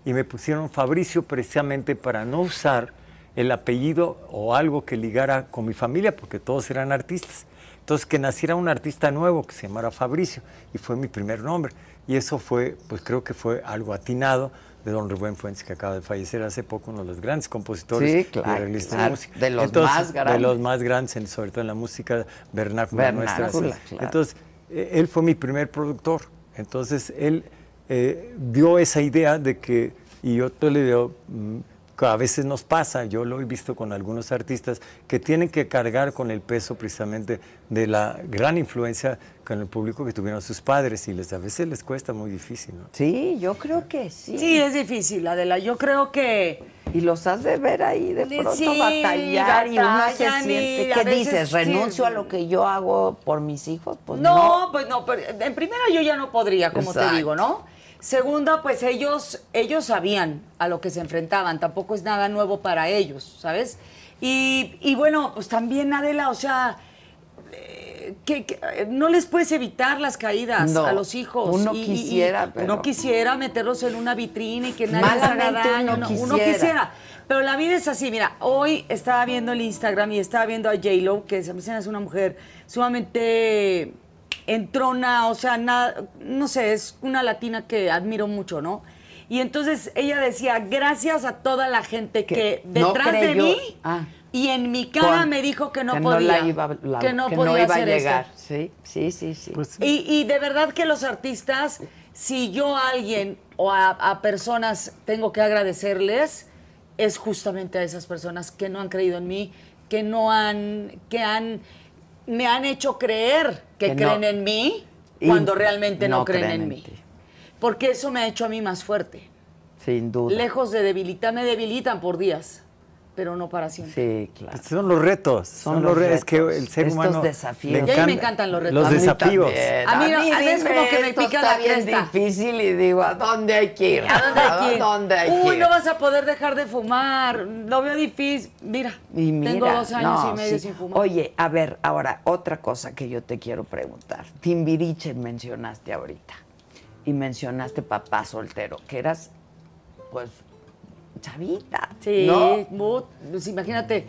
Y me pusieron Fabricio precisamente para no usar el apellido o algo que ligara con mi familia, porque todos eran artistas. Entonces, que naciera un artista nuevo que se llamara Fabricio, y fue mi primer nombre. Y eso fue, pues creo que fue algo atinado de don Rubén Fuentes, que acaba de fallecer hace poco, uno de los grandes compositores Sí, y claro, arreglistas claro, de música. de los Entonces, más grandes. De los más grandes, sobre todo en la música vernácula, nuestra. Vernácula, sí. claro. Entonces, eh, él fue mi primer productor. Entonces, él eh, dio esa idea de que, y yo te le digo, mm, a veces nos pasa, yo lo he visto con algunos artistas, que tienen que cargar con el peso precisamente de la gran influencia con el público que tuvieron sus padres y les, a veces les cuesta muy difícil. ¿no? Sí, yo creo que sí. Sí, es difícil, Adela. Yo creo que... Y los has de ver ahí de Sí, pronto batallar y uno se siente. ¿Qué veces dices? sí. ¿Renuncio a lo que yo hago por mis hijos? Pues no, no. pues no, pero en primera yo ya no podría, como Exacto. te digo, ¿no? Segunda, pues ellos, ellos sabían a lo que se enfrentaban, tampoco es nada nuevo para ellos, ¿sabes? Y, y bueno, pues también Adela, o sea, que, que, eh, no les puedes evitar las caídas No, a los hijos. uno Y- quisiera, y pero- Uno quisiera meterlos en una vitrina y que nadie les haga daño. uno no, uno quisiera. Pero la vida es así, mira, hoy estaba viendo el Instagram y estaba viendo a J-Lo, que se me hace una mujer sumamente entrona, o sea, nada, no sé, es una latina que admiro mucho, ¿no? Y entonces ella decía, gracias a toda la gente que, Que no detrás de mí Ah. Y en mi cara Con- me dijo que no que podía, la iba, la- que no que podía iba a esto. llegar. Sí, sí, sí, sí. Pues, Y, y de verdad que los artistas, si yo a alguien o a, a personas tengo que agradecerles, es justamente a esas personas que no han creído en mí, que no han, que han, me han hecho creer que, Que no. creen en mí cuando realmente no, no creen, creen en en mí. ti. Porque eso me ha hecho a mí más fuerte. Sin duda. Lejos de debilitar, me debilitan por días, pero no para siempre. Sí, claro. Pues son los retos. Son Son, los los retos. Es que el ser estos humano. desafíos. Y a mí me encantan los retos. Los A mí desafíos. también. A mí no- a veces como que me esto pica está la bien cresta. difícil y digo, ¿a dónde hay que ir? ¿A dónde hay que ir? dónde hay que Uy, ir? no vas a poder dejar de fumar. Lo veo difícil. Mira, tengo dos años no, y medio sí. sin fumar. Oye, a ver, ahora, otra cosa que yo te quiero preguntar. Timbiriche mencionaste ahorita. Y mencionaste papá soltero, que eras, pues, chavita. Sí, ¿no? pues imagínate,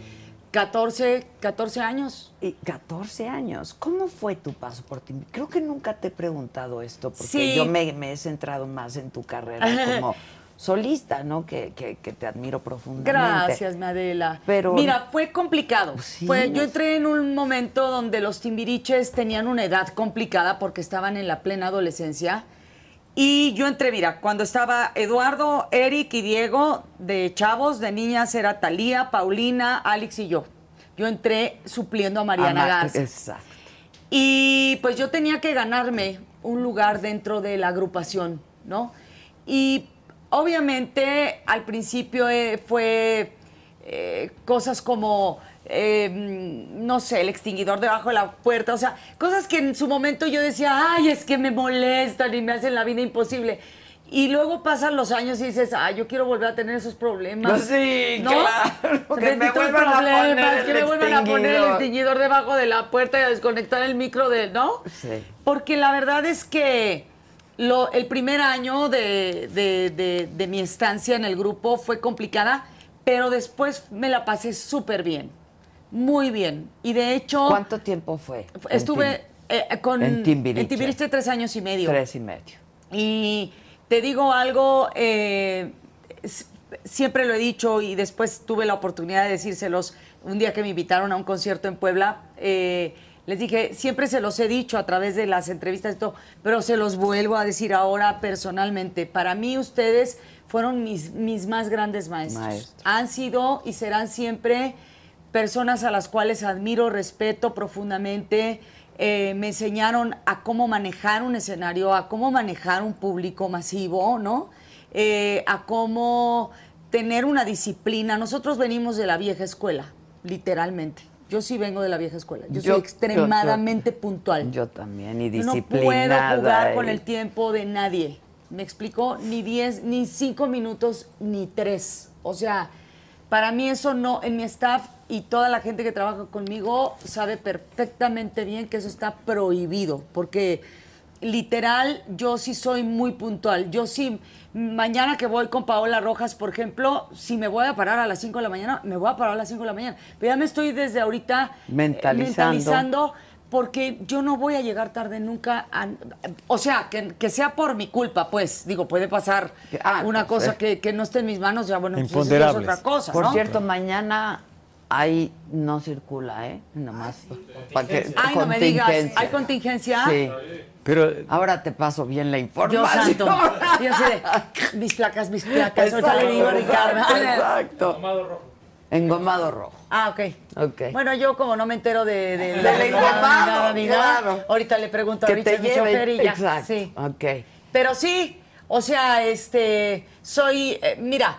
14, 14 años. Y 14 años. ¿Cómo fue tu paso por ti? Creo que nunca te he preguntado esto, porque Sí. yo me, me he centrado más en tu carrera como solista, ¿no? Que, que- que te admiro profundamente. Gracias, Madela. Pero- Mira, fue complicado. Sí, Fue- yo entré en un momento donde los timbiriches tenían una edad complicada porque estaban en la plena adolescencia. Y yo entré, mira, cuando estaba Eduardo, Eric y Diego, de chavos, de niñas era Talía, Paulina, Alex y yo. Yo entré supliendo a Mariana Ama- Garza. Exacto. Y pues yo tenía que ganarme un lugar dentro de la agrupación, ¿no? Y obviamente al principio eh, fue eh, cosas como, eh, no sé, el extinguidor debajo de la puerta, o sea, cosas que en su momento yo decía, ay, es que me molestan y me hacen la vida imposible. Y luego pasan los años y dices, ay, yo quiero volver a tener esos problemas. Sí, claro, que me vuelvan a poner el que me vuelvan a poner el extinguidor. extinguidor debajo de la puerta y a desconectar el micro de, ¿no? Sí. Porque la verdad es que lo, el primer año de, de- de- de mi estancia en el grupo fue complicada, pero después me la pasé súper bien, muy bien. Y de hecho, ¿Cuánto tiempo fue? en estuve eh, con en Timbiriche. en Timbiriche tres años y medio. Tres y medio. Y te digo algo, eh, siempre lo he dicho y después tuve la oportunidad de decírselos un día que me invitaron a un concierto en Puebla. eh, les dije, siempre se los he dicho a través de las entrevistas y todo, pero se los vuelvo a decir ahora personalmente. Para mí ustedes fueron mis, mis más grandes maestros. Maestros. Han sido y serán siempre personas a las cuales admiro, respeto profundamente. eh, me enseñaron a cómo manejar un escenario, a cómo manejar un público masivo, ¿no? Eh, a cómo tener una disciplina. Nosotros venimos de la vieja escuela, literalmente. Yo sí vengo de la vieja escuela. Yo, Yo- soy yo- extremadamente puntual. Yo también, y Yo no disciplinada. puedo jugar con el tiempo de nadie. ¿Me explicó? Ni 10, ni 5 minutos, ni 3. O sea, para mí eso no, en mi staff y toda la gente que trabaja conmigo sabe perfectamente bien que eso está prohibido, porque literal yo sí soy muy puntual. Yo sí, mañana que voy con Paola Rojas, por ejemplo, si me voy a parar a las 5 de la mañana, me voy a parar a las 5 de la mañana. Pero ya me estoy desde ahorita eh, Mentalizando. mentalizando porque yo no voy a llegar tarde nunca. a- o sea, que, que sea por mi culpa, pues. Digo, puede pasar Ah, una pues, cosa eh. que, que no esté en mis manos, ya bueno, pues eso es otra cosa, Por ¿no? cierto, mañana ahí no circula, ¿eh? Nomás. pa' que- Ay, no me digas. ¿hay contingencia? Sí. Pero Ahora te paso bien la Dios información. santo. Yo sé de mis placas, mis placas. Ahorita le digo a Ricardo. Exacto. Tomado rojo. Engomado rojo. Ah, ok. Ok. Bueno, yo como no me entero de, de, Del engomado, ni nada, claro. ahorita le pregunto a Que te Richard, mi chofer, y ya. Exacto. Sí. Ok. Pero sí, o sea, este, soy, eh, mira,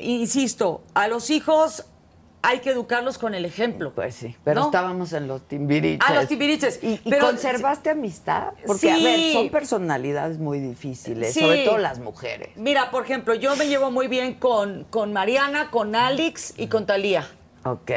insisto, a los hijos hay que educarlos con el ejemplo. Pues sí, pero ¿no? estábamos en los timbiriches. Ah, los timbiriches. ¿Y, y Pero- conservaste amistad? Porque, a Sí. ver, son personalidades muy difíciles, Sí. sobre todo las mujeres. Mira, por ejemplo, yo me llevo muy bien con, con Mariana, con Alex y con Talía. Ok.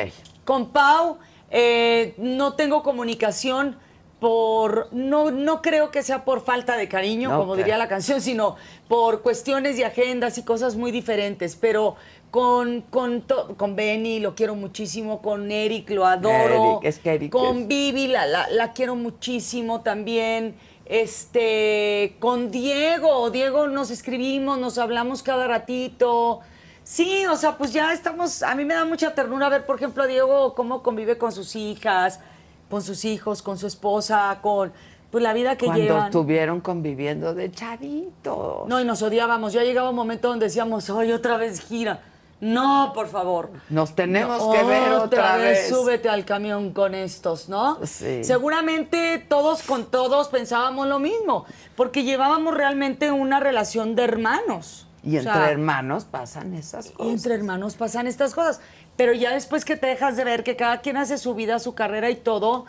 Con Pau eh, no tengo comunicación por no no creo que sea por falta de cariño, como diría la canción, sino por cuestiones de agendas y cosas muy diferentes, pero con con con Benny lo quiero muchísimo, con Eric lo adoro, Eric, es que Eric con es- Vivi la, la, la quiero muchísimo también. Este, con Diego, Diego nos escribimos, nos hablamos cada ratito. Sí, o sea, pues ya estamos, a mí me da mucha ternura ver, por ejemplo, a Diego cómo convive con sus hijas, con sus hijos, con su esposa, con pues la vida que Cuando llevan. estuvieron conviviendo de chavitos. No, y nos odiábamos. Ya llegaba un momento donde decíamos, ay, otra vez gira. No, por favor. Nos tenemos No, que ver otra vez. Súbete al camión con estos, ¿no? Sí. Seguramente todos con todos pensábamos lo mismo, porque llevábamos realmente una relación de hermanos. Y O entre sea, hermanos pasan esas y cosas. entre hermanos pasan estas cosas. Pero ya después que te dejas de ver que cada quien hace su vida, su carrera y todo.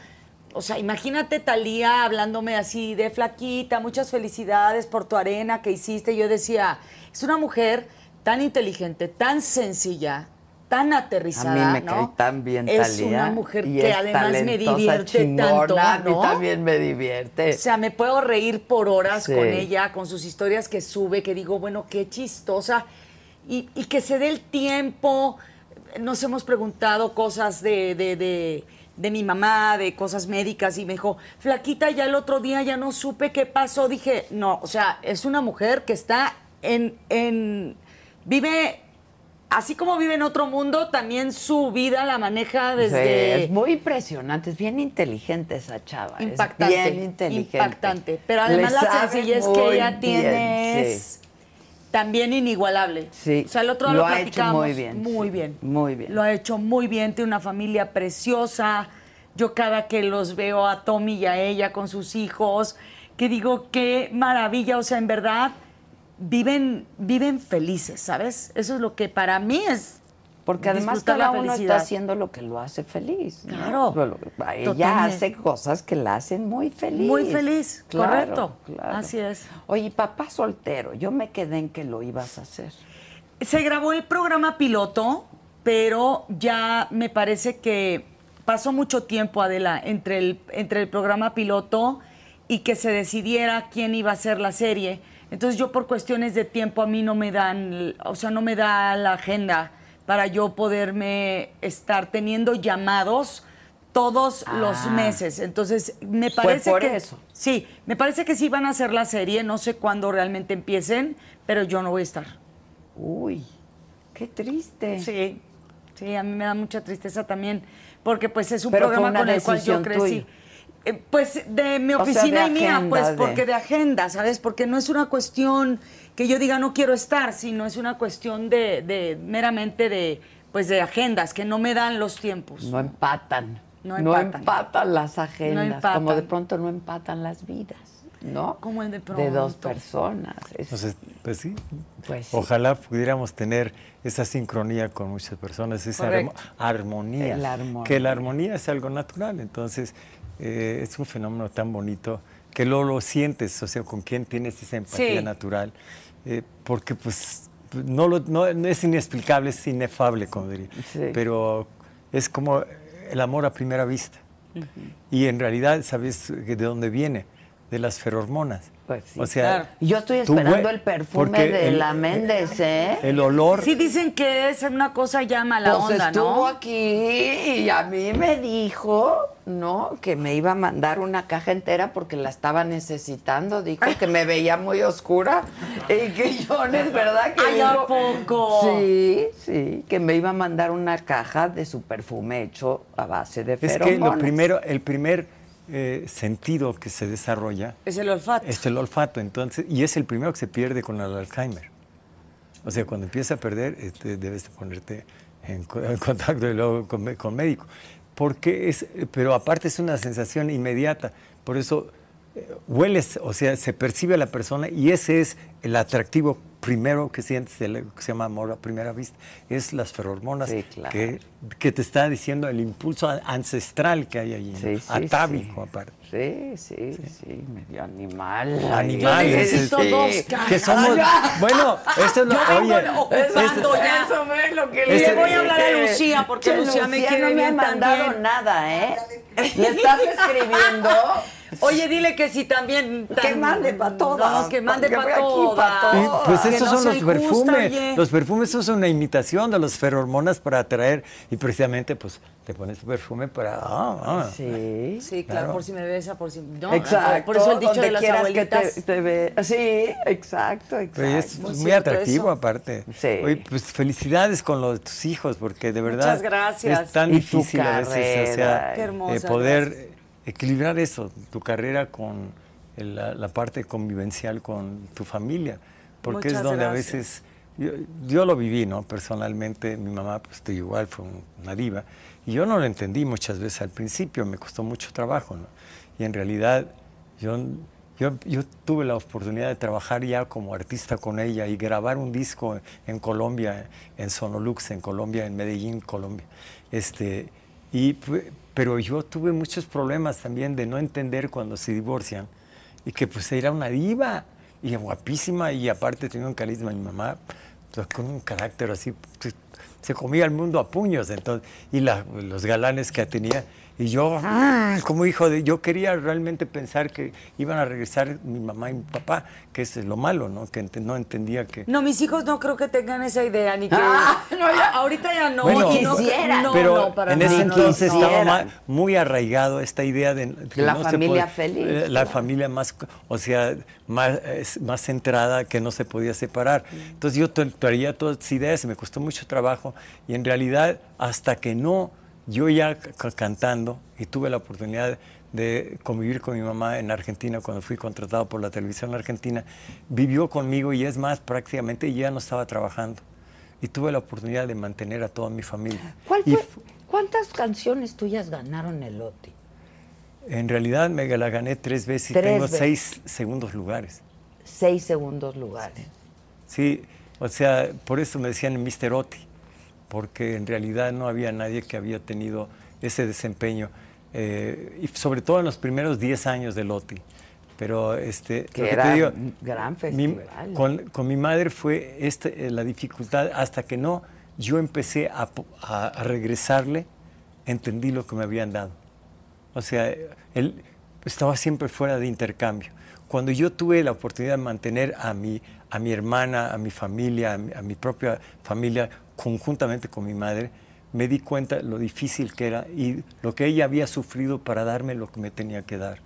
O sea, imagínate Talía hablándome así de flaquita, muchas felicidades por tu arena que hiciste. Yo decía, es una mujer tan inteligente, tan sencilla, tan aterrizada. A mí me ¿no? tan bien Es una mujer y que además me divierte chingona, tanto. A mí ¿no? también me divierte. O sea, me puedo reír por horas Sí. con ella, con sus historias que sube, que digo, bueno, qué chistosa. Y, y que se dé el tiempo. nos hemos preguntado cosas de, de, de, de mi mamá, de cosas médicas, y me dijo, flaquita, ya el otro día ya no supe qué pasó. Dije, no, o sea, es una mujer que está en, en vive, así como vive en otro mundo, también su vida la maneja Sí, desde... es muy impresionante, es bien inteligente esa chava. es Impactante, bien inteligente. impactante. Pero además Le la sencillez que ella bien, tiene sí. es también inigualable. Sí, O sea, el otro día lo lo ha hecho muy bien, Muy sí, bien. muy bien. Lo ha hecho muy bien, tiene una familia preciosa. Yo cada que los veo a Tommy y a ella con sus hijos, que digo, qué maravilla, o sea, en verdad viven, viven felices, ¿sabes? Eso es lo que para mí es Porque además cada la uno está haciendo lo que lo hace feliz. ¿no? Claro, Ella totalmente. hace cosas que la hacen muy feliz. Muy feliz, Claro, correcto. claro. Así es. Oye, papá soltero, yo me quedé en que lo ibas a hacer. Se grabó el programa piloto, pero ya me parece que pasó mucho tiempo, Adela, entre el, entre el programa piloto y que se decidiera quién iba a hacer la serie. Entonces yo por cuestiones de tiempo a mí no me dan, o sea, no me da la agenda para yo poderme estar teniendo llamados todos los Ah. meses. Entonces me parece por que eso. sí, me parece que sí van a hacer la serie, no sé cuándo realmente empiecen, pero yo no voy a estar. Uy, qué triste. Sí, sí, a mí me da mucha tristeza también, porque pues es un Pero programa con el cual yo crecí. tuya. Eh, Pues de mi O sea, oficina de y mía, agenda, pues de- porque de agenda, ¿sabes? Porque no es una cuestión que yo diga no quiero estar, sino es una cuestión de, de meramente de pues de agendas que no me dan los tiempos. No empatan. No No empatan. las agendas. empatan. Como de pronto no empatan las vidas, ¿no? Como de De dos personas. Es- Entonces, pues sí. Pues sí. Ojalá pudiéramos tener esa sincronía con muchas personas, esa armo- armonía. Armonía. Que la armonía es algo natural. Entonces, eh, es un fenómeno tan bonito que luego lo sientes, o sea, con quien tienes esa empatía Sí. natural. eh, porque, pues, no, lo- no- no es inexplicable, es inefable, como diría. Sí. Pero es como el amor a primera vista. Y en realidad, ¿sabes de dónde viene? De las ferormonas. Pues sí. O sea, Claro. Yo estoy esperando el perfume de el- la Méndez, ¿eh? El olor. Sí dicen que es una cosa ya mala pues onda, estuvo ¿no? aquí y a mí me dijo, ¿no? Que me iba a mandar una caja entera porque la estaba necesitando. Dijo que me veía muy oscura y que yo, es verdad que Ay, ¿a poco? Sí, sí, que me iba a mandar una caja de su perfume hecho a base de Es que lo feromonas. primero, el primer eh, sentido que se desarrolla Es el olfato. es el olfato, entonces, y es el primero que se pierde con el Alzheimer. O sea, cuando empieza a perder, este, debes de ponerte en, co- en contacto y luego con, con médico. Porque es, pero aparte es una sensación inmediata. Por eso hueles, o sea, se percibe a la persona y ese es el atractivo primero que sientes, el- que se llama amor a primera vista. Es las ferormonas Sí, claro. que, que te está diciendo el impulso ancestral que hay allí, ¿no? Sí, sí, atávico sí. aparte. Sí, sí, sí, medio animal. Animales, necesito sí. dos Que somos, bueno, esto es lo, vengo oye, ocupando ya. Eso fue lo que Este- le voy a hablar a dije. Lucía, porque Lucía me quiere no me ha mandado también. nada, ¿eh? ¿Le estás escribiendo? Oye, dile que si también... Que mande pa' todas, No, que mande para aquí pa' todas. todas. Pues esos no son los perfumes. Los perfumes son una imitación de las ferormonas para atraer y precisamente pues te pones tu perfume para... ah, ah. Sí. Sí, claro, Claro. por si me besa, por si... No, Exacto. Por eso el dicho donde de las quieras abuelitas. que te, te ve- Sí, exacto, exacto. Pero es Muy atractivo eso. aparte. Sí. Oye, pues felicidades con lo de tus hijos, porque de verdad Muchas gracias. es tan Y tu difícil a veces o carrera. sea, Qué hermosa, eh, poder gracias. Equilibrar eso, tu carrera con la, la parte convivencial con tu familia, porque Muchas es donde gracias. a veces yo, yo lo viví, ¿no? Personalmente, mi mamá, pues igual, fue un- una diva, y yo no lo entendí muchas veces al principio, me costó mucho trabajo, ¿no? Y en realidad yo, yo, yo tuve la oportunidad de trabajar ya como artista con ella y grabar un disco en Colombia, en Sonolux, en Colombia, en Medellín, Colombia. Este, y, pero yo tuve muchos problemas también de no entender cuando se divorcian y que pues era una diva y guapísima y aparte tenía un carisma mi mamá pues, con un carácter así se, se comía el mundo a puños entonces y los galanes que tenía Y yo, ah, como hijo de, yo quería realmente pensar que iban a regresar mi mamá y mi papá, que es lo malo, ¿no? Que ent- no entendía que... No, mis hijos no creo que tengan esa idea, ni que... Ah, no, ya- Ahorita ya no. Bueno, y no, quisieran. no, pero no, para en ese no, entonces no. estaba muy arraigado esta idea de que La familia puede- feliz, eh, la claro. familia más, o sea, más, más centrada que no se podía separar. Entonces yo tra- traía todas estas ideas y me costó mucho trabajo y en realidad hasta que no, yo ya ca- cantando y tuve la oportunidad de convivir con mi mamá en Argentina cuando fui contratado por la televisión argentina, vivió conmigo y es más, prácticamente ya no estaba trabajando. Y tuve la oportunidad de mantener a toda mi familia. ¿Cuál Y fue? ¿Cuántas canciones tuyas ganaron el OTI? En realidad me la gané tres veces y Tres tengo veces. seis segundos lugares. Seis segundos lugares. Sí, o sea, por eso me decían Mr. Oti, porque en realidad no había nadie que había tenido ese desempeño, eh, y sobre todo en los primeros 10 años del Oti. Pero este, Que lo que era te digo, gran mi- festival. con, con mi madre fue este, eh, la dificultad hasta que no, yo empecé a, a- a regresarle, entendí lo que me habían dado. O sea, él estaba siempre fuera de intercambio. Cuando yo tuve la oportunidad de mantener a mi, a mi hermana, a mi familia, a mi, a mi propia familia, conjuntamente con mi madre, me di cuenta lo difícil que era y lo que ella había sufrido para darme lo que me tenía que dar.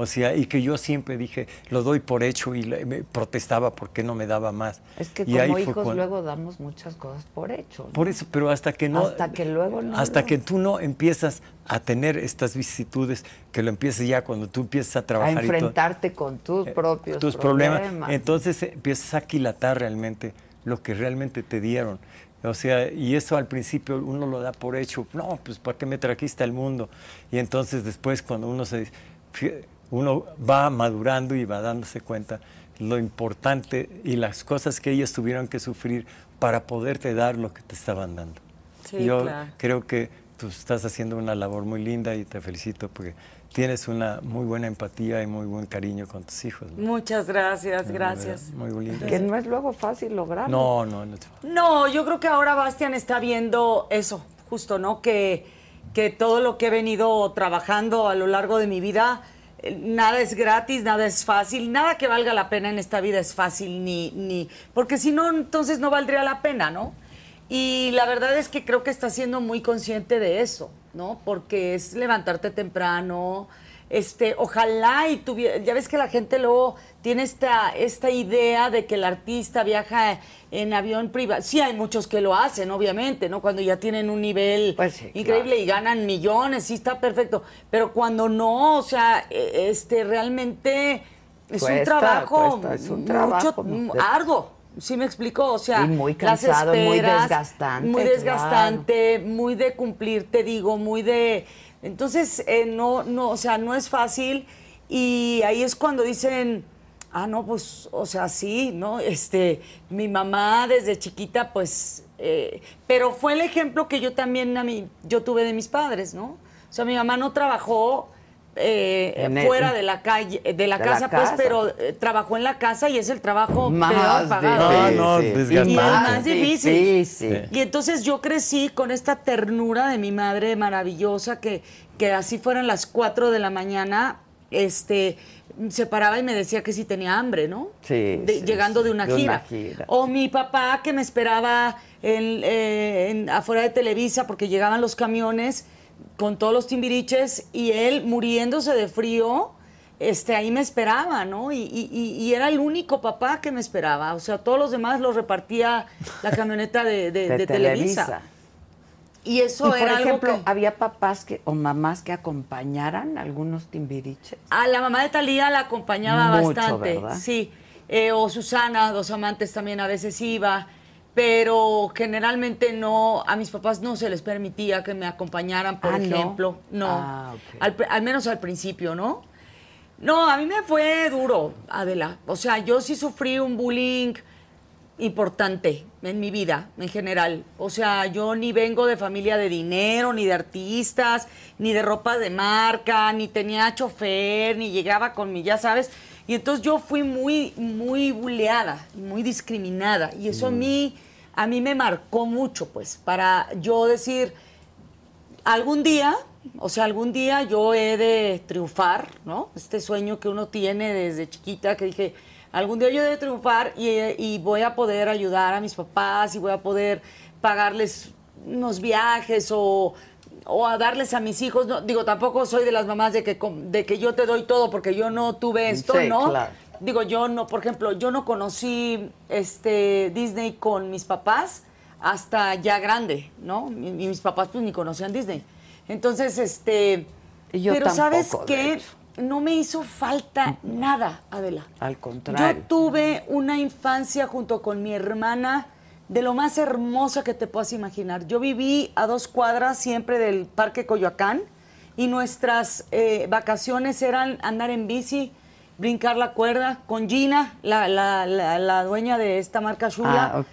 O sea, y que yo siempre dije, lo doy por hecho y le- me protestaba porque no me daba más. Es que Y como hijos cuando- luego damos muchas cosas por hecho. ¿no? por eso, pero hasta que no. Hasta que luego no Hasta que tú no empiezas a tener estas vicisitudes, que lo empieces ya cuando tú empiezas a a trabajar. y todo, enfrentarte con tus eh, propios tus problemas. problemas. Entonces eh, empiezas a aquilatar realmente lo que realmente te dieron. O sea, y eso al principio uno lo da por hecho. No, pues ¿para qué me trajiste al mundo? Y entonces después cuando uno se uno va madurando y va dándose cuenta lo importante y las cosas que ellos tuvieron que sufrir para poderte dar lo que te estaban dando. Sí, Yo claro. creo que tú estás haciendo una labor muy linda y te felicito porque tienes una muy buena empatía y muy buen cariño con tus hijos. ¿no? Muchas gracias, gracias. verdad, Muy lindo. Que no es luego fácil lograrlo. No, no, no. No, yo creo que ahora Bastian está viendo eso, justo, ¿no? Que, que todo lo que he venido trabajando a lo largo de mi vida, eh, nada es gratis, nada es fácil, nada que valga la pena en esta vida es fácil, ni, ni, porque si no, entonces no valdría la pena, ¿no? Y la verdad es que creo que está siendo muy consciente de eso, ¿no? Porque es levantarte temprano, este, ojalá y tuviera, ya ves que la gente luego tiene esta, esta idea de que el artista viaja en avión privado. Sí, hay muchos que lo hacen, obviamente, ¿no? Cuando ya tienen un nivel Pues sí, increíble claro. y ganan millones, sí está perfecto. Pero cuando no, o sea, e- este, realmente es un trabajo, cuesta, es un mucho, trabajo, de- arduo. ¿Sí me explico? O sea, Y muy las cansado, muy esperas, desgastante, Muy claro. desgastante, muy de cumplir, te digo, muy de... Entonces, eh, no, no, o sea, no es fácil y ahí es cuando dicen, ah, no, pues, o sea, sí, ¿no? Este, mi mamá desde chiquita, pues, eh, pero fue el ejemplo que yo también, a mí, yo tuve de mis padres, ¿no? O sea, mi mamá no trabajó eh, fuera de la calle, de la de la casa, pues, casa. pero eh, trabajó en la casa y es el trabajo Más peor pagado. No, no, desgastante. Y Más difícil. difícil. Y entonces yo crecí con esta ternura de mi madre maravillosa, que, que así fueran las 4 de la mañana, este, se paraba y me decía que si tenía hambre, ¿no? Sí, De- sí, llegando sí, de una, de una gira. gira. O mi papá que me esperaba en, eh, en- afuera de Televisa porque llegaban los camiones con todos los timbiriches y él muriéndose de frío. Este, ahí me esperaba, ¿no? Y, y- y- era el único papá que me esperaba. O sea, todos los demás los repartía la camioneta de, de- de, de Televisa. Televisa. Y eso Y por era ejemplo, algo que... había papás que o mamás que acompañaran algunos timbiriches. A la mamá de Talía la acompañaba Mucho, bastante, ¿verdad? sí. Eh, o Susana, dos amantes también a veces iba, pero generalmente no, a mis papás no se les permitía que me acompañaran, por Ah, ¿no? ejemplo. No, Ah, ok. al, menos al principio, ¿no? No, a mí me fue duro, Adela. O sea, yo sí sufrí un bullying importante en mi vida en general. O sea, yo ni vengo de familia de dinero, ni de artistas, ni de ropa de marca, ni tenía chofer, ni llegaba con mi, ya sabes. Y entonces yo fui muy, muy buleada, muy discriminada. Y eso a mí, a mí me marcó mucho, pues, para yo decir, algún día O sea, algún día yo he de triunfar, ¿no? Este sueño que uno tiene desde chiquita, que dije, algún día yo he de triunfar y, y voy a poder ayudar a mis papás y voy a poder pagarles unos viajes o, o a darles a mis hijos. No, digo, tampoco soy de las mamás de que, de que yo te doy todo porque yo no tuve esto, Sí, ¿no? claro. Digo, yo no, por ejemplo, yo no conocí este Disney con mis papás hasta ya grande, ¿no? Y, mis papás pues ni conocían Disney. Entonces, este... Yo pero ¿sabes tampoco, hecho. No me hizo falta nada, Adela. Al contrario. Yo tuve una infancia junto con mi hermana de lo más hermosa que te puedas imaginar. Yo viví a dos cuadras siempre del Parque Coyoacán y nuestras eh, vacaciones eran andar en bici, brincar la cuerda con Gina, la, la- la- la dueña de esta marca Shula Ah,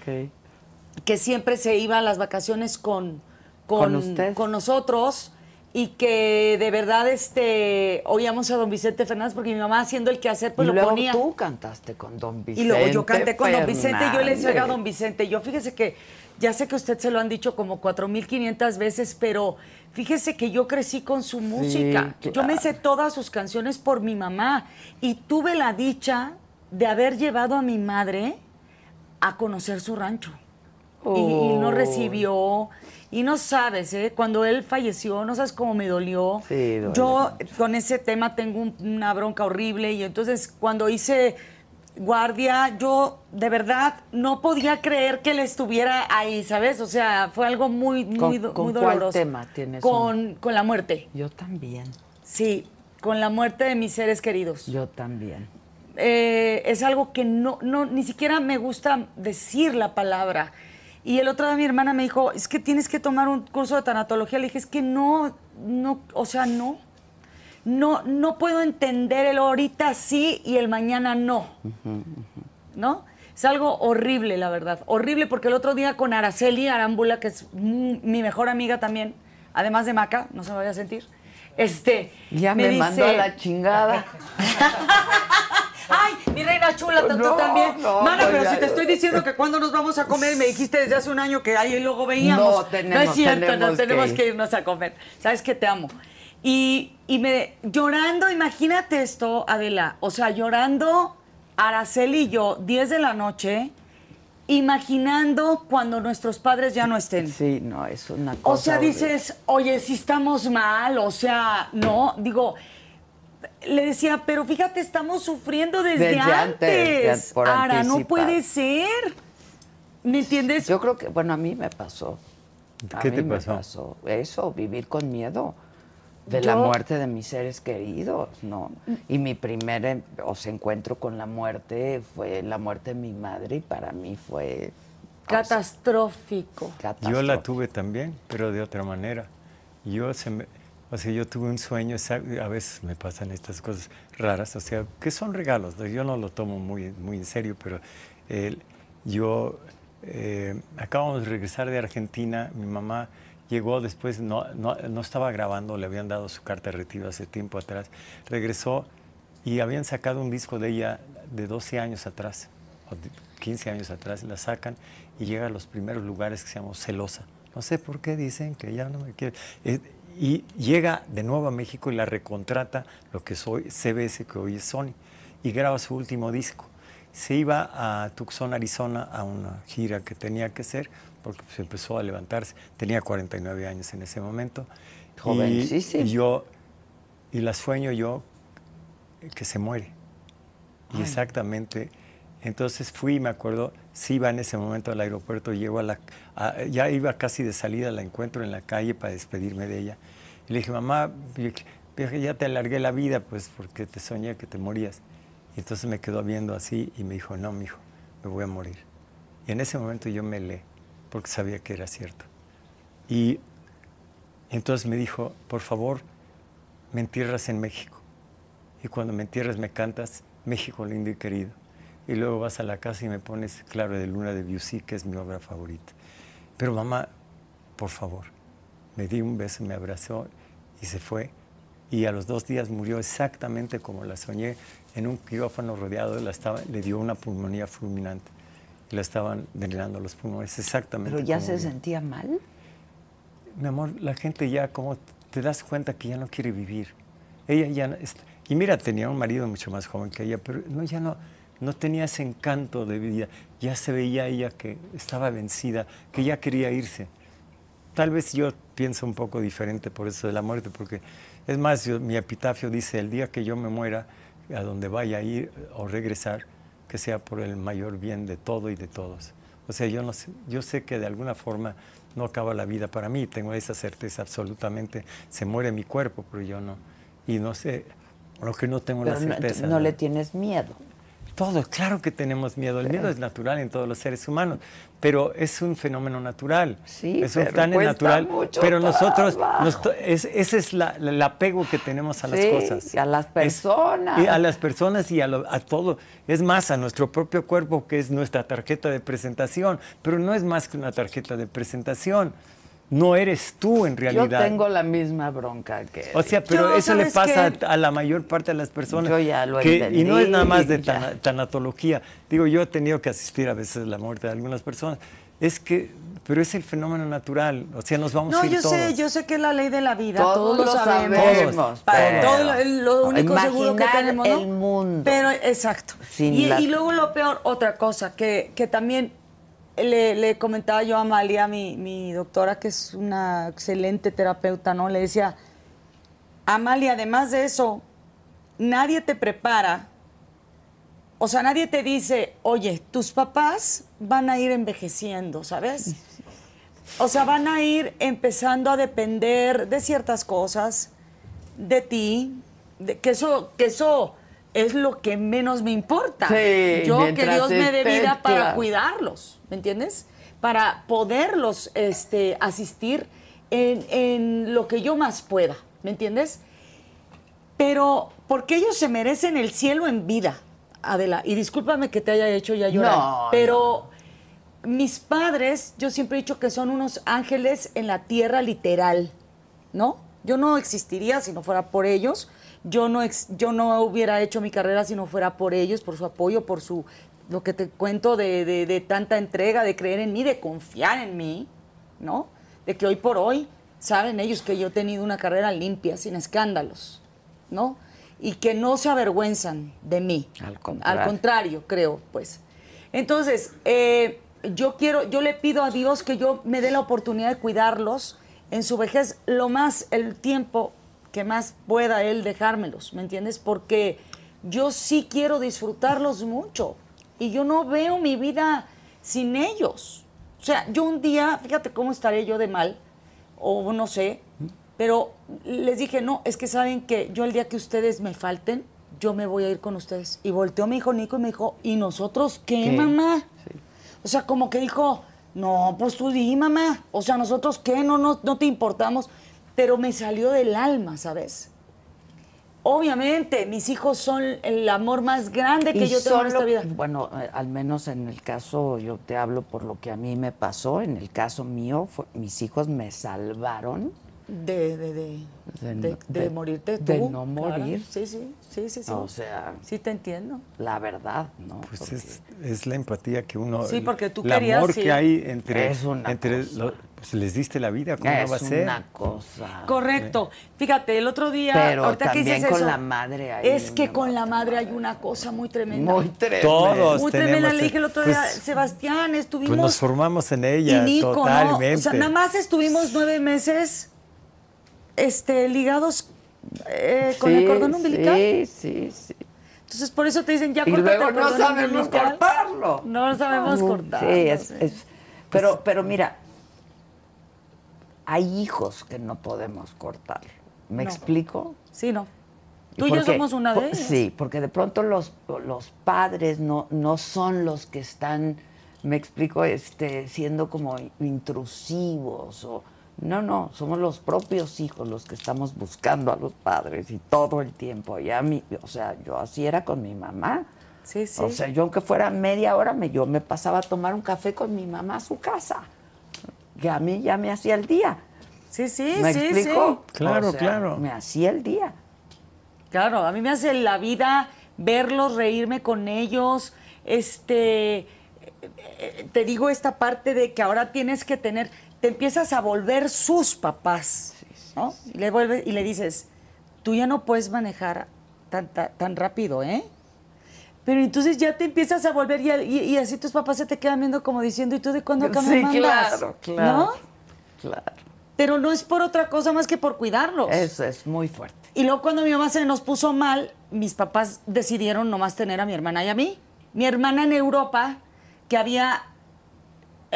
que siempre se iba a las vacaciones con, ¿Con con, usted? con nosotros y que de verdad este oíamos a don Vicente Fernández porque mi mamá haciendo el quehacer pues y lo luego ponía. tú cantaste con Don y Vicente. luego yo canté con don Vicente y yo le decía a don Vicente, yo fíjese que ya sé que usted se lo han dicho como 4500 veces, pero fíjese que yo crecí con su música. Yo me sé todas sus canciones por mi mamá y tuve la dicha de haber llevado a mi madre a conocer su rancho. Y, y no Oh. recibió. Y no sabes, ¿eh? Cuando él falleció, no sabes cómo me dolió. Sí, duele Yo con ese tema tengo un- una bronca horrible y entonces cuando hice guardia, yo de verdad no podía creer que él estuviera ahí, ¿sabes? O sea, fue algo muy, muy, ¿Con- do- con muy cuál doloroso. tema tienes Con, con la muerte, Yo también. sí, con la muerte de mis seres queridos. Yo también. Eh, es algo que no, no, ni siquiera me gusta decir la palabra. Y el otro día mi hermana me dijo, es que tienes que tomar un curso de tanatología. Le dije, es que no, no, o sea, no. No, no puedo entender el ahorita sí y el mañana no. ¿No? Es algo horrible, la verdad. Horrible porque el otro día con Araceli Arámbula, que es mm, mi mejor amiga también, además de Maca, no se me vaya a sentir, este, Ya me, mandó a la chingada. Ay, mi reina chula, tú No, también. no, Mana, pero ya- si te estoy diciendo que cuando nos vamos a comer, me dijiste desde hace un año que ahí luego veíamos. No, tenemos- es cierto, tenemos no tenemos que que, ir. irnos a comer. Sabes que te amo. Y, y me llorando, imagínate esto, Adela. O sea, llorando Araceli y yo, 10 de la noche, imaginando cuando nuestros padres ya no estén. Sí, no, es una cosa. O sea, horrible. dices, oye, si estamos mal, o sea, no, digo, le decía, pero fíjate, estamos sufriendo desde, Desde antes, antes. ya por Ara, no puede ser. ¿Me entiendes? Yo creo que, bueno, a mí me pasó. A ¿Qué mí te me pasó? Eso, vivir con miedo de la muerte de mis seres queridos, ¿no? Y mi primer sea, encuentro con la muerte fue la muerte de mi madre y para mí fue o sea, Catastrófico. Yo la tuve también, pero de otra manera. Yo se me- o sea, yo tuve un sueño, a veces me pasan estas cosas raras, o sea, que son regalos, yo no lo tomo muy, muy en serio, pero eh, yo eh, acabamos de regresar de Argentina, mi mamá llegó después, no, no, no estaba grabando, le habían dado su carta de retiro hace tiempo atrás, regresó y habían sacado un disco de ella de 12 años atrás, o de 15 años atrás, la sacan y llega a los primeros lugares que se llama Celosa. No sé por qué dicen que ya no me quiere. Eh, y llega de nuevo a México y la recontrata lo que soy CBS, que hoy es Sony, y graba su último disco. Se iba a Tucson, Arizona, a una gira que tenía que hacer, porque se empezó a levantarse. Tenía 49 años en ese momento. Y- Jovencísimo. Y, yo, y la sueño yo que se muere. Y exactamente. Entonces fui, me acuerdo, sí iba en ese momento al aeropuerto, llego a la, a- ya iba casi de salida, la encuentro en la calle para despedirme de ella. Y le dije, mamá, ya te alargué la vida, pues, porque te soñé que te morías. Y entonces me quedó viendo así y me dijo, no, mijo, me voy a morir. Y en ese momento yo me le, porque sabía que era cierto. Y entonces me dijo, por favor, me entierras en México. Y cuando me entierras me cantas México lindo y querido. Y luego vas a la casa y me pones Claro de Luna de Debussy, que es mi obra favorita. Pero mamá, por favor, me di un beso, me abrazó y se fue. Y a los dos días murió exactamente como la soñé, en un quirófano rodeado, la estaba, le dio una pulmonía fulminante. Y la estaban drenando los pulmones, exactamente. Pero ya se sentía mal. Mi amor, la gente ya como te das cuenta que ya no quiere vivir. Ella ya no, y mira, tenía un marido mucho más joven que ella, pero no, ya no, no tenía ese encanto de vida. Ya se veía ella que estaba vencida, que ya quería irse. Tal vez yo pienso un poco diferente por eso de la muerte, porque es más, yo- mi epitafio dice, el día que yo me muera, a donde vaya a ir o regresar, que sea por el mayor bien de todo y de todos. O sea, yo, no sé, yo sé que de alguna forma no acaba la vida para mí, tengo esa certeza absolutamente, se muere mi cuerpo, pero yo no. Y no sé, lo que no tengo Pero la no, certeza. no le tienes miedo. Todos, claro que tenemos miedo. El miedo es natural en todos los seres humanos, pero es un fenómeno natural. Sí, es un tan natural. mucho Pero nosotros, nos es- ese es la- la- el apego que tenemos a las cosas. y a las Es- personas. y a las personas y a, lo- a todo. Es más, a nuestro propio cuerpo, que es nuestra tarjeta de presentación. Pero no es más que una tarjeta de presentación. No eres tú en realidad. Yo tengo la misma bronca que O sea, pero Yo, eso le ¿sabes pasa a, a la mayor parte de las personas. Yo ya lo que- Y no es nada más de entendí, tanatología. Digo, yo he tenido que asistir a veces a la muerte de algunas personas. Es que, pero es el fenómeno natural. O sea, nos vamos No, a ir yo sé, todos. yo sé que es la ley de la vida, Todos todos, lo sabemos. sabemos, Pa- pero- todo lo, lo único seguro que tenemos, ¿no? el mundo. Pero exacto. Sin y, la- y luego lo peor, otra cosa que, que también le, le comentaba yo a Amalia, mi, mi doctora, que es una excelente terapeuta, ¿no? Le decía, Amalia, además de eso, nadie te prepara. O sea, nadie te dice, oye, tus papás van a ir envejeciendo, ¿sabes? O sea, van a ir empezando a depender de ciertas cosas, de ti, de, que, eso, que eso es lo que menos me importa. Sí, Yo que Dios me dé vida para claro. cuidarlos, ¿me entiendes? Para poderlos este, asistir en, en lo que yo más pueda, ¿me entiendes? Pero porque ellos se merecen el cielo en vida, Adela. Y discúlpame que te haya hecho ya llorar. No, pero mis padres, yo siempre he dicho que son unos ángeles en la tierra literal, ¿no? Yo no existiría si no fuera por ellos. Yo no, ex- yo no hubiera hecho mi carrera si no fuera por ellos, por su apoyo, por su lo que te cuento de, de- de tanta entrega, de creer en mí, de confiar en mí, ¿no? De que hoy por hoy saben ellos que yo he tenido una carrera limpia, sin escándalos, ¿no? Y que no se avergüenzan de mí. Al contrario. Al contrario, creo, pues. Entonces, eh, yo quiero, yo le pido a Dios que yo me dé la oportunidad de cuidarlos en su vejez lo más, el tiempo que más pueda Él dejármelos, ¿me entiendes? Porque yo sí quiero disfrutarlos mucho y yo no veo mi vida sin ellos. O sea, yo un día, fíjate cómo estaré yo de mal, o no sé, pero les dije, no, es que saben que yo el día que ustedes me falten, yo me voy a ir con ustedes. Y volteó mi hijo Nico y me dijo, ¿y nosotros qué, ¿Qué? mamá? O sea, como que dijo, no, pues tú di, mamá. O sea, nosotros qué, no, no, no te importamos. Pero me salió del alma, ¿sabes? Obviamente, mis hijos son el amor más grande que Y yo tengo en esta vida. Bueno, eh, al menos en el caso, yo te hablo por lo que a mí me pasó. En el caso mío, fue- mis hijos me salvaron. De, de, de, De de, no- de de- morirte tú. de no claro. morir. Sí, sí, sí, sí, sí. O sea, Sí te entiendo. la verdad, ¿no? Pues Porque- es, es la empatía que uno. Sí, porque tú el querías, amor sí. que hay entre. Es una entre cosa. lo- pues les diste la vida, ¿cómo es no va a ser? una cosa. Correcto. Fíjate, el otro día, Pero ahorita que también dices con eso, la madre hay Es que con la madre hay una cosa muy tremenda. Muy tremendo. Todos Muy tenemos. tremenda. Le dije el otro día, pues, Sebastián, estuvimos. Pues nos formamos en y ella, Nico, totalmente. ¿no? O sea, nada más estuvimos nueve meses este, ligados eh, con el cordón umbilical. Sí, sí, sí. Entonces, por eso te dicen, ya luego el no cordón sabemos umbilical. cortarlo. No sabemos cortarlo. Sí, es, sí. es- pero, pero mira, hay hijos que no podemos cortar. ¿Me No. explico? Sí, no. Tú y yo somos una de ellas. Sí, porque de pronto los, los padres no, no son los que están, me explico, este, siendo como intrusivos o no, no, somos los propios hijos los que estamos buscando a los padres y todo el tiempo. Y a mí, o sea, yo así era con mi mamá. Sí, sí. O sea, yo aunque fuera media hora, me, yo me pasaba a tomar un café con mi mamá a su casa. Que a mí ya me hacía el día. sí, sí, ¿Me sí, explico? sí. Claro, O sea, claro. Me hacía el día. Claro, a mí me hace la vida verlos, reírme con ellos. Este, eh, eh, te digo esta parte de que ahora tienes que tener, te empiezas a volver sus papás. ¿no? Y le vuelve y le dices, tú ya no puedes manejar tan, tan, tan rápido, ¿eh? Pero entonces ya te empiezas a volver y, y- y así tus papás se te quedan viendo como diciendo, ¿y tú de cuándo acá me Sí, mandas? claro, claro. ¿No? Claro. Pero no es por otra cosa más que por cuidarlos. Eso es muy fuerte. Y luego cuando mi mamá se nos puso mal, mis papás decidieron nomás tener a mi hermana y a mí. Mi hermana en Europa, que había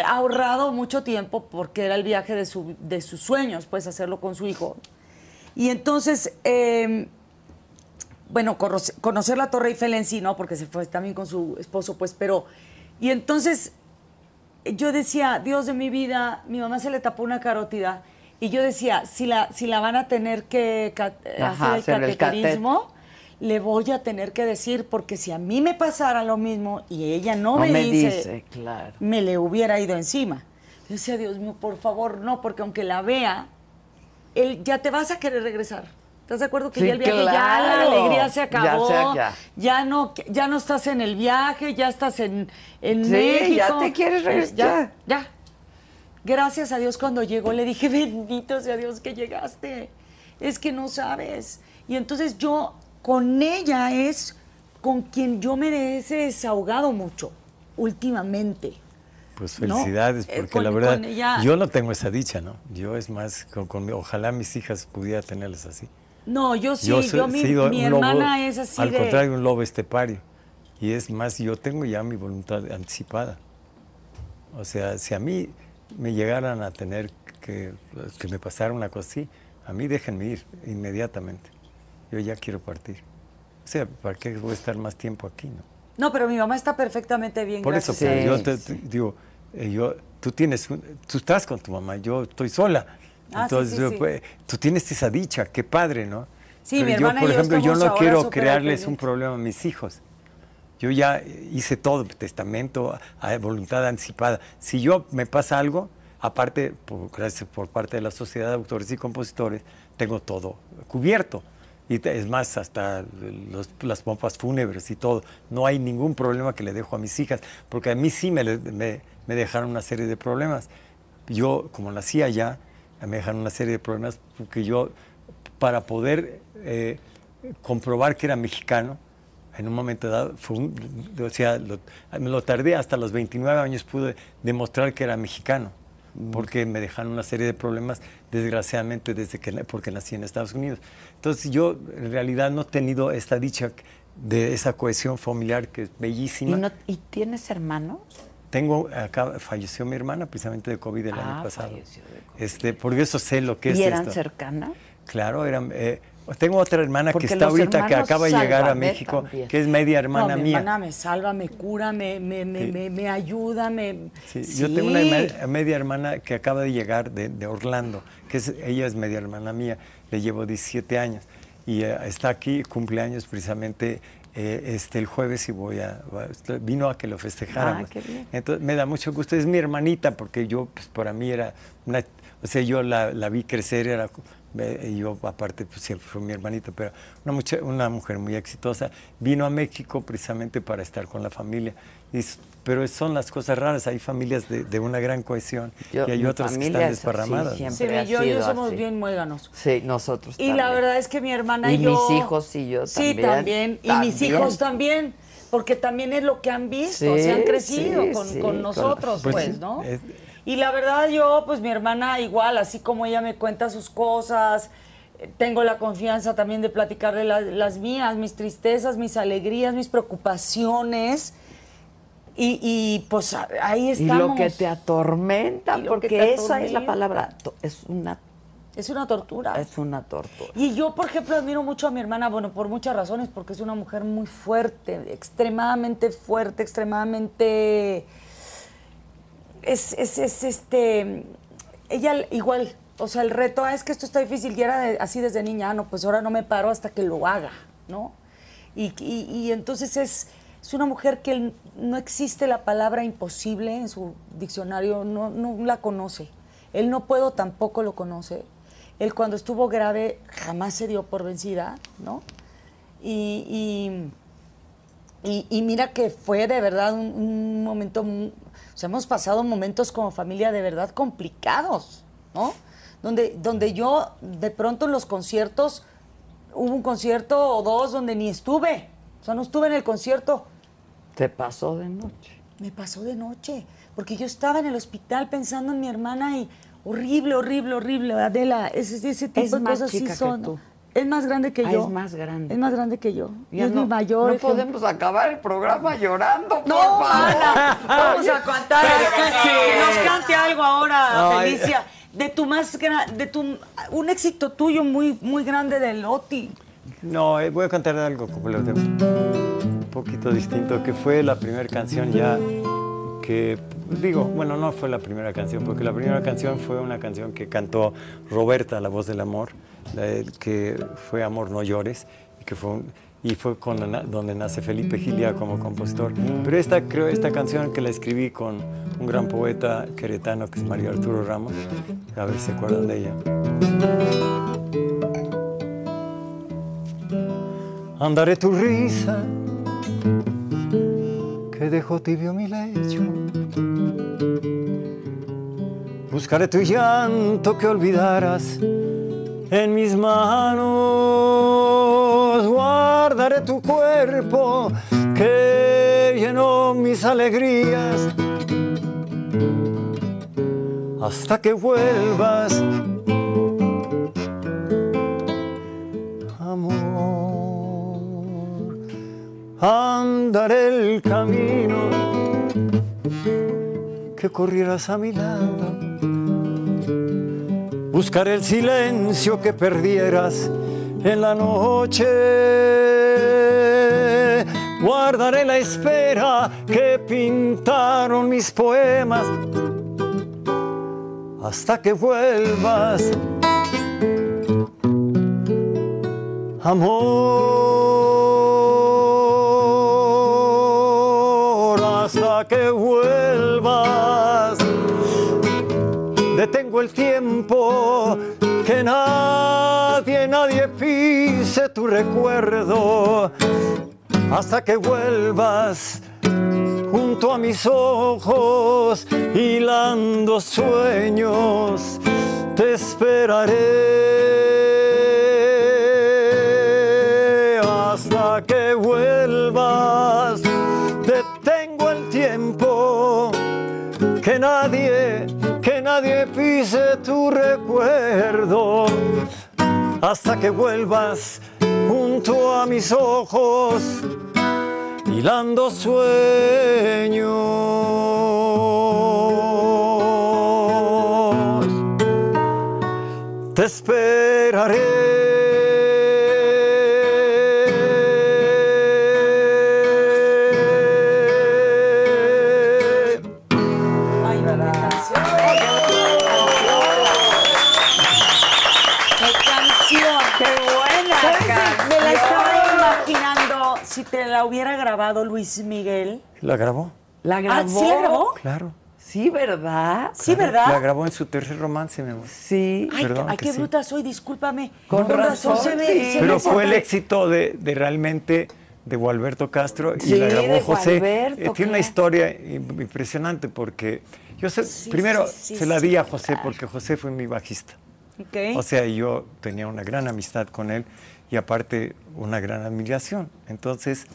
ahorrado mucho tiempo porque era el viaje de, su- de sus sueños, pues hacerlo con su hijo. Y entonces, eh, bueno, conoce- conocer la Torre Eiffel en sí, ¿no? Porque se fue también con su esposo, pues, pero... Y entonces yo decía, Dios de mi vida, mi mamá se le tapó una carótida. Y yo decía, si la, si la van a tener que ca- Ajá, hacer el cateterismo, le voy a tener que decir, porque si a mí me pasara lo mismo y ella no, No me, me dice, dice, claro. me le hubiera ido encima. Yo decía, Dios mío, por favor, no, porque aunque la vea, él ya te vas a querer regresar. ¿Estás de acuerdo que Sí, ya el viaje, ya la alegría se Ya acabó? ya. no, ya no estás en el viaje, ya estás en, en Sí, México. ya te quieres Eh, regresar. Ya, ya. Gracias a Dios cuando llegó le dije, bendito sea Dios que llegaste. Es que no sabes. Y entonces yo con ella es con quien yo me he desahogado mucho últimamente. Pues felicidades, Eh, porque con- la verdad, ella- yo no tengo esa dicha, ¿no? Yo es más, con, ojalá mis hijas pudiera tenerlas así. No, yo sí, yo yo, soy- mi, sido mi un lobo, hermana es así Al de... contrario, un lobo estepario. Y es más, yo tengo ya mi voluntad anticipada. O sea, si a mí me llegaran a tener que, que me pasara una cosa así, a mí déjenme ir inmediatamente. Yo ya quiero partir. O sea, ¿para qué voy a estar más tiempo aquí, no? No, pero mi mamá está perfectamente bien. Por eso, gracias pero Sí, yo te, sí. digo, eh, yo, tú tienes, tú estás con tu mamá, yo estoy sola. Ah, Entonces, sí, yo, pues, tú tienes esa dicha, qué padre, ¿no? Sí, mi yo, hermana y por yo ejemplo, yo no quiero crearles un problema a mis hijos. Yo ya hice todo, testamento, voluntad anticipada. Si yo me pasa algo, aparte, por, gracias por parte de la Sociedad de Autores y Compositores, tengo todo cubierto. Y es más, hasta los- las pompas fúnebres y todo. No hay ningún problema que le dejo a mis hijas, porque a mí sí me, me- me dejaron una serie de problemas. Yo, como nací allá, me dejaron una serie de problemas porque yo, para poder eh, comprobar que era mexicano, en un momento dado, fue un- o sea, lo, me lo tardé hasta los 29 años, pude demostrar que era mexicano, porque me dejaron una serie de problemas, desgraciadamente, desde que, porque nací en Estados Unidos. Entonces yo, en realidad, no he tenido esta dicha de esa cohesión familiar que es ¿Y, bellísima. no- ¿Y tienes hermanos? Tengo, acá falleció mi hermana precisamente de COVID el Ah, año pasado. falleció de COVID. Este, por eso sé lo que es ¿Y eran esto. cercanas? Claro, eran, eh, tengo otra hermana Porque que está ahorita, que acaba de llegar a México, también. que es media hermana no, mi mía. hermana me salva, me cura, me, me, Sí. me, me ayuda, me... Sí, Yo tengo una me- media hermana que acaba de llegar de, de Orlando, que es, ella es media hermana mía, le llevo 17 años y eh, está aquí, cumpleaños precisamente eh, este, el jueves y voy a, va- vino a que lo festejáramos. Ah, qué bien. Entonces me da mucho gusto, es mi hermanita porque yo, pues para mí era una, o sea, yo la, la vi crecer, era, y yo aparte pues siempre fue mi hermanita, pero una, mucha- una mujer muy exitosa, vino a México precisamente para estar con la familia. Y pero son las cosas raras, hay familias de, de una gran cohesión Yo- y hay otras que están desparramadas. Sí, ha yo, yo sido somos así. bien muéganos. Sí, nosotros Y la también. verdad es que mi hermana y, Y yo... mis hijos y yo Sí, también. también. Y mis También. hijos también. Porque también es lo que han visto, Sí, se han crecido sí, con, sí, con con- nosotros, Pues pues, sí, ¿no? es- Y la verdad yo, pues mi hermana igual, así como ella me cuenta sus cosas, tengo la confianza también de platicarle la- las mías, mis tristezas, mis alegrías, mis preocupaciones. Y, y, pues ahí Y estamos. lo que te atormenta, Y porque te esa es la palabra, es una, Es una tortura. es una tortura. Y yo, por ejemplo, admiro mucho a mi hermana, bueno, por muchas razones, porque es una mujer muy fuerte, extremadamente fuerte, extremadamente... Es, es, es, este... Ella igual, o sea, el reto "Ah, es que esto está difícil y era así desde niña, "Ah, no, pues ahora no me paro hasta que lo haga, ¿no? Y, y- entonces es, es una mujer que no existe la palabra imposible en su diccionario, no, no la conoce. Él no puedo tampoco lo conoce. Él cuando estuvo grave jamás se dio por vencida, ¿no? Y, y, y- mira que fue de verdad un, un momento, o sea, hemos pasado momentos como familia de verdad complicados, ¿no? donde, donde yo de pronto en los conciertos, hubo un concierto o dos donde ni estuve. O sea, no estuve en el concierto. Te pasó de noche. Me pasó de noche, porque yo estaba en el hospital pensando en mi hermana y horrible, horrible, horrible. Adela, ese, ese tipo Es de más cosas sí chica que son. tú. Es más grande que Ah, yo. es más grande. Es más grande que yo. Ya es mi mayor. No ejemplo. podemos acabar el programa llorando, por No, favor. Ana, vamos Oye, a cantar. Que nos cante algo ahora, Ay. Felicia. De tu más gran, de tu un éxito tuyo muy muy grande de Loti. No, eh, voy a cantar algo completamente un poquito distinto, que fue la primera canción ya que, digo, bueno, no fue la primera canción, porque la primera canción fue una canción que cantó Roberta, la voz del amor, que fue Amor no llores, que fue y fue na- donde nace Felipe Gilia como compositor. Pero esta, creo, esta canción que la escribí con un gran poeta queretano que es Mario Arturo Ramos, a ver si se acuerdan de ella. Andaré tu risa que dejó tibio mi lecho. Buscaré tu llanto que olvidaras en mis manos. Guardaré tu cuerpo que llenó mis alegrías. Hasta que vuelvas, amor. Andaré el camino que corrieras a mi lado. Buscaré el silencio que perdieras en la noche. Guardaré la espera que pintaron mis poemas hasta que vuelvas. Amor, hasta que vuelvas. El tiempo, que nadie, nadie pise tu recuerdo. Hasta que vuelvas junto a mis ojos, hilando sueños, te esperaré hasta que vuelvas. Detengo el tiempo, que nadie, nadie pise tu recuerdo, hasta que vuelvas junto a mis ojos hilando sueños. Te esperaré. La hubiera grabado Luis Miguel. ¿La grabó? ¿La grabó? Ah, ¿sí la grabó? Claro. Sí, ¿verdad? Sí, claro. ¿verdad? La grabó en su tercer romance, mi amor. Sí. Ay, Perdón ay, qué sí. bruta soy, discúlpame. Con razón, se sí. se Pero fue el éxito de, de realmente de Gualberto Castro y Sí, la grabó de José. Gualberto, Eh, tiene una historia im- impresionante porque yo sé, Sí, primero sí, sí, se la di a José porque José fue mi bajista. Ok. O sea, yo tenía una gran amistad con él y aparte una gran admiración. Entonces,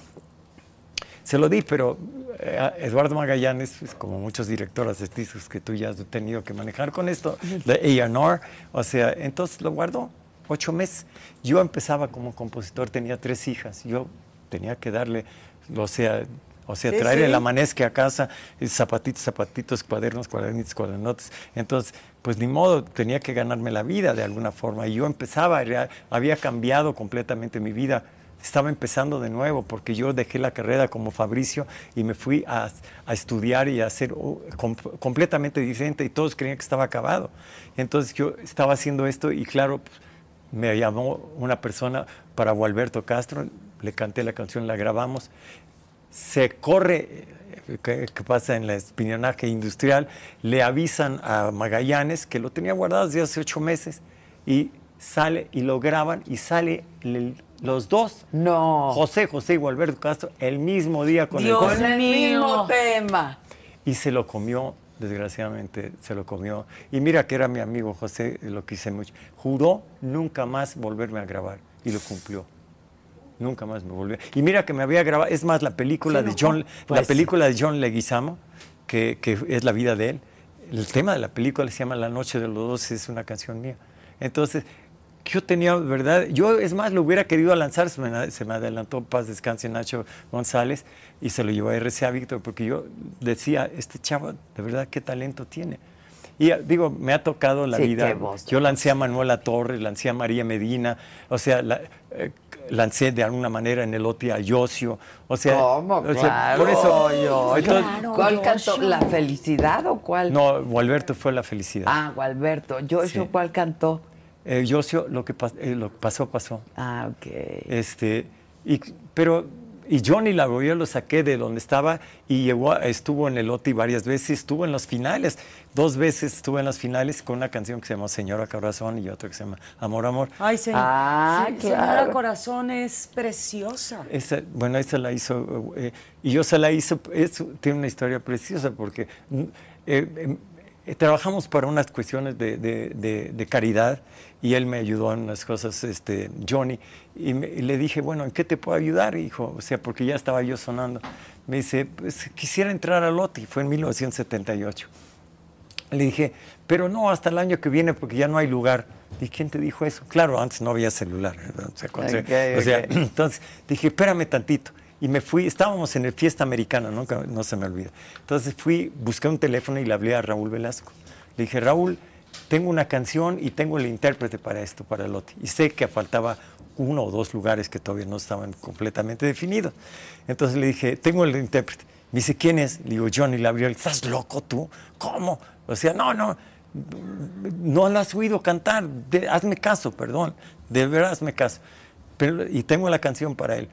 se lo di, pero eh, Eduardo Magallanes, pues, como muchos directores artísticos que tú ya has tenido que manejar con esto, de A&R, o sea, entonces lo guardó ocho meses. Yo empezaba como compositor, tenía tres hijas, yo tenía que darle, o sea, o sea, Sí, traer sí. el amanezque a casa, y zapatitos, zapatitos, cuadernos, cuadernitos, cuadernotes. Entonces, pues ni modo, tenía que ganarme la vida de alguna forma. Y yo empezaba, había cambiado completamente mi vida. Estaba empezando de nuevo porque yo dejé la carrera como Fabricio y me fui a, a estudiar y a hacer oh, com- completamente diferente y todos creían que estaba acabado. Entonces yo estaba haciendo esto y claro, pues, me llamó una persona para Gualberto Castro, le canté la canción, la grabamos se corre, eh, ¿qué, qué pasa en el espionaje industrial? Le avisan a Magallanes que lo tenía guardado desde hace ocho meses y sale y lo graban y sale el- los dos. No. José, José y Gualberto Castro el mismo día con Dios el Con el mismo tema. y se lo comió desgraciadamente se lo comió. Y mira que era mi amigo José, lo quise mucho. Juró nunca más volverme a grabar y lo cumplió. Nunca más me volvió. Y mira que me había grabado, es más, la película de John, la Pues- película de John Leguizamo, que, que es la vida de él. El tema de la película se llama La Noche de los Dos, es una canción mía. Entonces, yo tenía, ¿verdad? Yo, es más, lo hubiera querido lanzar, se me, se me adelantó Paz Descanse Nacho González y se lo llevó a RCA Víctor, porque yo decía, este chavo, de verdad, qué talento tiene. Y ah, digo, me ha tocado la Sí, vida. qué voz. Yo lancé a Manuela Torres, lancé a María Medina, o sea, la- eh, lancé de alguna manera en el OTI a Yosio, o sea, ¿Cómo? o sea, Claro, por eso, yo, entonces, ¿Cuál cantó? ¿La felicidad o cuál? no, Gualberto fue la felicidad. Ah, Gualberto. ¿Yo Sí. cuál cantó? Eh, Yosio, lo que, pas- eh, lo que pasó, pasó. Ah, ok. Este, y, pero, y Johnny Lagoya lo saqué de donde estaba y llegó a- estuvo en el OTI varias veces, estuvo en los finales, dos veces estuvo en los finales con una canción que se llama Señora Corazón y otra que se llama Amor, Amor. Ay, señor. Ah, Sí, claro. Señora Corazón es preciosa. Esa, bueno, esa la hizo, eh, y yo se la hice, es- tiene una historia preciosa porque mm, eh, eh, trabajamos para unas cuestiones de, de- de- de caridad y él me ayudó en unas cosas, este, Johnny, y, me- y le dije, bueno, ¿en qué te puedo ayudar, hijo? O sea, porque ya estaba yo sonando. Me dice, pues quisiera entrar al LOTI, fue en 1978. Le dije, pero no hasta el año que viene porque ya no hay lugar. ¿Y quién te dijo eso? Claro, antes no había celular. ¿verdad? O sea, cuando- Ok, o sea, entonces dije, espérame tantito. Y me fui, estábamos en el Fiesta Americana, nunca, no se me olvida. Entonces fui, busqué un teléfono y le hablé a Raúl Velasco. Le dije, Raúl, tengo una canción y tengo el intérprete para esto, para Loti. Y sé que faltaba uno o dos lugares que todavía no estaban completamente definidos. Entonces le dije, tengo el intérprete. Me dice, ¿quién es? Le digo, Johnny Labriel. ¿Estás loco tú? ¿Cómo? O sea, no, no, no la has oído cantar. De- hazme caso, perdón. De verdad, hazme caso. Pero, y tengo la canción para él.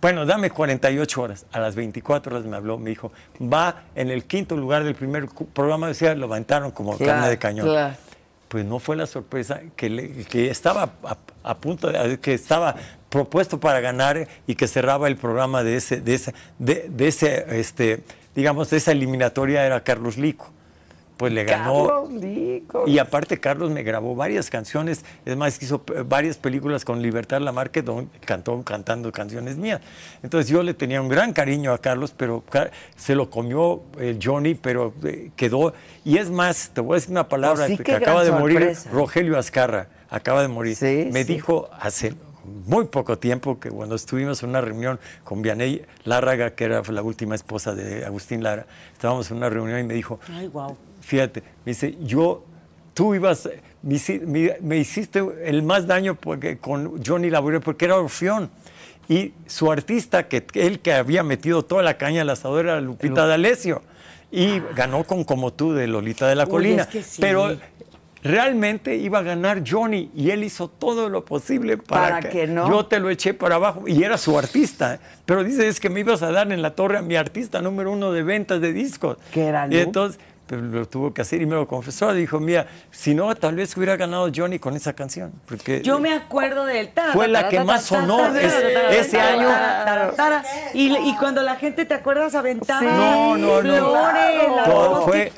Bueno, dame 48 horas. A las 24 horas me habló, me dijo, va en el quinto lugar del primer programa, sea, lo aventaron como Claro, carne de cañón. claro. Pues no fue la sorpresa que, que estaba a, a punto, de, que estaba propuesto para ganar y que cerraba el programa de ese, de ese, de, de ese, este, digamos, de esa eliminatoria era Carlos Lico. Pues le ganó. Carlos Lico. Y aparte Carlos me grabó varias canciones, es más, hizo eh, varias películas con Libertad Lamarque donde cantó cantando canciones mías. Entonces yo le tenía un gran cariño a Carlos, pero se lo comió eh, Johnny, pero eh, quedó. Y es más, te voy a decir una palabra sí, que acaba de morir, sorpresa. Rogelio Azcarra, acaba de morir. Sí, me sí. dijo hace muy poco tiempo que cuando estuvimos en una reunión con Vianey Lárraga, que era la última esposa de Agustín Lara, estábamos en una reunión y me dijo, Ay, wow. Fíjate, me dice, yo, tú ibas, me, me- me hiciste el más daño porque, con Johnny Laborio porque era Orfeón. Y su artista, que él que había metido toda la caña al asador era Lupita D'Alessio. Y ganó con Como tú de Lolita de la Uy, Colina. es que sí. Pero realmente iba a ganar Johnny y él hizo todo lo posible para, Para que no. yo te lo eché para abajo y era su artista. Pero dice, es que me ibas a dar en la torre a mi artista número uno de ventas de discos. Que era Y Lu. entonces pero lo tuvo que hacer y me lo confesó. Dijo, mira, si no, tal vez hubiera ganado Johnny con esa canción. Porque Yo me acuerdo de él. Fue la que más sonó ese- año. Y, cuando la gente, ¿te acuerdas? Aventaba No, no, no. fue-.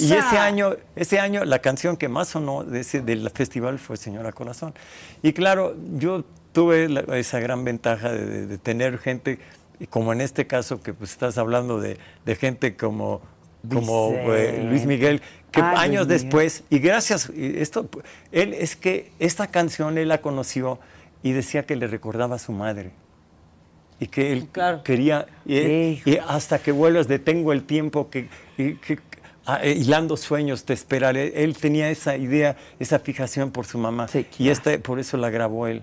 Y ese año, ese año la canción que más sonó de ese, del festival fue Señora Corazón. Y claro, yo tuve la- esa gran ventaja de, de- de tener gente, como en este caso que pues, estás hablando de, de gente como, como eh. Luis Miguel, que años Miguel. después, y gracias, esto, él es que esta canción él la conoció y decía que le recordaba a su madre. Y que él Claro. quería, y, hasta que vuelvas detengo el tiempo que, y- que- ah, eh, hilando sueños te esperaré. Él tenía esa idea, esa fijación por su mamá Sí, y esta, por eso la grabó él.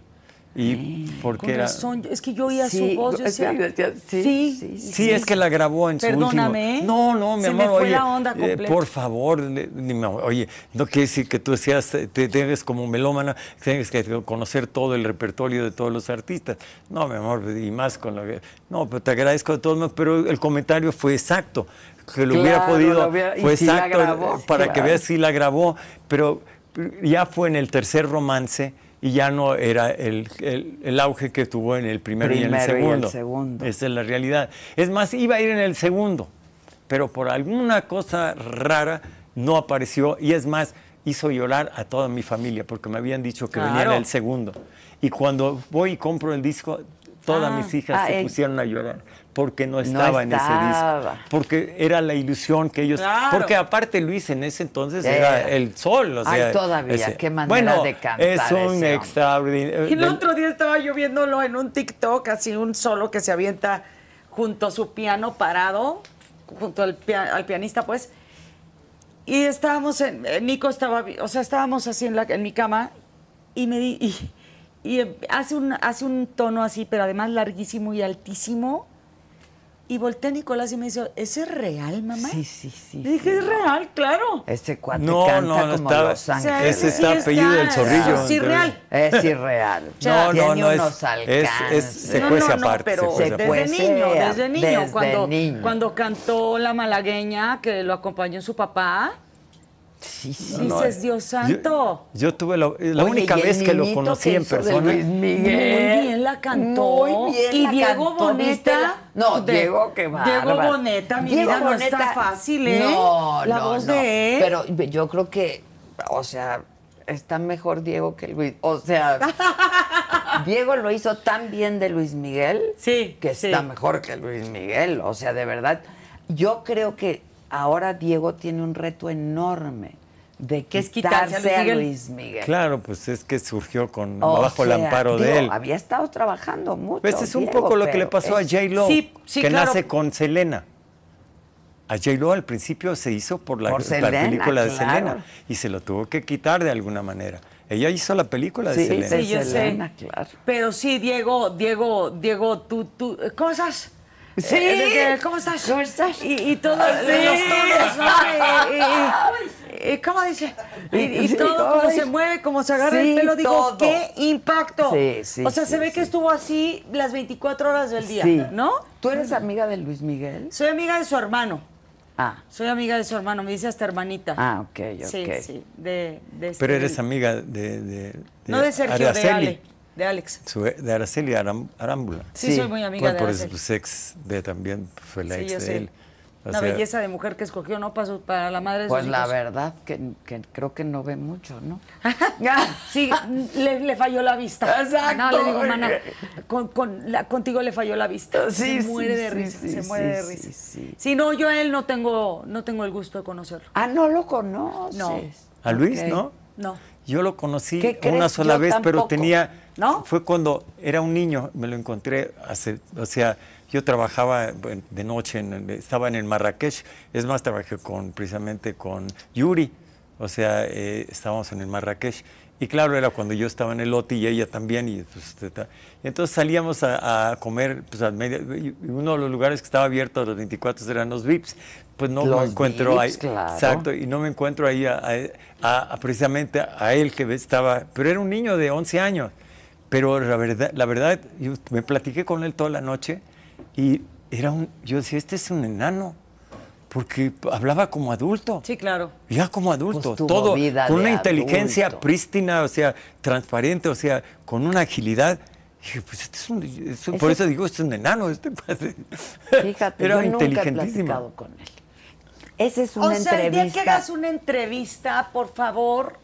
Y porque Con era razón, es que yo oía Sí, su voz, yo es que decía, sí, sí, sí, sí. Sí, es que la grabó en su Perdóname, último. No, no, mi se me amor, fue oye, la onda eh, completa. por favor, me- oye, no quiere decir que tú seas, te debes como melómana, tienes que conocer todo el repertorio de todos los artistas. No, mi amor, y más con lo que, no, pero te agradezco de todos modos, pero el comentario fue exacto, que lo hubiera Claro, podido, lo hubiera- fue la exacto, grabó, para que claro. veas si la grabó, pero ya fue en el tercer romance. Y ya no era el, el- el auge que tuvo en el primero, y en el Primero y el segundo. Esa es la realidad. Es más, iba a ir en el segundo, pero por alguna cosa rara no apareció y es más, hizo llorar a toda mi familia porque me habían dicho que venía en el segundo. Y cuando voy y compro el disco, todas Ah. mis hijas Ah, se eh. pusieron a llorar porque no estaba en ese disco. Porque era la ilusión que ellos... Claro. Porque aparte Luis en ese entonces Era. era el sol. O Ay, todavía, qué manera bueno, de cantar Es un extraordinario... Y el otro día estaba yo viéndolo en un TikTok, así un solo que se avienta junto a su piano parado, junto al, pia- al pianista, pues. Y estábamos en. eh, Nico estaba. O sea, estábamos así en, la, en mi cama y me di. Y, y, eh, hace, un, hace un tono así, pero además larguísimo y altísimo. Y volteé a Nicolás y me dice: ¿Ese es real, mamá? Sí, sí, sí. Le dije: sí, es no. real, claro. Ese cuate No, canta no, no como estaba- Los O sea, Ángeles. Ese está sí apellido del Zorrillo, Sí, entonces- real. Es irreal. sea, Tiene no, no, es- unos es- alcances. es secuencia no, no, no, aparte, pero secuencia desde aparte. niño, desde niño, desde cuando, niño. cuando cantó la malagueña que lo acompañó su papá, Sí, sí. No, dices, Dios santo. Yo, yo tuve la, la Oye, única vez que lo conocí que en persona. Luis Miguel. Muy bien la cantó. Muy bien y la Diego cantó, ¿viste Boneta. la- No, de- Diego, qué Diego bárbaro. Boneta, mi Diego vida no Boneta- está fácil, ¿eh? No, La no, voz no. de él. Pero yo creo que, o sea, está mejor Diego que Luis. O sea, Diego lo hizo tan bien de Luis Miguel Sí, que sí. está mejor que Luis Miguel. O sea, de verdad, yo creo que ahora Diego tiene un reto enorme de Que es quitarse a Luis a Miguel. Luis Miguel. Claro, pues es que surgió con O bajo el amparo de él. Había estado trabajando mucho. Pues es un Diego, poco lo que le pasó a J. Lo, Sí, sí, que claro. nace con Selena. A J. Lo al principio se hizo por la, Por la Selena, película de claro. Selena y se lo tuvo que quitar de alguna manera. Ella hizo la película de Sí, Selena. Sí, yo Selena, sé. claro. Pero sí, Diego, Diego, Diego, tú, tú, ¿cómo estás? Sí. Eh, de que, ¿Cómo estás? ¿Cómo estás? Y, y todos Sí. los tonos, ¿no? Y- y- y- ¿Cómo dice? Y, y Sí, todo, cómo se mueve, cómo se agarra Sí, el pelo, digo, todo. ¡qué impacto! Sí, sí, O sea, sí, se ve sí. que estuvo así las 24 horas del día, Sí. ¿no? ¿Tú eres amiga de Luis Miguel? Soy amiga de su hermano. Ah, Soy amiga de su hermano, me dice hasta hermanita. ah, ok, ok. Sí, sí, de, de este- Pero eres amiga de, de- de No de Sergio, de Araceli, Ale, de Alex. su- de Araceli Aram- Arámbula. Sí, Sí. soy muy amiga Bueno, de por Araceli. su ex de también fue la Sí, ex yo de sé. él. O Una sea, belleza de mujer que escogió, ¿no? Para, su- para la madre de Pues sus la hijos. verdad que, que creo que no ve mucho, ¿no? Sí, le, le falló la vista. Exacto. No, le digo, mana, con, con la- contigo le falló la vista. Sí, se muere sí, de sí, risa, sí, se sí, muere de sí, risa. sí. Sí, no, yo a él no tengo, no tengo el gusto de conocerlo. Ah, no lo conoces. No. a Luis, Ok. ¿no? No. Yo lo conocí una sola Yo vez, pero tampoco. tenía, ¿No? fue cuando era un niño, me lo encontré hace, o sea, yo trabajaba de noche, en estaba en el Marrakech, es más, trabajé con, precisamente con Yuri, o sea, eh, estábamos en el Marrakech, y claro, era cuando yo estaba en el lote y ella también, y, pues. Y entonces salíamos a, a comer, pues al medio, y uno de los lugares que estaba abierto a los 24 eran los VIPs, pues no Los me encuentro VIPs, ahí, claro. exacto, y no me encuentro ahí a, a- a- precisamente a él que estaba, pero era un niño de 11 años, pero la verdad, la verdad, yo me platiqué con él toda la noche y era un, yo decía, este es un enano, porque hablaba como adulto. Sí, claro. Ya como adulto, Pues todo vida con una inteligencia adulto. prístina, o sea, transparente, o sea, con una agilidad. Dije, pues este es un, es un- por eso digo, este es un enano, este padre. Fíjate, Era yo nunca he platicado con él. Esa es una o sea, el día que hagas una entrevista, por favor,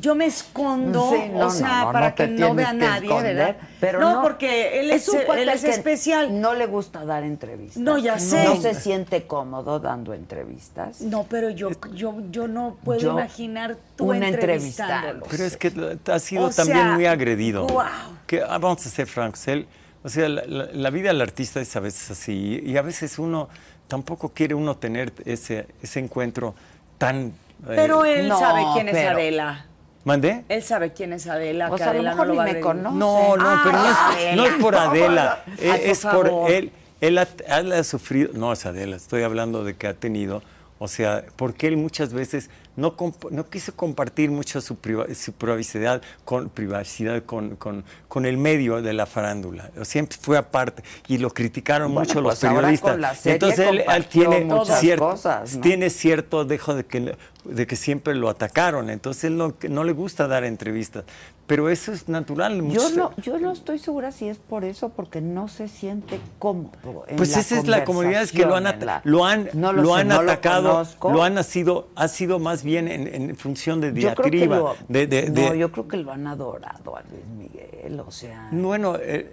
yo me escondo, Sí, no, o sea, no, no, para que no vea a nadie, esconder, ¿verdad? Pero no, no, porque él es, un cuate él es especial. No le gusta dar entrevistas. No, ya sé. No se siente cómodo dando entrevistas. No, pero yo, yo, yo no puedo Yo, imaginar tú un entrevistándolo. Pero es que ha sido O también sea, muy agredido. guau. Que, ah, vamos a ser francos, él, o sea, la, la- la vida del artista es a veces así y a veces uno tampoco quiere uno tener ese, ese encuentro tan... eh, Pero él No, sabe quién es pero- Adela. ¿Mandé? Él sabe quién es Adela, O sea, a lo Adela mejor no lo ni va a me conoce. No, no, Ah, pero no es, no es por Adela, Ay, eh, por es por él. Él ha, él ha sufrido, no es Adela, estoy hablando de que ha tenido, o sea, porque él muchas veces no, comp- no quiso compartir mucho su, priva- su privacidad, con, privacidad con, con- con el medio de la farándula. Siempre fue aparte y lo criticaron Bueno, mucho los pues ahora periodistas. con la serie Entonces él, él tiene, cierto, cosas, ¿no? tiene cierto dejo de que, de que siempre lo atacaron. Entonces él no, no le gusta dar entrevistas. Pero eso es natural. Yo no, yo no estoy segura si es por eso, porque no se siente cómodo. en Pues la esa es la comunidad, es que lo han, la- lo han, No lo lo sé, han no lo atacado, conozco. lo, han sido, ha sido más bien en, en función de Yo creo que diatriba. lo- de, de- no, de- yo creo que lo han adorado a Luis Miguel, o sea, Bueno, eh,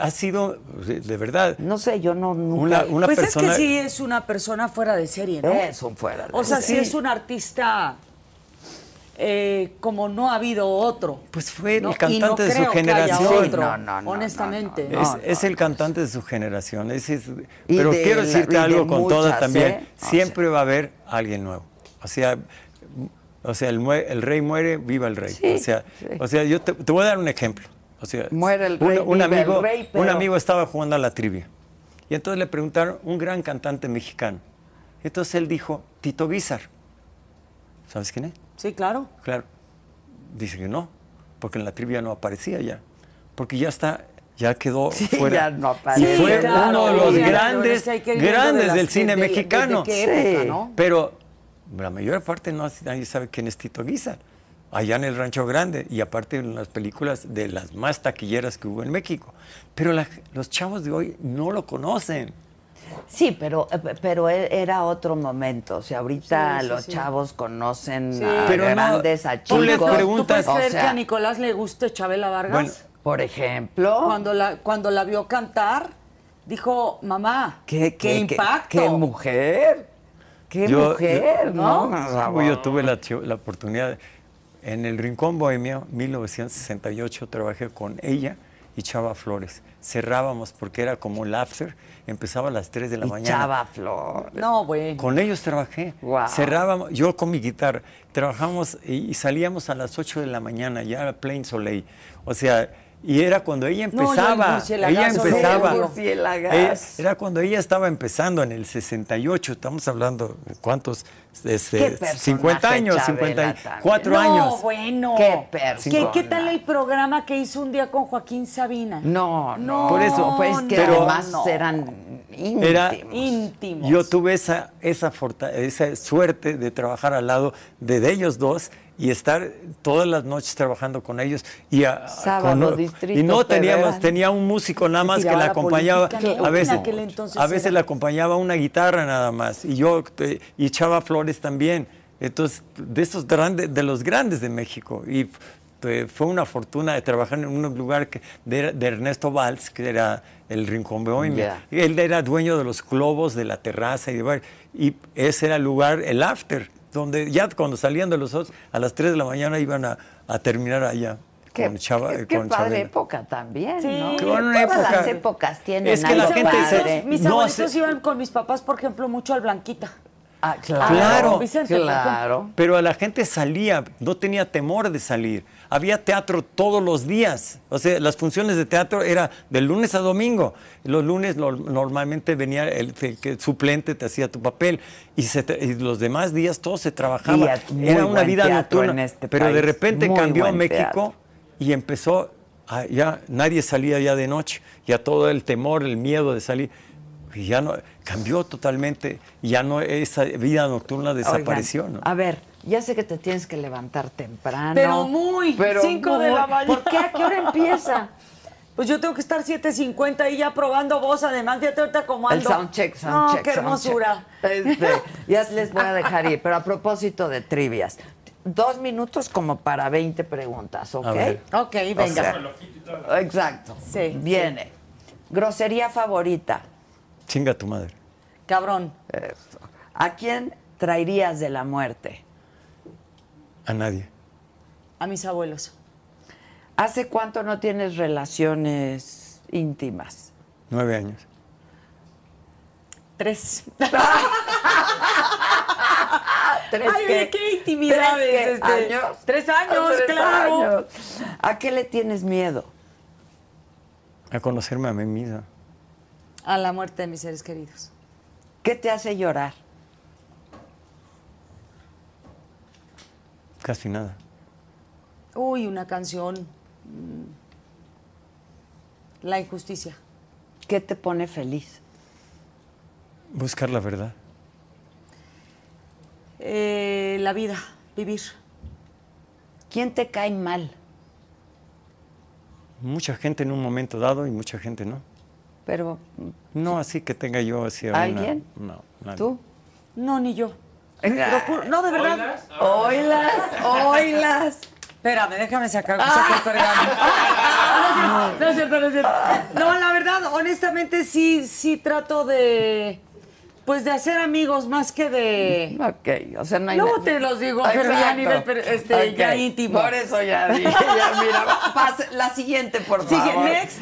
ha sido, de, verdad, no sé, yo no nunca una, una pues persona... es que sí es una persona fuera de serie, ¿no? es un fuera. de O sea, sí serie. es un artista eh, como no ha habido otro. Pues fue ¿no? el cantante no de su generación. otro, No, no, no, honestamente. no, Es, no, es no, el cantante de su generación. ese es- Y pero de quiero la- decirte algo con todo muchas, también. ¿eh? O Siempre va a haber alguien nuevo. O sea, o sea el, el rey muere, viva el rey. Sí, o sea, sí. o sea yo te, te voy a dar un ejemplo. O sea, Muere el un- rey, un, viva el amigo, rey, un pero- amigo estaba jugando a la trivia. Y entonces le preguntaron, un gran cantante mexicano. Entonces él dijo, Tito Guizar. ¿Sabes quién es? Sí, claro. Claro. Dice que no, porque en la trivia no aparecía ya. Porque ya está, ya quedó Sí, fuera. ya no fue Sí, claro, uno de los grandes, grandes de las- del cine de- de- mexicano. de qué época, Sí. ¿no? Pero la mayor parte no nadie sabe quién es Tito Guizar. Allá en el Rancho Grande y aparte en las películas de las más taquilleras que hubo en México. Pero la- los chavos de hoy no lo conocen. Sí, pero, eh, pero e- era otro momento. O sea, ahorita Sí, sí, los sí. chavos conocen Sí. a Pero no, grandes, a tú les chicos. preguntas- ¿Tú puedes o creer sea, que a Nicolás le guste Chabela Vargas? Bueno, Por ejemplo, cuando, la, cuando la vio cantar, dijo, mamá, ¿qué, qué, qué- impacto. qué mujer. Qué Yo- mujer, yo- ¿no? yo tuve la, la oportunidad en el Rincón Bohemio, 1968, trabajé con ella y Chava Flores. Cerrábamos porque era como el after, empezaba a las 3 de la y mañana. Chava Flor. No, bueno. Con ellos trabajé. Guau. Cerrábamos, yo con mi guitarra, trabajamos y, y salíamos a las 8 de la mañana, ya era Plain Soleil. O sea, y era cuando ella No, yo el empezaba. ella no, empezaba. el. Ella- era cuando ella estaba empezando en el 68, estamos hablando, ¿cuántos? Este, Qué personaje, 50 años, Chabela, 54 no, años. bueno. Qué persona. ¿Qué, qué tal el programa que hizo un día con Joaquín Sabina? No, no. Por eso, Pues que pero- además no. eran íntimos. Era- íntimos. Yo tuve esa, esa, forta- esa suerte de trabajar al lado de, de ellos dos y estar todas las noches trabajando con ellos. Y, a- Sábado, con- Distrito y no teníamos, tenía un músico nada más que la la acompañaba. política. A veces, a veces era. le acompañaba una guitarra nada más. Y yo, y Chava Flores también. Entonces, de esos grandes, de los grandes de México. Y fue una fortuna de trabajar en un lugar que, de, de Ernesto Valls, que era el Rincón Bohemio. Ya. Él era dueño de los globos, de la terraza y de Y ese era el lugar, el after, donde ya cuando salían de los otros, a las 3 de la mañana iban a, a terminar allá. Qué, con Chava, qué- qué con padre Chabela. época también, Sí. ¿no? Qué buena Todas época. las épocas tienen Es que la gente se-. Mis No, abuelitos se- iban con mis papás, por ejemplo, mucho al Blanquita. Ah, claro. Claro. Vicente, por claro. Pero a la gente salía, no tenía temor de salir. Había teatro todos los días. O sea, las funciones de teatro era de lunes a domingo. Los lunes lo- normalmente venía el, el que suplente, te hacía tu papel. Y, se y los demás días todo se trabajaba. Muy era una vida nocturna. este pero de país. repente Muy cambió México teatro. y empezó, a- ya nadie salía ya de noche. Ya todo el temor, el miedo de salir. Y ya no, cambió totalmente. Ya no, esa vida nocturna desapareció. Oigan, ¿no? A ver, ya sé que te tienes que levantar temprano. Pero muy, cinco de la mañana. ¿Por qué? ¿A qué hora empieza? Pues yo tengo que estar 7.50 y ya probando voz, además, fíjate ahorita cómo El ando. soundcheck, No, soundcheck. qué hermosura. soundcheck. Este, ya les voy a dejar ir, pero a propósito de trivias. Dos minutos como para 20 preguntas, ¿ok? Ok, O venga. sea, exacto. Sí, Viene. Grosería favorita. Chinga tu madre. Cabrón. Eso. ¿A quién traerías de la muerte? A nadie. A mis abuelos. ¿Hace cuánto no tienes relaciones íntimas? Nueve años. Tres. ¿Tres Ay, oye, qué intimidades, ¿Tres qué? este, años? tres años, Tres claro. años. ¿A qué le tienes miedo? A conocerme a mí misma. A la muerte de mis seres queridos. ¿Qué te hace llorar? Casi nada. Uy, una canción. mm, La injusticia. ¿Qué te pone feliz? Buscar la verdad. Eh, la vida, vivir. ¿Quién te cae mal? Mucha gente en un momento dado y mucha gente no. Pero No así que tenga yo hacia una- ¿Alguien? No, nadie. tú. No, ni yo. Juro- No, de verdad. Oilas, oilas. Espérame, déjame sacar, sacar pergamino. No, no es cierto, no es cierto. No, la verdad, honestamente sí, sí trato de, pues de hacer amigos más que de... Ok, o sea, no hay Luego te los digo, pero ya a nivel, este, Ok, ya íntimo. Por eso ya dije, ya mira, pase- la siguiente, por Sigue, favor. next.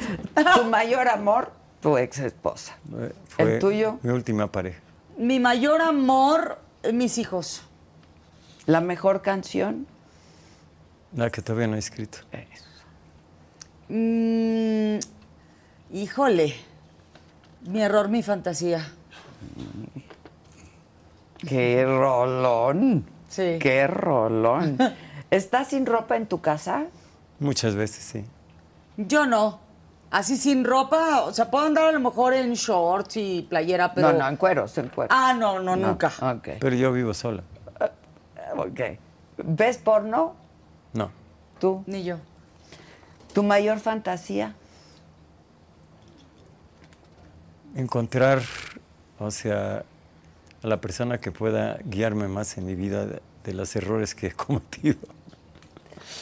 Tu mayor amor, tu ex esposa. Eh, ¿El tuyo? Mi última pareja. Mi mayor amor, eh, mis hijos. La mejor canción. La que todavía no he escrito. Mm, híjole, mi error, mi fantasía. Qué rolón. Sí. Qué rolón. ¿Estás sin ropa en tu casa? Muchas veces, sí. Yo no. Así sin ropa, o sea, puedo andar a lo mejor en shorts y playera, pero... No, no, en cueros, en cueros. Ah, no, no, No, nunca. Ok. Pero yo vivo sola. Ok. ¿Ves porno? No. Tú. Ni yo. ¿Tu mayor fantasía? Encontrar, o sea, a la persona que pueda guiarme más en mi vida de, de los errores que he cometido.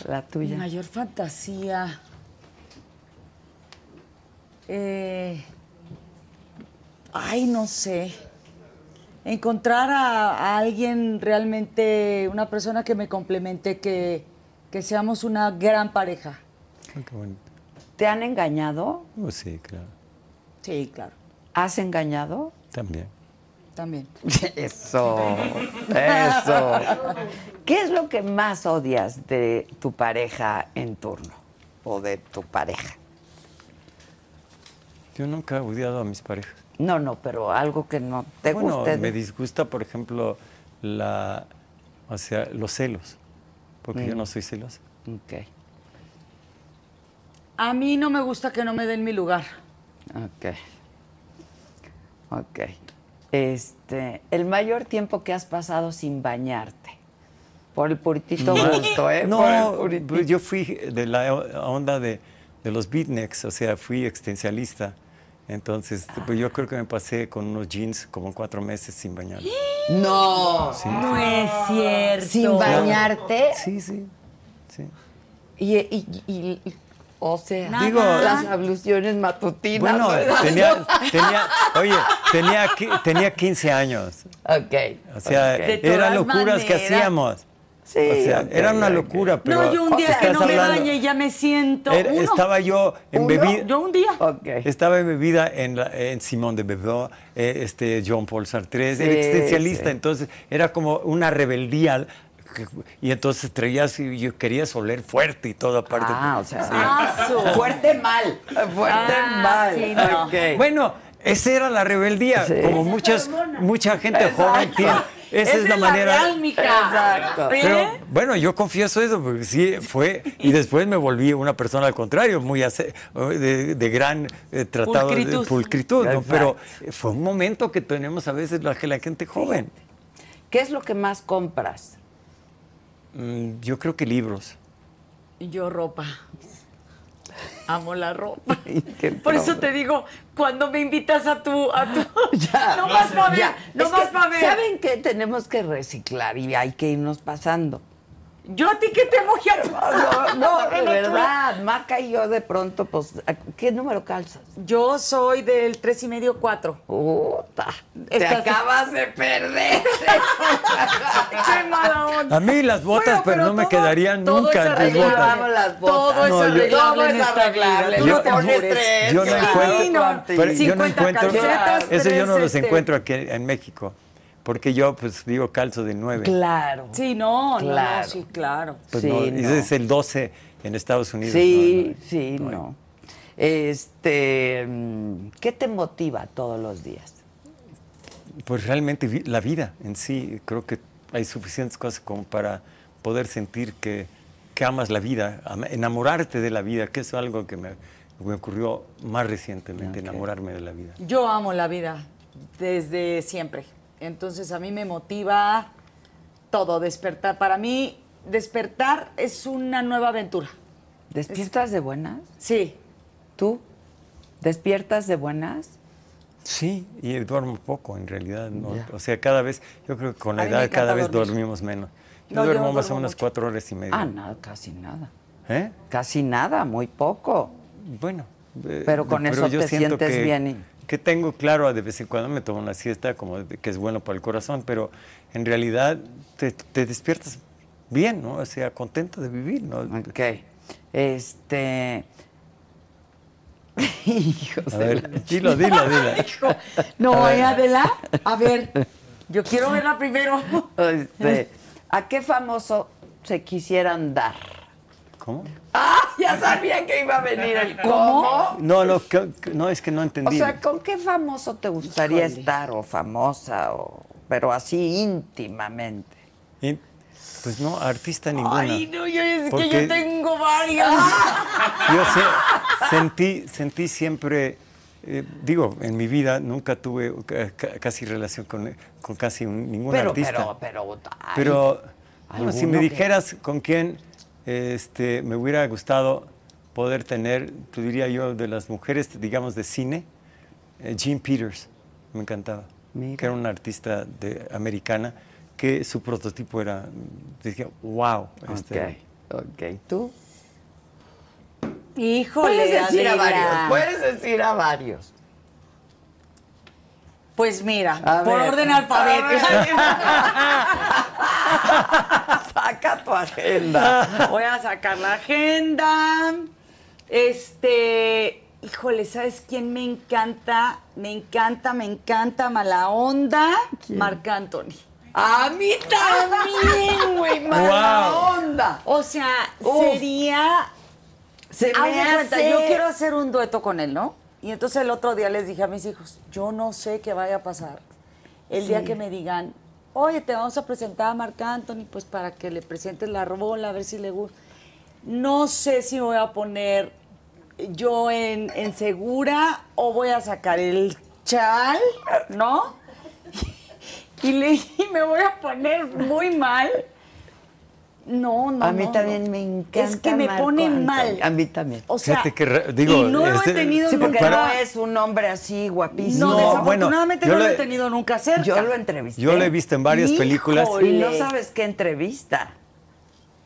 La Mi tuya. mayor fantasía. Eh, ay, no sé. Encontrar a, a alguien realmente, una persona que me complemente, que, que seamos una gran pareja. Ah, qué bonito. ¿Te han engañado? Oh, sí, claro. Sí, claro. ¿Has engañado? También. También. Eso, eso. ¿Qué es lo que más odias de tu pareja en turno o de tu pareja? Yo nunca he odiado a mis parejas. No, no, pero algo que no te bueno, guste. me disgusta, por ejemplo, la, o sea, los celos, porque Mm. yo no soy celosa. Ok, A mí no me gusta que no me den mi lugar. ok. Ok. Este, el mayor tiempo que has pasado sin bañarte. Por el puritito gusto, ¿eh? No, puritito. yo fui de la onda de, de los beatniks, o sea, fui existencialista. Entonces, pues yo creo que me pasé con unos jeans como cuatro meses sin bañar. No. Sí, No es cierto. Sin bañarte. sí, sí. sí. Y, y- y- y- o sea, Nada. Digo, las abluciones matutinas. Bueno, ¿verdad? tenía, tenía, oye, tenía, tenía 15 años. Ok. O sea, eran locuras que hacíamos. Sí, o sea, era una locura, pero no, yo un día que no me hablando- bañe ya me siento. Era- uno. estaba yo en bebida. Yo un día. Ok. Estaba en bebida en, la- en Simón de Beauvoir, eh, este, John Paul Sartre, Sí, era existencialista, sí. entonces era como una rebeldía. Y entonces traías y yo querías oler fuerte y todo aparte. Ah, o sea, fuerte mal. Fuerte Ah, mal. sí, no. Bueno, esa era la rebeldía, Sí. como muchas, mucha gente joven tiene. Esa, es la manera. real. Exacto. ¿Eh? Pero bueno, yo confieso eso, porque sí fue, y después me volví una persona al contrario, muy de, de gran eh, tratado Pulcritud. de pulcritud, pero fue un momento que tenemos a veces la, la gente joven. ¿Qué es lo que más compras? Mm, yo creo que libros. Yo ropa. Amo la ropa. Qué Por eso te digo, cuando me invitas a tu, a tu, Ya. no más para ver, no más para ver. ¿Saben qué? Tenemos que reciclar y hay que irnos pasando. Yo a ti qué te voy a pasar. No, no, de verdad. Maca y yo de pronto, pues, ¿qué número calzas? Yo soy del tres y medio, cuatro. Puta, te Estás- acabas de perder. Qué mala onda. A mí las botas, Bueno, pero, no me todo- quedarían todo nunca es en tus arreglable. botas. Vamos las botas. Todo es No, yo- arreglable Todo en es esta arreglable. vida. Tú Yo- no te pones yo- tres. yo no encuentro- Sí, no. Pero yo no 50 encuentro, calcetas, eso yo no tres, los este, encuentro aquí en México, porque yo pues digo calzo de nueve. Claro. Sí, no, no, Claro. no, sí, claro. Pues Sí, no, no. ese es el 12 en Estados Unidos. Sí, no, no, sí, no. no. Este, mm, ¿qué te motiva todos los días? Pues realmente la vida en sí, creo que hay suficientes cosas como para poder sentir que, que amas la vida, am- enamorarte de la vida, que es algo que me, me ocurrió más recientemente, enamorarme de la vida. Yo amo la vida desde siempre. Entonces a mí me motiva todo, despertar. Para mí, despertar es una nueva aventura. ¿Despiertas de buenas? Sí. ¿Tú? ¿Despiertas de buenas? Sí, y duermo poco en realidad. ¿no? O sea, cada vez, yo creo que con la edad cada vez dormir. dormimos menos. Yo No, yo duermo más o menos mucho. cuatro horas y media. Ah, no, casi nada. ¿Eh? Casi nada, muy poco. Bueno. eh, Pero con eso yo te sientes que, bien y- Que tengo claro, de vez en cuando me tomo una siesta, como de- que es bueno para el corazón, pero en realidad te, te despiertas bien, ¿no? O sea, contento de vivir, ¿no? Ok. Este. Hijos A de ver, la- dilo, dilo, dilo. No, ¿eh, Adela? A ver, yo quiero verla primero. Este, ¿A qué famoso se quisieran dar? ¿Cómo? ¡Ah! Ya sabía que iba a venir el cómo. No, no, que- que- no, es que no O entendí. sea, ¿con qué famoso te gustaría Híjole. estar o famosa o pero así íntimamente? Y, pues no, artista ninguna. Ay, no, yo es que yo tengo varias. Yo se- sentí, sentí siempre, eh, digo, en mi vida nunca tuve ca- ca- casi relación con, con casi un- ningún Pero, artista. pero, pero, ay, Pero bueno, si me que- dijeras con quién este, me hubiera gustado poder tener, tú diría yo, de las mujeres, digamos, de cine, eh, Jean Peters, me encantaba, Mira. que era una artista de, americana, que su prototipo era, dije, wow. este, Ok, ok. ¿Tú? Híjole, Puedes decir a varios, puedes decir a varios. Pues mira, A por ver. orden alfabético. Saca tu agenda. Voy a sacar la agenda. Este, híjole, ¿sabes quién me encanta? Me encanta, me encanta, mala onda. Marc Anthony. A mí también, güey, mala Wow. onda. O sea, Uf. sería Se me cuenta, hace- yo quiero hacer un dueto con él, ¿no? Y entonces el otro día les dije a mis hijos, yo no sé qué vaya a pasar. El día que me digan, oye, te vamos a presentar a Marc Anthony, pues para que le presentes la rola, a ver si le gusta. No sé si voy a poner yo en, en segura o voy a sacar el chal, ¿no? Y, le, y me voy a poner muy mal. No, no, A mí no, también no. me encanta. Es que me Marco pone Antonio. mal. A mí también. O sea, Fíjate que re- digo, y no lo este- he tenido Sí, porque nunca. no es un hombre así guapísimo. No, No, desafortunadamente bueno, no yo lo he tenido nunca cerca. Yo lo entrevisté. Yo lo he visto en varias Híjole. películas. Y no sabes qué entrevista.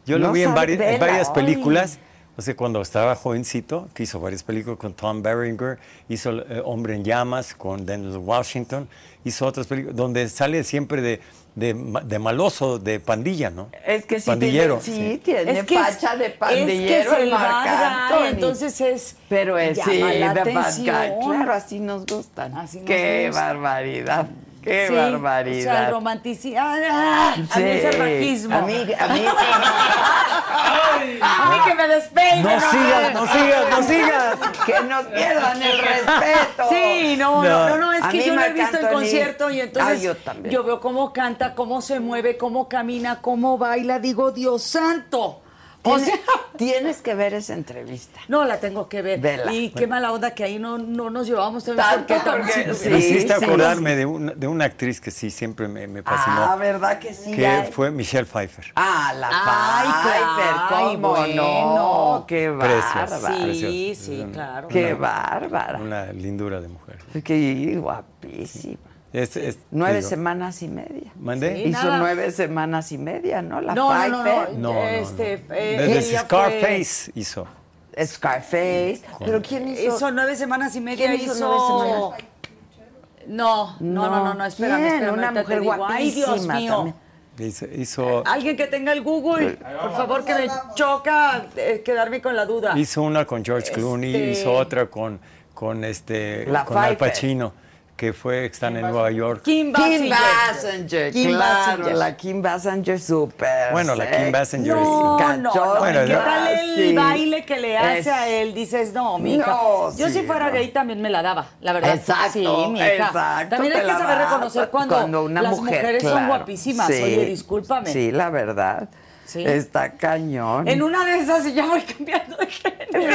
Yo lo No vi en, vari- en varias ay. películas. O sea, cuando estaba jovencito, que hizo varias películas con Tom Berenger, hizo eh, Hombre en Llamas con Denzel Washington, hizo otras películas donde sale siempre de, de, ma- de maloso, de pandilla, ¿no? Es que sí Pandillero. tiene, sí, tiene es que es- facha de es que pandillero es el el Marc entonces es Pero es sí, de atención. Claro, así nos gustan. Así nos Qué gusta. barbaridad. Qué Sí, O sea, barbaridad. el romanticismo. ¡Ah! A mí es el Sí. raquismo. A mí, a mí, A mí que me despeine. No sigas, no sigas, no sigas. que nos pierdan el respeto. Sí, no, no, No. no, no, es A que yo lo he visto en concierto y entonces Ah, yo también. yo veo cómo canta, cómo se mueve, cómo camina, cómo baila, digo, Dios santo. O Tienes, sea, tienes que ver esa entrevista. no la tengo que ver. Vela. Y qué mala onda que ahí no, no nos llevamos también Tanto porque porque- también- sí. Me hiciste sí. acordarme de, una, de una actriz que sí siempre me, me fascinó, Ah, ¿verdad que sí? que hay? fue Michelle Pfeiffer. Ah, la Ay, Pfeiffer, ¿cómo bueno. no? Qué bárbara. Sí, sí, Una- claro. Qué Una- bárbara. Una lindura de mujer. Qué guapísima. Es- es- Nueve digo, semanas y media. ¿Mandé? Sí. Hizo nada. nueve semanas y media, ¿no? La No, no, no, Pfeiffer. no. No, no, Este, no. eh, Desde Scarface hizo. Scarface. ¿Pero quién hizo? Hizo nueve semanas y media, ¿Quién hizo hizo... nueve semanas? No, no, no, no, no, espérame, ¿Quién? espérame. Una mujer. Ay, Dios guapísima mío. también. Hizo, hizo, Alguien que tenga el Google, por favor, que me choca eh, quedarme con la duda. hizo una con George Clooney, Este- hizo otra con, con, este, La con Al. Pacino, que fue, están en Nueva York. Kim Kim Basinger. Kim claro, Basinger. la Kim Basinger súper. Bueno, la Kim Basinger es- No, no, cachonda, no. Bueno, ¿Qué tal el sí. baile que le hace Es- a él? Dices, no, mija. No, Yo sí, si fuera no. gay también me la daba, la verdad. Exacto, sí, mija. exacto, También hay que saber reconocer cuando, cuando una las mujer, mujeres son claro. guapísimas. Sí, Oye, discúlpame. Sí, la verdad. Sí. Está cañón. En una de esas ya voy cambiando de género.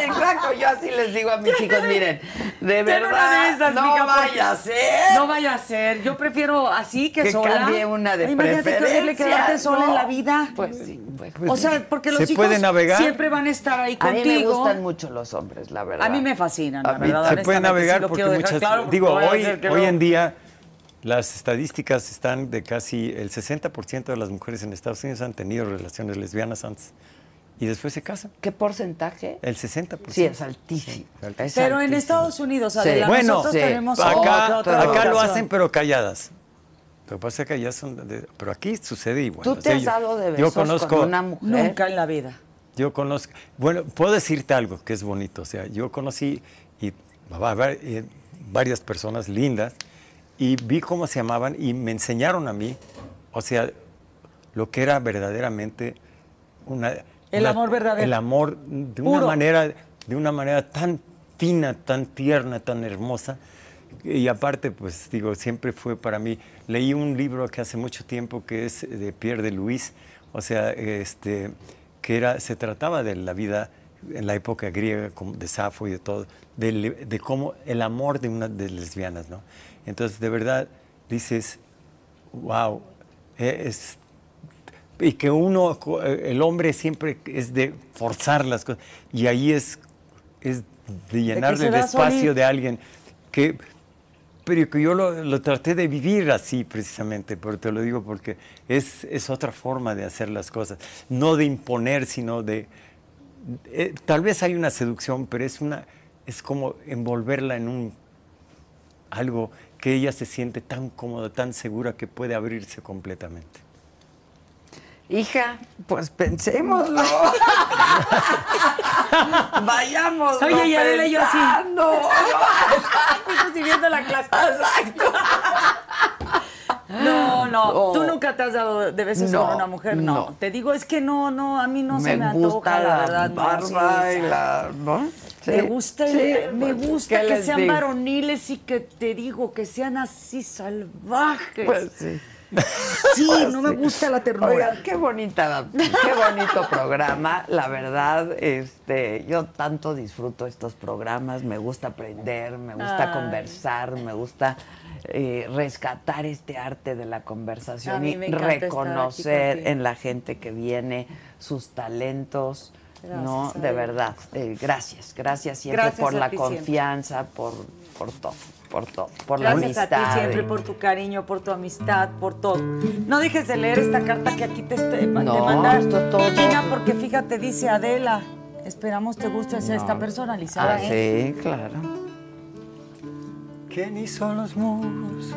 Exacto, yo así les digo a mis hijos, miren, de verdad, de esas, no vaya a ser. No vaya a ser. Yo prefiero así que, que sola. cambie una de Imagínate que horrible preferencia. quedarte sola en la vida. Pues sí, pues. o sea, porque los ¿Se hijos puede navegar? siempre van a estar ahí a mí contigo. me gustan mucho los hombres, la verdad. A mí me fascinan, A la mí verdad. se puede navegar sí porque muchas claro, digo hoy que hoy en día las estadísticas están de casi el 60% de las mujeres en Estados Unidos han tenido relaciones lesbianas antes y después se casan ¿Qué porcentaje? el 60% Sí, es altísimo. Sí, es Pero en. Estados Unidos, Sí. Adela, Bueno, nosotros sí. tenemos acá, otra, acá lo hacen pero calladas lo que pasa es que allá son de- pero aquí sucede igual ¿Tú O te sea, has yo- dado de yo besos conozco con una mujer? Nunca en la vida. Yo conozco, bueno, puedo decirte algo que es bonito, o sea, yo conocí y, eh, varias personas lindas y vi cómo se llamaban y me enseñaron a mí, o sea, lo que era verdaderamente una... El una- amor verdadero. El amor de una Puro. manera, de una manera tan fina, tan tierna, tan hermosa. Y aparte, pues digo, siempre fue para mí. Leí un libro que hace mucho tiempo que es de Pierre de Luis, o sea, este, que era, se trataba de la vida en la época griega, de Safo y de todo, de, de cómo el amor de una de lesbianas, ¿no? Entonces, de verdad, dices, wow, es, y que uno, el hombre siempre es de forzar las cosas, y ahí es, es de llenar el espacio solito. de alguien que, pero que yo lo, lo traté de vivir así precisamente, pero te lo digo porque es, es otra forma de hacer las cosas, no de imponer, sino de, eh, tal vez hay una seducción, pero es una, es como envolverla en un algo que ella se siente tan cómoda, tan segura que puede abrirse completamente. Hija, pues pensémoslo. Vayamos. Oye, y Adela y yo así. pensando. Estoy siguiendo la clase. Exacto. No, no, Oh. tú nunca te has dado de besos No, con una mujer, no. no. Te digo, es que no, no, a mí no se me gusta antoja, la, verdad. no, barba sí, y la, ¿no? Me Sí, gusta, el- me gusta ¿qué que sean digo? varoniles y que te digo que sean así salvajes. Pues sí. sí, no me gusta la ternura. Oigan, qué bonita, qué bonito programa. La verdad, este, yo tanto disfruto estos programas. Me gusta aprender, me gusta Ay. conversar, me gusta eh, rescatar este arte de la conversación y reconocer en la gente que viene sus talentos. no, Gracias, de Adela. verdad. eh, gracias, gracias siempre Gracias por la ti siempre. confianza, por, por todo, por todo, por la Gracias a amistad. ti siempre por tu cariño, por tu amistad, por todo. No dejes de leer esta carta que aquí te, te No, manda esto todo. Gina, porque fíjate, dice Adela. Esperamos te guste hacer esta personalizada, Ah, ¿eh? sí, claro. ¿Quién hizo los muros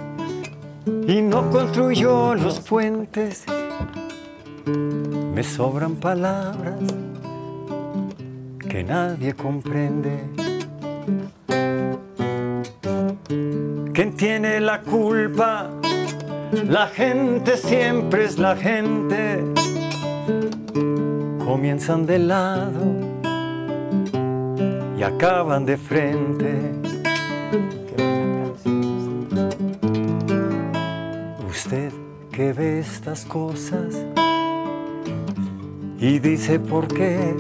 y no construyó los puentes? Me sobran palabras que nadie comprende. ¿Quién tiene la culpa? La gente siempre es la gente. Comienzan de lado y acaban de frente. Usted que ve estas cosas y dice por qué.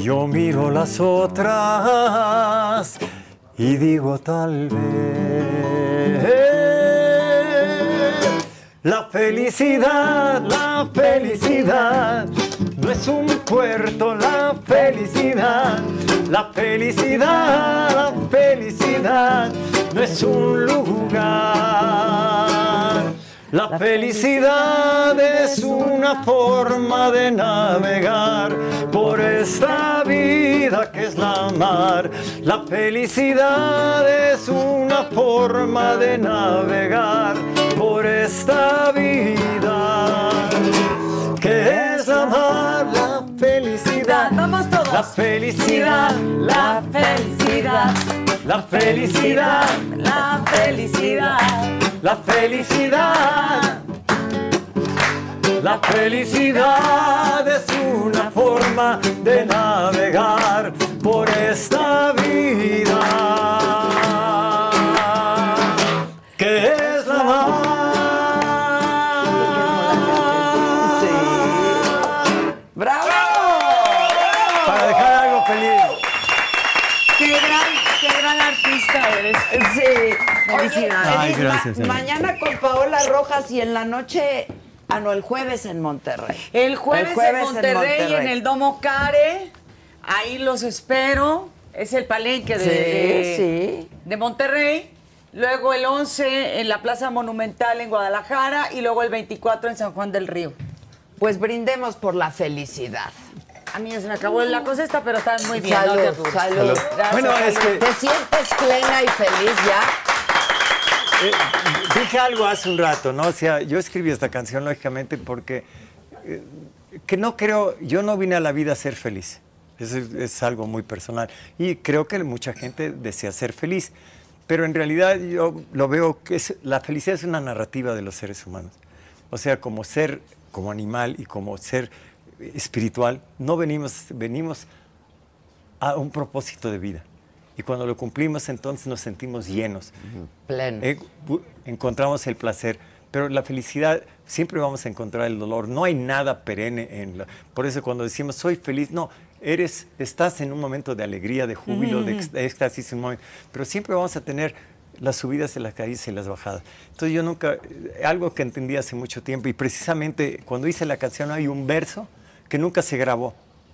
Yo miro las otras y digo tal vez. La felicidad, la felicidad, no es un puerto, la felicidad, la felicidad, la felicidad, no es un lugar. La felicidad es una forma de navegar por esta vida que es la mar. La felicidad es una forma de navegar por esta vida que es la mar. La felicidad, Vamos todos. la felicidad, La felicidad, la felicidad, la felicidad. la felicidad. La felicidad es una forma de navegar por esta vida. Sí. Felicidades. Ay, gracias, ma- Ana. mañana con Paola Rojas y en la noche, ah, no, el jueves en Monterrey. El jueves, El jueves en, en Monterrey, Monterrey. en el Domo Care. Ahí los espero. Es el palenque de, Sí, de- sí. de Monterrey. Luego el 11 en la Plaza Monumental en Guadalajara y luego el 24 en San Juan del Río. Pues brindemos por la felicidad. A mí ya se me acabó la cosa esta, pero están muy bien. salud, no te salud. Salud. Gracias, Bueno, es que- ¿Te sientes plena y feliz ya? Eh, dije algo hace un rato, ¿no? O sea, yo escribí esta canción lógicamente porque eh, que no creo, yo no vine a la vida a ser feliz. Eso es, es algo muy personal. Y creo que mucha gente desea ser feliz. Pero en realidad yo lo veo que es, la felicidad es una narrativa de los seres humanos. O sea, como ser, como animal y como ser espiritual, no venimos, venimos a un propósito de vida. Y cuando lo cumplimos, entonces nos sentimos llenos. Pleno. Eh, encontramos el placer, pero la felicidad siempre vamos a encontrar el dolor. No hay nada perenne en la- por eso cuando decimos soy feliz, no, eres estás en un momento de alegría, de júbilo, de éxtasis, un momento, pero siempre vamos a tener las subidas y las caídas y las bajadas. Entonces yo nunca eh, algo que entendí hace mucho tiempo y precisamente cuando hice la canción hay un verso que nunca se grabó,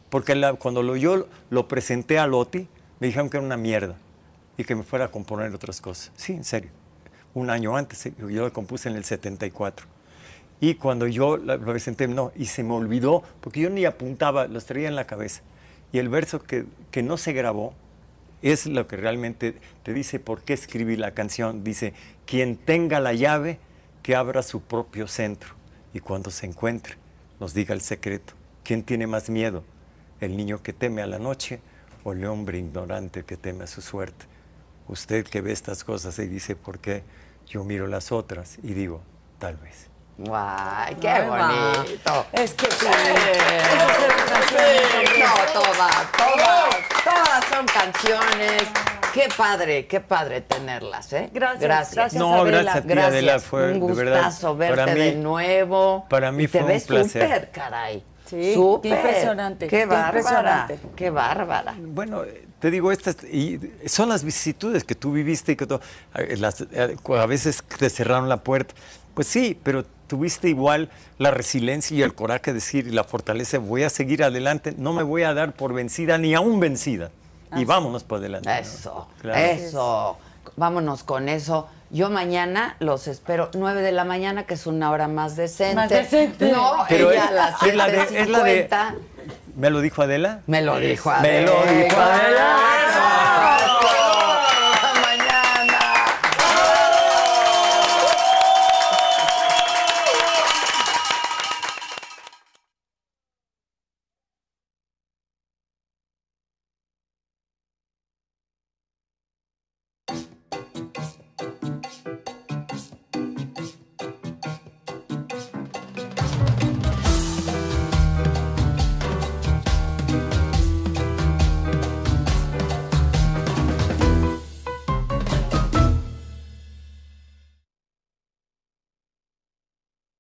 porque cuando lo, yo lo presenté a Loti, me dijeron que era una mierda y que me fuera a componer otras cosas. Sí, en serio. Un año antes, eh, yo lo compuse en el 74. Y cuando yo lo presenté, no, y se me olvidó, porque yo ni apuntaba, los traía en la cabeza. Y el verso que, que no se grabó es lo que realmente te dice por qué escribí la canción. Dice, quien tenga la llave, que abra su propio centro. Y cuando se encuentre, nos diga el secreto. ¿Quién tiene más miedo? ¿El niño que teme a la noche o el hombre ignorante que teme a su suerte? Usted que ve estas cosas y dice, ¿por qué? Yo miro las otras y digo, tal vez. Guay, qué Ahí va. bonito. Es que sí. Canciones. No, todas, todas, todas son canciones. Qué padre, qué padre tenerlas, ¿eh? Gracias, gracias. gracias, No, Adela. gracias a ti, Gracias, Adela, fue un de verdad. gustazo verte para mí, de nuevo. para mí Y te fue un ves placer. súper, caray. Sí, súper. qué impresionante, Qué qué bárbara. impresionante. Qué bárbara. Bueno, te digo, estas y son las vicisitudes que tú viviste y que eh, las- a veces te cerraron la puerta. Pues sí, pero tuviste igual la resiliencia y el coraje de decir y la fortaleza, voy a seguir adelante, no me voy a dar por vencida ni aún vencida. Y vámonos para adelante. ¿no? Eso, Claro. eso. Vámonos con eso. Yo mañana los espero 9 de la mañana, que es una hora más decente. Más decente. No, Pero ella es- a las es la de- es la de- 7:50. ¿Me lo dijo Adela? Me lo dijo Me lo dijo Adela.